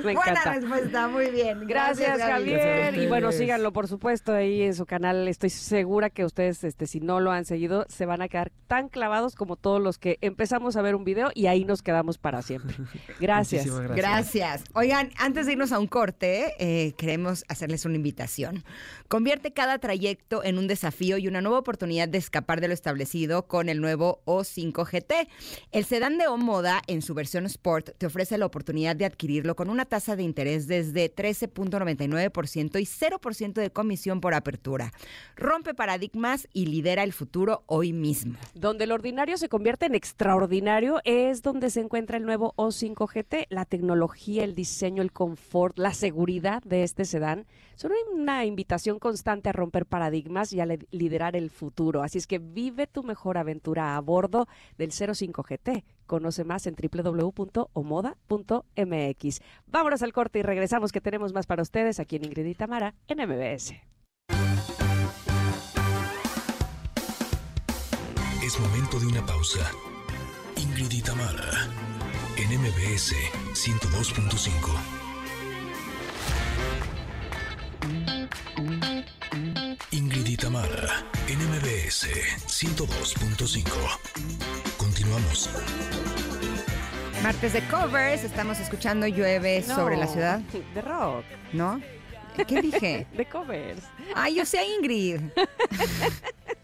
Me Buena respuesta, muy bien. Gracias. Javier. Gracias y bueno, síganlo, por supuesto, ahí en su canal. Estoy segura que ustedes, este, si no lo han seguido, se van a quedar tan clavados como todos los que empezamos a ver un video y ahí nos quedamos para siempre. Gracias. Gracias. Oigan, antes de irnos a un corte, eh, queremos hacerles una invitación. Convierte cada trayecto en un desafío y una nueva oportunidad de escapar de lo establecido con el nuevo O5 GT. El sedán de O Moda en su versión Sport te ofrece la oportunidad de adquirirlo con una tasa de interés desde 13.99% y 0% de comisión por apertura. Rompe paradigmas y lidera el futuro hoy mismo. Donde el ordinario se convierte en extraordinario es donde se encuentra el nuevo O5 GT. La tecnología, el diseño, el confort, la seguridad de este sedán son una invitación constante a romper paradigmas y a liderar el futuro. Así es que vive tu mejor aventura a bordo del 05 GT. Conoce más en www.omoda.mx. Vámonos al corte y regresamos que tenemos más para ustedes aquí en Ingrid y Tamara en MBS. Es momento de una pausa. Ingrid y Tamara, en MBS 102.5. Ingrid y Tamara, en MBS 102.5. Continuamos. Martes de covers, estamos escuchando Llueve sobre la ciudad, De rock, ¿no? ¿Qué dije? de covers. Ay, yo sé a Ingrid.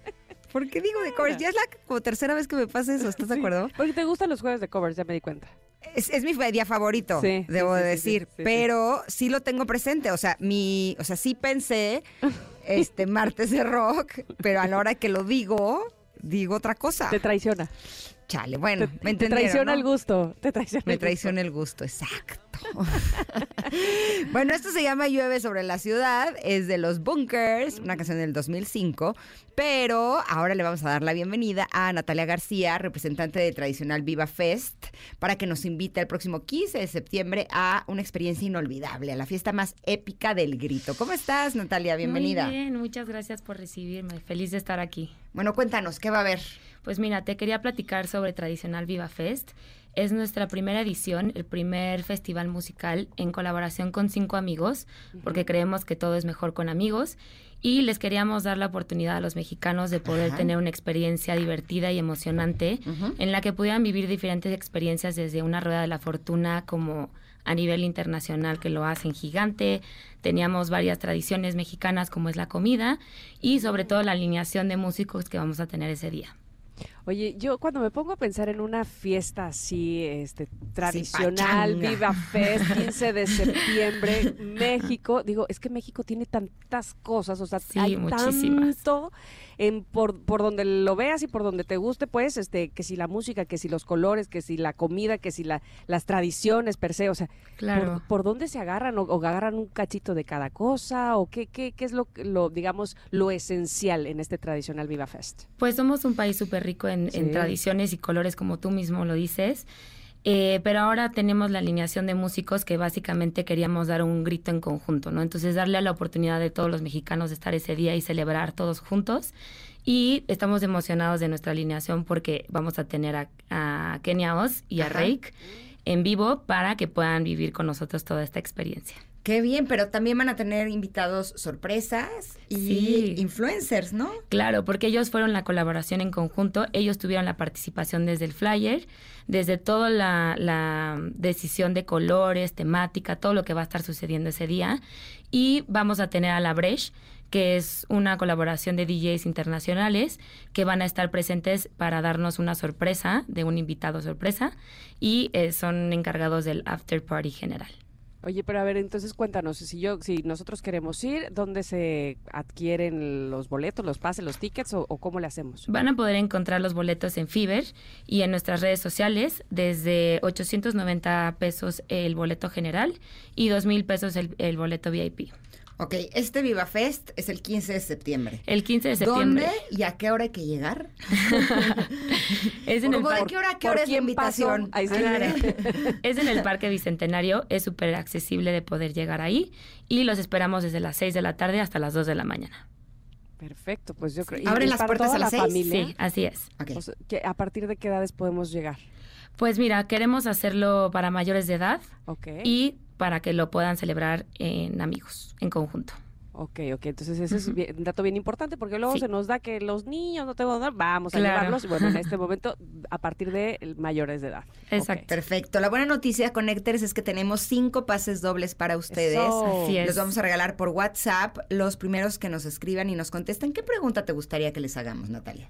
¿Por qué digo de covers? Ya es la como tercera vez que me pasa eso, ¿estás de acuerdo? Porque te gustan los jueves de covers, ya me di cuenta. Es, es mi día favorito, Sí, debo sí, de sí, sí, decir, pero sí lo tengo presente, o sea, mi, o sea, sí pensé este martes de rock, pero a la hora que lo digo, digo otra cosa. Te traiciona. Chale, bueno, Te, me te traiciona ¿no? el gusto. Te traiciona Me traiciona el gusto, exacto. bueno, esto se llama Llueve sobre la ciudad, es de los Bunkers, una canción del 2005, pero ahora le vamos a dar la bienvenida a Natalia García, representante de Tradicional Viva Fest, para que nos invite el próximo 15 de septiembre a una experiencia inolvidable, a la fiesta más épica del grito. ¿Cómo estás, Natalia? Bienvenida. Muy bien, muchas gracias por recibirme. Feliz de estar aquí. Bueno, cuéntanos, ¿qué va a haber? Pues mira, te quería platicar sobre Tradicional Viva Fest. Es nuestra primera edición, el primer festival musical en colaboración con cinco amigos, porque creemos que todo es mejor con amigos. Y les queríamos dar la oportunidad a los mexicanos de poder Ajá. tener una experiencia divertida y emocionante en la que pudieran vivir diferentes experiencias desde una rueda de la fortuna como a nivel internacional que lo hacen gigante. Teníamos varias tradiciones mexicanas como es la comida y sobre todo la alineación de músicos que vamos a tener ese día. Oye, yo cuando me pongo a pensar en una fiesta así, este, tradicional. Viva Fest, 15 de septiembre, México, digo, es que México tiene tantas cosas, o sea, Sí, hay muchísimas. tanto en por, por donde lo veas y por donde te guste, pues, este, que si la música, que si los colores, que si la comida, que si la, las tradiciones per se, o sea, Claro. ¿por, por dónde se agarran o, o agarran un cachito de cada cosa o qué, qué, qué es lo, lo, digamos, lo esencial en este tradicional Viva Fest? Pues somos un país súper rico en, en tradiciones y colores, como tú mismo lo dices. Eh, pero ahora tenemos la alineación de músicos que básicamente queríamos dar un grito en conjunto, ¿no? Entonces darle a la oportunidad de todos los mexicanos de estar ese día y celebrar todos juntos. Y estamos emocionados de nuestra alineación porque vamos a tener a, a Kenia Oz y a Ajá. Rake en vivo para que puedan vivir con nosotros toda esta experiencia. Qué bien, pero también van a tener invitados sorpresas y Sí. influencers, ¿no? Claro, porque ellos fueron la colaboración en conjunto, ellos tuvieron la participación desde el flyer, desde toda la, la decisión de colores, temática, todo lo que va a estar sucediendo ese día. Y vamos a tener a La Breche, que es una colaboración de DJs internacionales que van a estar presentes para darnos una sorpresa de un invitado sorpresa y eh, son encargados del after party general. Oye, pero a ver, entonces cuéntanos, si yo, si nosotros queremos ir, ¿dónde se adquieren los boletos, los pases, los tickets o, cómo le hacemos? Van a poder encontrar los boletos en Fiverr y en nuestras redes sociales desde 890 pesos el boleto general y 2 mil pesos el, el boleto VIP. Ok, este Viva Fest es el 15 de septiembre. El 15 de septiembre. ¿Dónde y a qué hora hay que llegar? es en el ¿Cómo de qué hora a qué hora es la invitación? Ahí. Es en el Parque Bicentenario, es súper accesible de poder llegar ahí y los esperamos desde las 6 de la tarde hasta las 2 de la mañana. Perfecto, pues yo creo. ¿Abren las puertas a las la seis? familia. Sí, así es. Ok. O sea, que ¿A partir de qué edades podemos llegar? Pues mira, queremos hacerlo para mayores de edad Ok. y para que lo puedan celebrar en amigos, en conjunto. Ok, ok, entonces ese es bien- un dato bien importante porque luego Sí. se nos da que los niños no tengo dónde, vamos a Claro. llevarlos. y Bueno, en este momento a partir de mayores de edad. Exacto. Perfecto. La buena noticia, Connectors, es que tenemos cinco pases dobles para ustedes. Eso. Así es. Los vamos a regalar por WhatsApp. Los primeros que nos escriban y nos contesten. ¿Qué pregunta te gustaría que les hagamos, Natalia?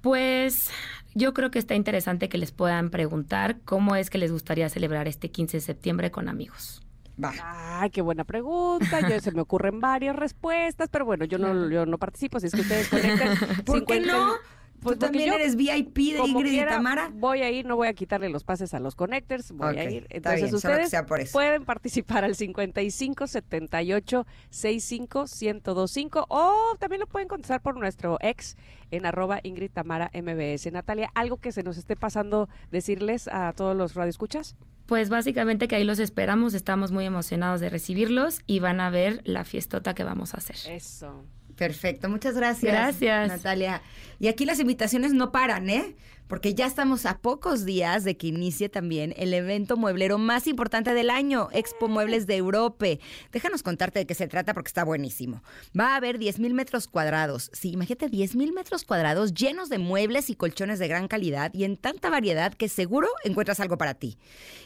Pues yo creo que está interesante que les puedan preguntar cómo es que les gustaría celebrar este 15 de septiembre con amigos. Va. Ay, qué buena pregunta. Yo, se me ocurren varias respuestas, pero bueno, yo no, yo no participo, así es que ustedes conecten. ¿Por qué 50 no? Pues Tú también yo, eres VIP de Ingrid quiera, y Tamara. Voy a ir, no voy a quitarle los pases a los connectors, voy a ir. Entonces bien, solo que ustedes sea por eso. pueden participar al 55 78 65 1025 o también lo pueden contestar por nuestro ex en arroba Ingrid Tamara MBS. Natalia, algo que se nos esté pasando decirles a todos los radioescuchas. Pues básicamente que ahí los esperamos, estamos muy emocionados de recibirlos y van a ver la fiestota que vamos a hacer. Eso. Perfecto, muchas gracias. Gracias. Natalia. Y aquí las invitaciones no paran, ¿eh? Porque ya estamos a pocos días de que inicie también el evento mueblero más importante del año, Expo Muebles de Europe. Déjanos contarte de qué se trata porque está buenísimo. Va a haber 10 mil metros cuadrados. Sí, imagínate 10 mil metros cuadrados llenos de muebles y colchones de gran calidad y en tanta variedad que seguro encuentras algo para ti.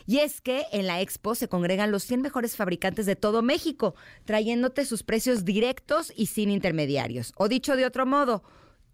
Y es que en la Expo se congregan los 100 mejores fabricantes de todo México, trayéndote sus precios directos y sin intermediarios. O dicho de otro modo,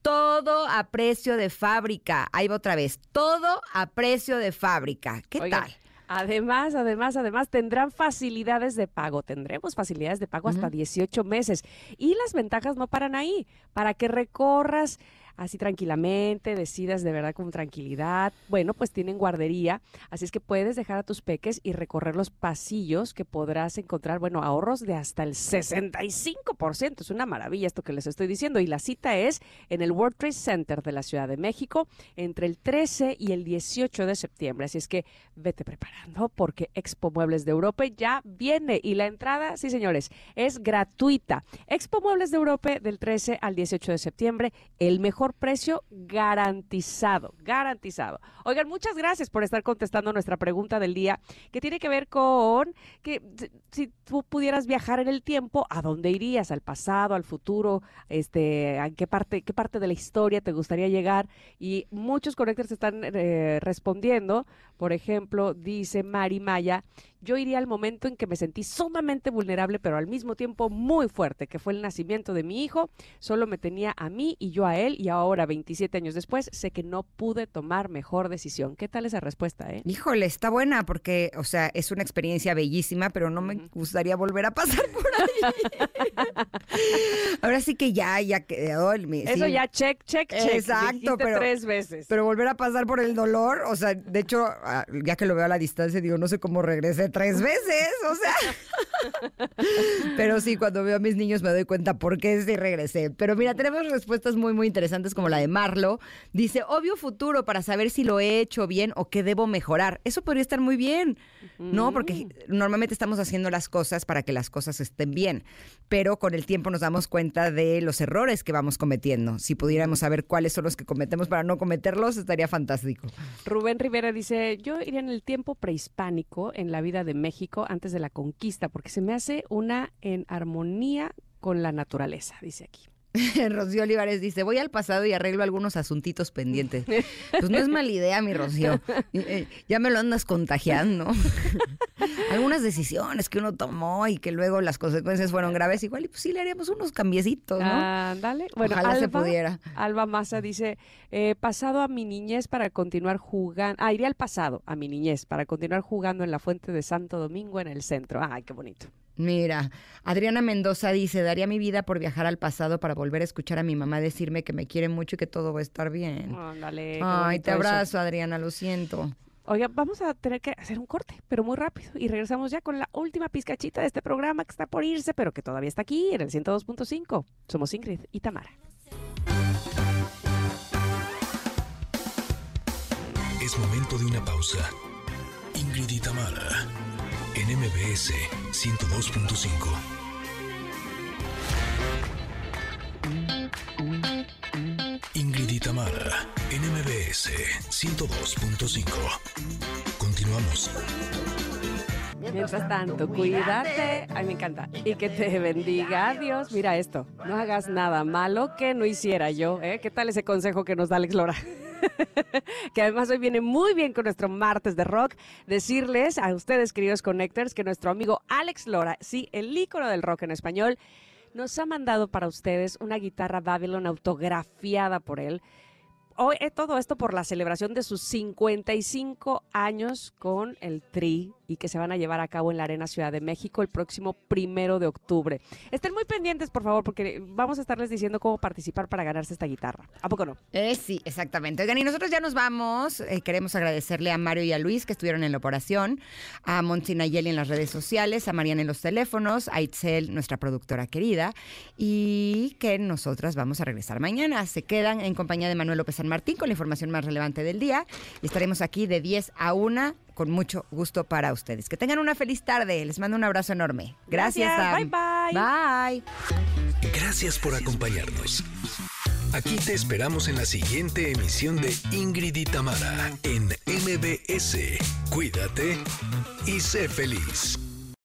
todo a precio de fábrica. Ahí va otra vez. Todo a precio de fábrica. ¿Qué Oigan, tal? Además, además, además, tendrán facilidades de pago. Tendremos facilidades de pago hasta 18 meses. Y las ventajas no paran ahí. Para que recorras así tranquilamente, decidas de verdad con tranquilidad. Bueno, pues tienen guardería, así es que puedes dejar a tus peques y recorrer los pasillos que podrás encontrar, bueno, ahorros de hasta el 65%. Es una maravilla esto que les estoy diciendo. Y la cita es en el World Trade Center de la Ciudad de México entre el 13 y el 18 de septiembre. Así es que vete preparando porque Expo Muebles de Europa ya viene y la entrada, sí señores, es gratuita. Expo Muebles de Europa del 13 al 18 de septiembre, el mejor precio garantizado, garantizado. Oigan, muchas gracias por estar contestando nuestra pregunta del día que tiene que ver con que si- tú pudieras viajar en el tiempo, ¿a dónde irías? ¿Al pasado, al futuro? Este, ¿a qué parte, qué parte de la historia te gustaría llegar? Y muchos conectores están eh, respondiendo. Por ejemplo, dice Mari Maya, yo iría al momento en que me sentí sumamente vulnerable, pero al mismo tiempo muy fuerte, que fue el nacimiento de mi hijo. Solo me tenía a mí y yo a él, y ahora, 27 años después, sé que no pude tomar mejor decisión. ¿Qué tal esa respuesta, eh? Híjole, está buena porque, o sea, es una experiencia bellísima, pero no me gustaría volver a pasar por ahí. Ahora sí que ya, ya quedó. el- mi- Eso sí. ya, check, check, check. Exacto, pero tres veces. Pero volver a pasar por el dolor, o sea, de hecho, ah, ya que lo veo a la distancia, digo, no sé cómo regresé tres veces, o sea. Pero sí, cuando veo a mis niños me doy cuenta por qué sí regresé. Pero mira, tenemos respuestas muy, muy interesantes como la de Marlo. Dice, obvio futuro para saber si lo he hecho bien o qué debo mejorar. Eso podría estar muy bien, ¿no? Porque normalmente estamos haciendo las cosas para que las cosas estén bien, pero con el tiempo nos damos cuenta de los errores que vamos cometiendo. Si pudiéramos saber cuáles son los que cometemos para no cometerlos, estaría fantástico. Rubén Rivera dice, yo iría en el tiempo prehispánico en la vida de México antes de la conquista, porque se me hace una en armonía con la naturaleza, dice aquí. Rocío Olivares dice, voy al pasado y arreglo algunos asuntitos pendientes. Pues no es mala idea, mi Rocío. Eh, Ya me lo andas contagiando. Algunas decisiones que uno tomó y que luego las consecuencias fueron graves, igual y pues sí le haríamos unos cambiecitos, ¿no? Ándale. Bueno, Ojalá se Alba- pudiera. Alba Massa dice, eh, pasado a mi niñez para continuar jugando, ah, iría al pasado a mi niñez para continuar jugando en la fuente de Santo Domingo en el centro. Ay, qué bonito. Mira, Adriana Mendoza dice, daría mi vida por viajar al pasado para volver a escuchar a mi mamá decirme que me quiere mucho y que todo va a estar bien. Ándale. Ay, te eso. abrazo, Adriana, lo siento. Oiga, vamos a tener que hacer un corte, pero muy rápido. Y regresamos ya con la última pizcachita de este programa que está por irse, pero que todavía está aquí en el 102.5. Somos Ingrid y Tamara. Es momento de una pausa. Ingrid y Tamara, en MBS 102.5. Ingrid y Tamara, en MBS 102.5. Continuamos. Mientras tanto, cuídate. Ay, me encanta. Y que te bendiga Dios. Mira esto, no hagas nada malo que no hiciera yo. ¿eh? ¿Qué tal ese consejo que nos da Alex Lora? que además hoy viene muy bien con nuestro martes de rock, decirles a ustedes, queridos connectors, que nuestro amigo Alex Lora, sí, el ícono del rock en español, nos ha mandado para ustedes una guitarra Babylon autografiada por él. Hoy, eh, todo esto por la celebración de sus 55 años con el Tri y que se van a llevar a cabo en la Arena Ciudad de México el próximo primero de octubre. Estén muy pendientes, por favor, porque vamos a estarles diciendo cómo participar para ganarse esta guitarra. ¿A poco no? Eh, sí, exactamente. Oigan, y nosotros ya nos vamos. Eh, queremos agradecerle a Mario y a Luis que estuvieron en la operación, a Monty Nayeli en las redes sociales, a Mariana en los teléfonos, a Itzel, nuestra productora querida, y que nosotras vamos a regresar mañana. Se quedan en compañía de Manuel López San Martín con la información más relevante del día y estaremos aquí de 10 a 1 con mucho gusto para ustedes. Que tengan una feliz tarde. Les mando un abrazo enorme. Gracias. Gracias. Sam. Bye, Bye. Gracias por acompañarnos. Aquí te esperamos en la siguiente emisión de Ingrid y Tamara en MBS. Cuídate y sé feliz.